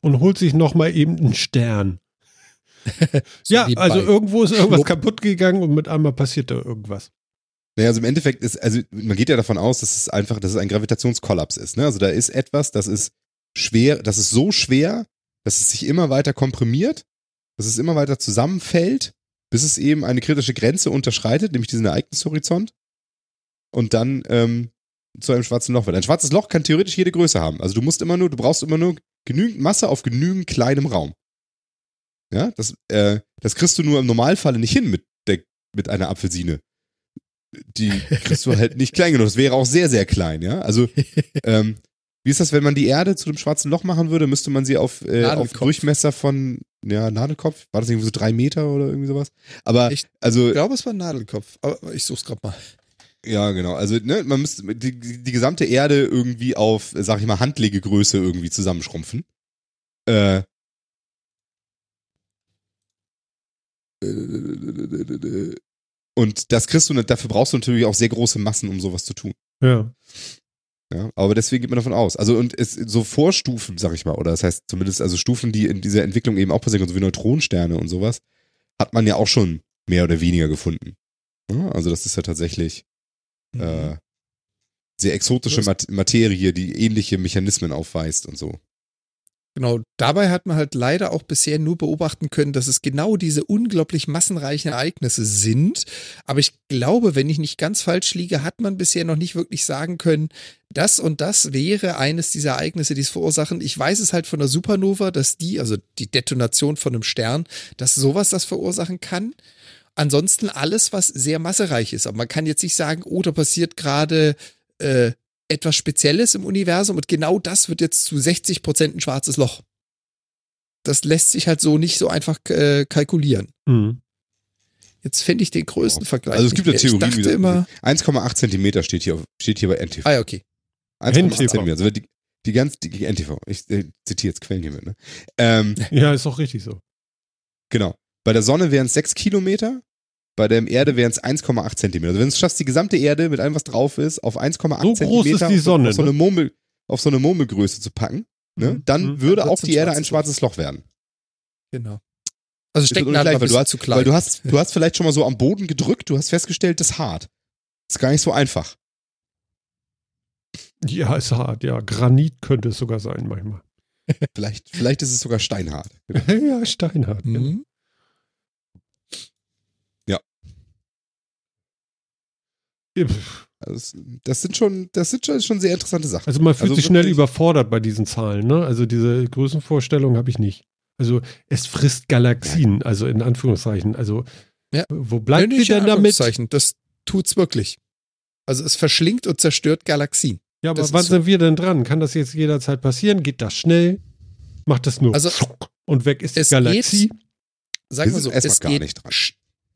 und holt sich nochmal eben einen Stern. So ja, also irgendwo ist irgendwas Schwupp. kaputt gegangen und mit einmal passiert da irgendwas. Naja, also im Endeffekt ist, also man geht ja davon aus, dass es einfach, dass es ein Gravitationskollaps ist. Ne? Also da ist etwas, das ist schwer, das ist so schwer, dass es sich immer weiter komprimiert, dass es immer weiter zusammenfällt, bis es eben eine kritische Grenze unterschreitet, nämlich diesen Ereignishorizont. Und dann ähm, zu einem schwarzen Loch wird. Ein schwarzes Loch kann theoretisch jede Größe haben. Also du musst immer nur, du brauchst immer nur genügend Masse auf genügend kleinem Raum. Ja, das, äh, das kriegst du nur im Normalfall nicht hin mit, der, mit einer Apfelsine die kriegst du halt nicht klein genug. Das wäre auch sehr, sehr klein, ja. Also, ähm, wie ist das, wenn man die Erde zu dem schwarzen Loch machen würde, müsste man sie auf, äh, auf. Durchmesser von ja, Nadelkopf, war das irgendwie so drei Meter oder irgendwie sowas? Aber, Ich also, Ich glaube, es war ein Nadelkopf, aber ich such's gerade mal. Ja, genau. Also, ne, man müsste die, die gesamte Erde irgendwie auf, sag ich mal, Handlegegröße irgendwie zusammenschrumpfen. Äh. Und das kriegst du, nicht- dafür brauchst du natürlich auch sehr große Massen, um sowas zu tun. Ja. Ja, aber deswegen geht man davon aus. Also und es so Vorstufen, sag ich mal, oder das heißt zumindest also Stufen, die in dieser Entwicklung eben auch passieren, können, so wie Neutronensterne und sowas, hat man ja auch schon mehr oder weniger gefunden. Ja, also das ist ja tatsächlich äh, sehr exotische Mat Materie, die ähnliche Mechanismen aufweist und so. Genau, dabei hat man halt leider auch bisher nur beobachten können, dass es genau diese unglaublich massenreichen Ereignisse sind. Aber ich glaube, wenn ich nicht ganz falsch liege, hat man bisher noch nicht wirklich sagen können, das und das wäre eines dieser Ereignisse, die es verursachen. Ich weiß es halt von der Supernova, dass die, also die Detonation von einem Stern, dass sowas das verursachen kann. Ansonsten alles, was sehr massereich ist. Aber man kann jetzt nicht sagen, oh, da passiert gerade äh, etwas Spezielles im Universum und genau das wird jetzt zu 60 Prozent ein schwarzes Loch. Das lässt sich halt so nicht so einfach äh, kalkulieren. Mhm. Jetzt fände ich den größten Vergleich. Also es gibt ja Ich immer, 1,8 Zentimeter steht hier, steht hier bei NTV. ah ja, okay. 1,8 NTV. Zentimeter. Also die, die ganz, die, die NTV. Ich äh, zitiere jetzt Quellen hiermit, ne? Ähm, Ja, ist auch richtig so. Genau. Bei der Sonne wären es 6 Kilometer, bei der Erde wären es 1,8 Zentimeter. Also wenn es schaffst, die gesamte Erde mit allem, was drauf ist, auf 1,8 So Zentimeter Sonne, auf, so ne? eine Murmel, auf so eine Murmelgröße zu packen, ne? Mhm. dann Mhm. würde Dann auch die Erde ein schwarzes Loch werden. Genau. Also mal weil, du hast, zu klein. weil du hast, du hast vielleicht schon mal so am Boden gedrückt, du hast festgestellt, das ist hart. Ist gar nicht so einfach. Ja, ist hart. Ja, Granit könnte es sogar sein manchmal. Vielleicht, vielleicht ist es sogar steinhart. ja, steinhart. genau. Mhm. Also es- das sind schon, das sind schon, schon sehr interessante Sachen. Also man fühlt Also sich schnell überfordert bei diesen Zahlen, ne? Also diese Größenvorstellung habe ich nicht. Also es frisst Galaxien, also in Anführungszeichen. Also Ja. wo bleibt nicht in denn damit? Das tut's wirklich. Also es verschlingt und zerstört Galaxien. Ja, aber das wann ist so. sind wir denn dran? Kann das jetzt jederzeit passieren? Geht das schnell? Macht das nur Also, und weg ist die es Galaxie? Sagen Wir sind so, es gar geht, nicht dran.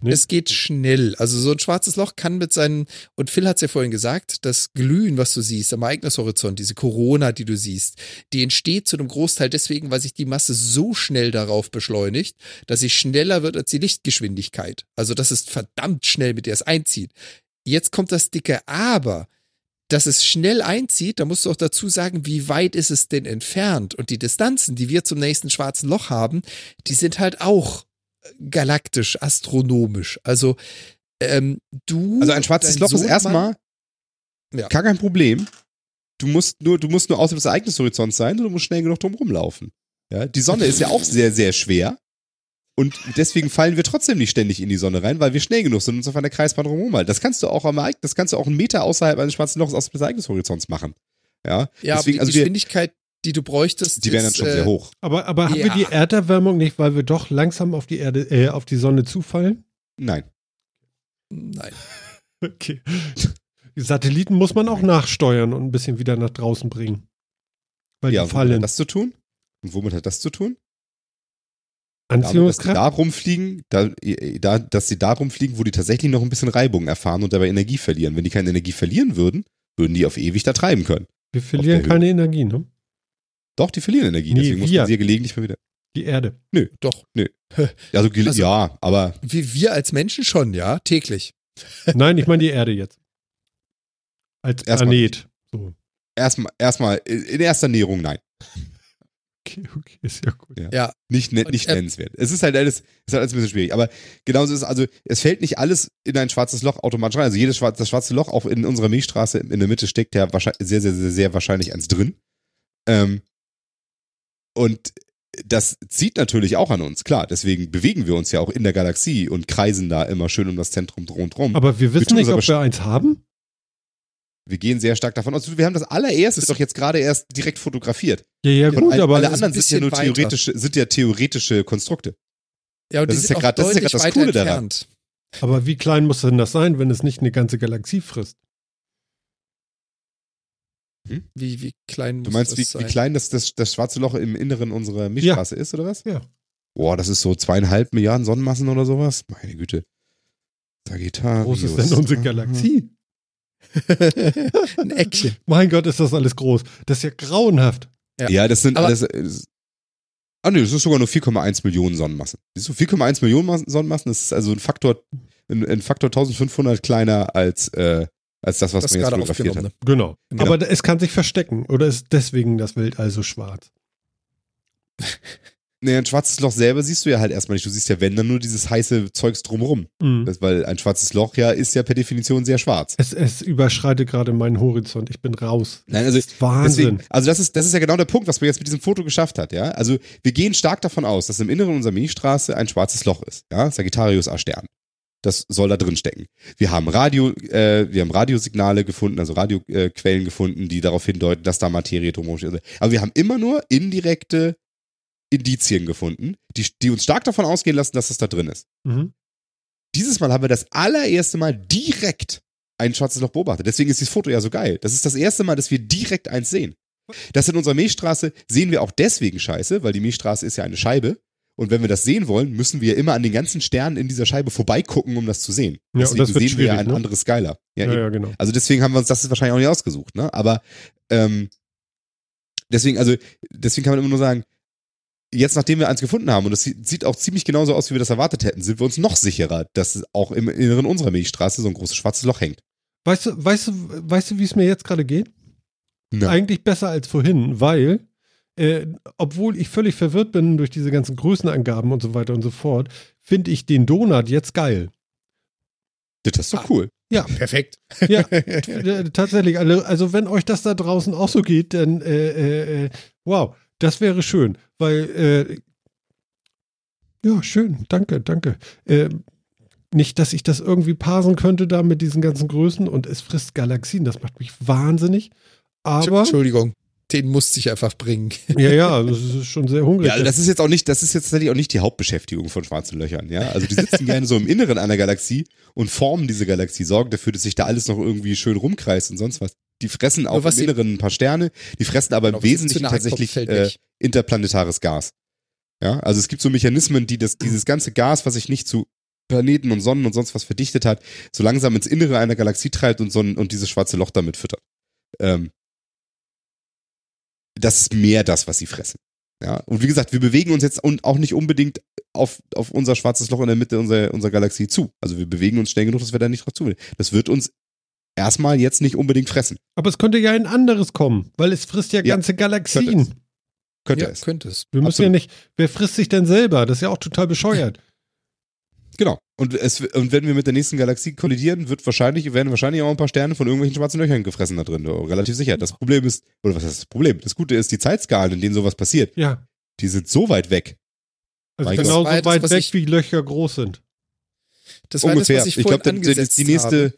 Sch- Ne? es geht schnell. Also so ein schwarzes Loch kann mit seinen, und Phil hat es ja vorhin gesagt, das Glühen, was du siehst am Ereignishorizont, diese Corona, die du siehst, die entsteht zu einem Großteil deswegen, weil sich die Masse so schnell darauf beschleunigt, dass sie schneller wird als die Lichtgeschwindigkeit. Also das ist verdammt schnell, mit der es einzieht. Jetzt kommt das dicke Aber. Dass es schnell einzieht, da musst du auch dazu sagen, wie weit ist es denn entfernt? Und die Distanzen, die wir zum nächsten schwarzen Loch haben, die sind halt auch galaktisch, astronomisch. Also ähm, du. Also ein schwarzes Loch ist Sohnemann- erstmal Ja. gar kein Problem. Du musst nur, du musst nur außerhalb des Ereignishorizonts sein und du musst schnell genug drum rumlaufen. Ja, die Sonne ist ja auch sehr, sehr schwer. Und deswegen fallen wir trotzdem nicht ständig in die Sonne rein, weil wir schnell genug sind und uns auf einer Kreisbahn rumhalten. Das kannst du auch am Ereignis, das kannst du auch einen Meter außerhalb eines schwarzen Loches außerhalb des Ereignishorizonts machen. Ja, Ja, aber deswegen, die also Geschwindigkeit, die du bräuchtest, die wären dann ist, schon äh, sehr hoch. Aber, aber haben wir Ja. die Erderwärmung nicht, weil wir doch langsam auf die Erde, äh, auf die Sonne zufallen? Nein. Nein. Okay. Die Satelliten muss man auch nachsteuern und ein bisschen wieder nach draußen bringen. Weil Ja, die womit hat fallen. das zu tun? Und womit hat das zu tun? Damit, dass die Anziehungskraft? da rumfliegen, da, da, dass sie da rumfliegen, wo die tatsächlich noch ein bisschen Reibung erfahren und dabei Energie verlieren. Wenn die keine Energie verlieren würden, würden die auf ewig da treiben können. Wir verlieren keine Energie, ne? Doch, die verlieren Energie, Nee, deswegen muss wir. man sie ja gelegentlich mal wieder. Die Erde. Doch. Also, gele- Also- ja, aber Wie wir als Menschen schon, ja, täglich. Nein, ich meine die Erde jetzt. Als Erstmal Planet. So. erstmal, erstmal in erster Näherung nein. Okay, okay, ist ja gut. Ja, Nicht, ne, nicht nennenswert. Es ist halt alles, ist halt alles ein bisschen schwierig. Aber genauso ist es, also es fällt nicht alles in ein schwarzes Loch automatisch rein. Also jedes schwarze, das schwarze Loch, auch in unserer Milchstraße in der Mitte steckt ja wahrscheinlich, sehr, sehr, sehr, sehr wahrscheinlich eins drin. Ähm, und das zieht natürlich auch an uns, klar. Deswegen bewegen wir uns ja auch in der Galaxie und kreisen da immer schön um das Zentrum rundherum. Aber wir wissen tun nicht, uns ob wir eins haben. Wir gehen sehr stark davon aus. Wir haben das allererste Das- doch jetzt gerade erst direkt fotografiert. Ja, ja, gut, alle, aber alle das ist anderen sind ja nur theoretische, sind ja theoretische Konstrukte. ja, und Das die ist sind ja grad- das ist ja grad das Coole daran. entfernt. Aber wie klein muss denn das sein, wenn es nicht eine ganze Galaxie frisst? Wie, wie klein Du muss meinst, das wie, sein? wie klein das, das, das schwarze Loch im Inneren unserer Milchstraße ist, oder was? Ja. Boah, das ist so zweieinhalb Milliarden Sonnenmassen oder sowas. Meine Güte. Sagittarius. groß ist denn unsere Galaxie? Ein Eckchen. Mein Gott, ist das alles groß. Das ist ja grauenhaft. Ja. Ja, das sind Aber- alles. das- Ah, nee, das ist sogar nur 4,1 Millionen Sonnenmassen. Siehst du, 4,1 Millionen Mas- Sonnenmassen, das ist also ein Faktor, ein, ein Faktor 1500 kleiner als, äh, als das, was Das man jetzt fotografiert hat. Ne? Genau. Genau. Aber es kann sich verstecken. Oder ist deswegen das Weltall so schwarz? Nee, ein schwarzes Loch selber siehst du ja halt erstmal nicht. Du siehst ja, wenn, dann nur dieses heiße Zeugs drumrum. Mhm. Das, weil ein schwarzes Loch ja ist ja per Definition sehr schwarz. Es, es überschreitet gerade meinen Horizont. Ich bin raus. Nein, also Das ist Wahnsinn. Deswegen, also das ist, das ist ja genau der Punkt, was man jetzt mit diesem Foto geschafft hat, ja. Also wir gehen stark davon aus, dass im Inneren unserer Milchstraße ein schwarzes Loch ist, ja. Sagittarius A Stern. Das soll da drin stecken. Wir haben Radio, äh, wir haben Radiosignale gefunden, also Radioquellen äh, gefunden, die darauf hindeuten, dass da Materie drumherum steht. Aber wir haben immer nur indirekte Indizien gefunden, die, die uns stark davon ausgehen lassen, dass es da drin ist. Mhm. Dieses Mal haben wir das allererste Mal direkt ein schwarzes Loch beobachtet. Deswegen ist dieses Foto ja so geil. Das ist das erste Mal, dass wir direkt eins sehen. Das in unserer Milchstraße sehen wir auch deswegen scheiße, weil die Milchstraße ist ja eine Scheibe. Und wenn wir das sehen wollen, müssen wir immer an den ganzen Sternen in dieser Scheibe vorbeigucken, um das zu sehen. Ja, deswegen das sehen wir ja ein ne? anderes Skylar. Ja, Ja, ja, genau. Also deswegen haben wir uns das wahrscheinlich auch nicht ausgesucht, ne? Aber ähm, deswegen, also deswegen kann man immer nur sagen, jetzt nachdem wir eins gefunden haben und es sieht, auch ziemlich genauso aus, wie wir das erwartet hätten, sind wir uns noch sicherer, dass auch im Inneren unserer Milchstraße so ein großes schwarzes Loch hängt. Weißt du, weißt du, weißt du, wie es mir jetzt gerade geht? Na. Eigentlich besser als vorhin, weil, äh, obwohl ich völlig verwirrt bin durch diese ganzen Größenangaben und so weiter und so fort, finde ich den Donut jetzt geil. Das ist doch Ah. cool. Ja, Perfekt. ja, äh, tatsächlich. Also, also wenn euch das da draußen auch so geht, dann äh, äh, äh, wow, das wäre schön, weil äh, ja, schön, danke, danke. Äh, nicht, dass ich das irgendwie parsen könnte da mit diesen ganzen Größen und es frisst Galaxien, das macht mich wahnsinnig. Aber Entschuldigung, den musste ich einfach bringen. ja, ja, das ist schon sehr hungrig. Ja, also das ist jetzt auch nicht, das ist jetzt tatsächlich auch nicht die Hauptbeschäftigung von schwarzen Löchern, ja. Also die sitzen gerne so im Inneren einer Galaxie und formen diese Galaxie, sorgen dafür, dass sich da alles noch irgendwie schön rumkreist und sonst was. Die fressen auch im Inneren ein paar Sterne, die fressen aber Genau, im Wesentlichen tatsächlich äh, interplanetares Gas. Ja, also es gibt so Mechanismen, die das, dieses ganze Gas, was sich nicht zu Planeten und Sonnen und sonst was verdichtet hat, so langsam ins Innere einer Galaxie treibt und, Sonnen und dieses schwarze Loch damit füttert. Ähm, das ist mehr das, was sie fressen. Ja, und wie gesagt, wir bewegen uns jetzt und auch nicht unbedingt auf, auf unser schwarzes Loch in der Mitte unserer, unserer Galaxie zu. Also wir bewegen uns schnell genug, dass wir da nicht drauf zu. Das wird uns erstmal jetzt nicht unbedingt fressen. Aber es könnte ja ein anderes kommen, weil es frisst ja Ja, ganze könnte Galaxien. Könnte ja, es. könnte es. Wir müssen Absolut. ja nicht, wer frisst sich denn selber? Das ist ja auch total bescheuert. Genau. Und, es, und wenn wir mit der nächsten Galaxie kollidieren, wird wahrscheinlich, werden wahrscheinlich auch ein paar Sterne von irgendwelchen schwarzen Löchern gefressen da drin. Relativ sicher. Das Problem ist, oder was ist das Problem? Das Gute ist, die Zeitskalen, in denen sowas passiert, Ja, die sind so weit weg. also genauso Das das, weit was weg, ich- wie Löcher groß sind. Das war Ungefähr. das, was ich, ich glaube, die, nächste, habe.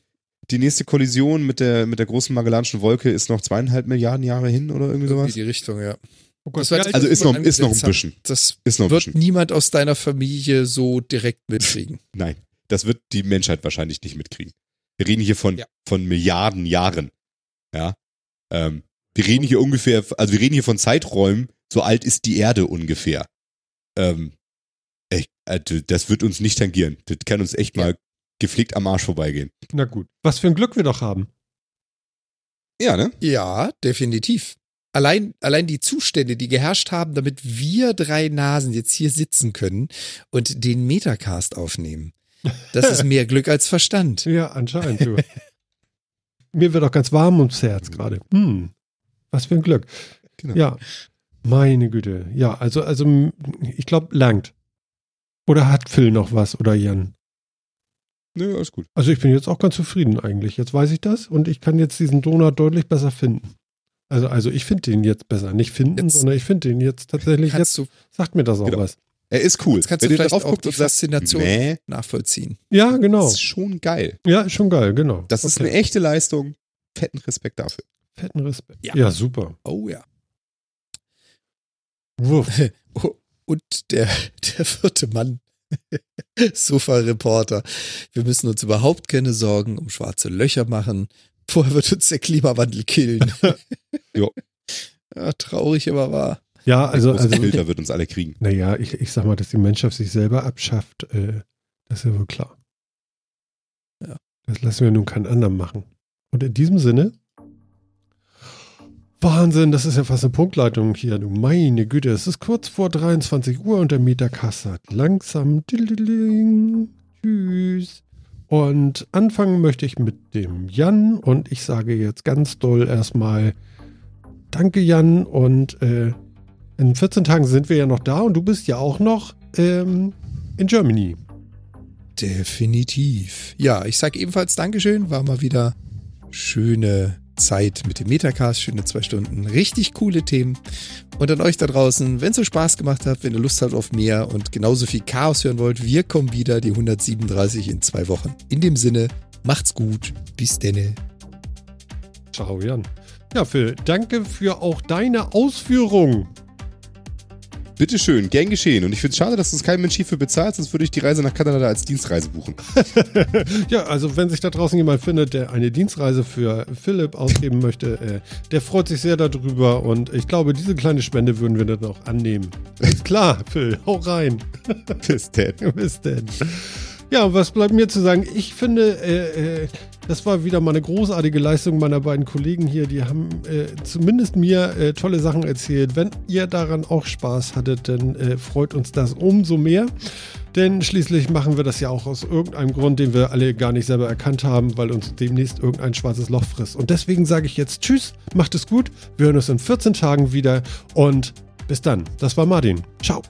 die nächste Kollision mit der, mit der großen Magellanischen Wolke ist noch zweieinhalb Milliarden Jahre hin oder irgendwie Irgendwie sowas. die Richtung, ja. Oh Gott, Das war Also ist noch, ist noch ein bisschen. Das Ist noch ein wird bisschen. niemand aus deiner Familie so direkt mitkriegen. Nein, das wird die Menschheit wahrscheinlich nicht mitkriegen. Wir reden hier von, Ja. von Milliarden Jahren. Ja. Ähm, wir reden hier ungefähr, also wir reden hier von Zeiträumen, so alt ist die Erde ungefähr. Ähm, echt, also das wird uns nicht tangieren. Das kann uns echt Ja. mal gepflegt am Arsch vorbeigehen. Na gut. Was für ein Glück wir doch haben. Ja, ne? Ja, definitiv. Allein, allein die Zustände, die geherrscht haben, damit wir drei Nasen jetzt hier sitzen können und den Metacast aufnehmen. Das ist mehr Glück als Verstand. Ja, anscheinend. Du. Mir wird auch ganz warm ums Herz gerade. Hm, was für ein Glück. Genau. Ja, meine Güte. Ja, also, also ich glaube, langt. Oder hat Phil noch was oder Jan? Nö, alles gut. Also ich bin jetzt auch ganz zufrieden eigentlich. Jetzt weiß ich das und ich kann jetzt diesen Donut deutlich besser finden. Also, also ich finde den jetzt besser. Nicht finden, Jetzt- sondern ich finde den jetzt tatsächlich, jetzt du, sagt mir das auch Genau. was. Er ist cool. jetzt kannst du Wenn vielleicht drauf auch die Faszination Nee, nachvollziehen. Ja, genau. das ist schon geil. Ja, ist schon geil, genau. Das ist Okay. eine echte Leistung. Fetten Respekt dafür. Fetten Respekt. Ja. Ja, super. Oh ja. Wuff. Oh, Und der, der vierte Mann, Sofa-Reporter. Wir müssen uns überhaupt keine Sorgen um schwarze Löcher machen. Vorher wird uns der Klimawandel killen. Jo. Ja, traurig, aber wahr. Ja, also, also Filter wird uns alle kriegen. naja, ich, ich sag mal, dass die Menschheit sich selber abschafft, äh, das ist ja wohl klar. Ja. Das lassen wir nun keinen anderen machen. Und in diesem Sinne, Wahnsinn, das ist ja fast eine Punktleitung hier. Du meine Güte, es ist kurz vor 23 Uhr und der Metakasse hat langsam. Tschüss. Und anfangen möchte ich mit dem Jan und ich sage jetzt ganz doll erstmal Danke Jan und äh, in 14 Tagen sind wir ja noch da und du bist ja auch noch ähm, in Germany. Definitiv. Ja, ich sage ebenfalls Dankeschön. War mal wieder schöne Zeit mit dem Metacast, schöne zwei Stunden, richtig coole Themen. Und an euch da draußen, wenn es so Spaß gemacht hat, wenn ihr Lust habt auf mehr und genauso viel Chaos hören wollt, wir kommen wieder, die 137 in zwei Wochen. In dem Sinne, macht's gut, bis denne. Ciao Jan. Ja, Phil, danke für auch deine Ausführung. Bitteschön, gern geschehen. Und ich finde es schade, dass uns kein Mensch hierfür bezahlt, sonst würde ich die Reise nach Kanada als Dienstreise buchen. ja, also wenn sich da draußen jemand findet, der eine Dienstreise für Philipp ausgeben möchte, äh, der freut sich sehr darüber und ich glaube, diese kleine Spende würden wir dann auch annehmen. Ist klar, Phil, hau rein. Bis denn. Bis denn. Ja, und was bleibt mir zu sagen? Ich finde, äh, äh, das war wieder mal eine großartige Leistung meiner beiden Kollegen hier. Die haben äh, zumindest mir äh, tolle Sachen erzählt. Wenn ihr daran auch Spaß hattet, dann äh, freut uns das umso mehr. Denn schließlich machen wir das ja auch aus irgendeinem Grund, den wir alle gar nicht selber erkannt haben, weil uns demnächst irgendein schwarzes Loch frisst. Und deswegen sage ich jetzt Tschüss, macht es gut. Wir hören uns in 14 Tagen wieder und bis dann. Das war Martin. Ciao.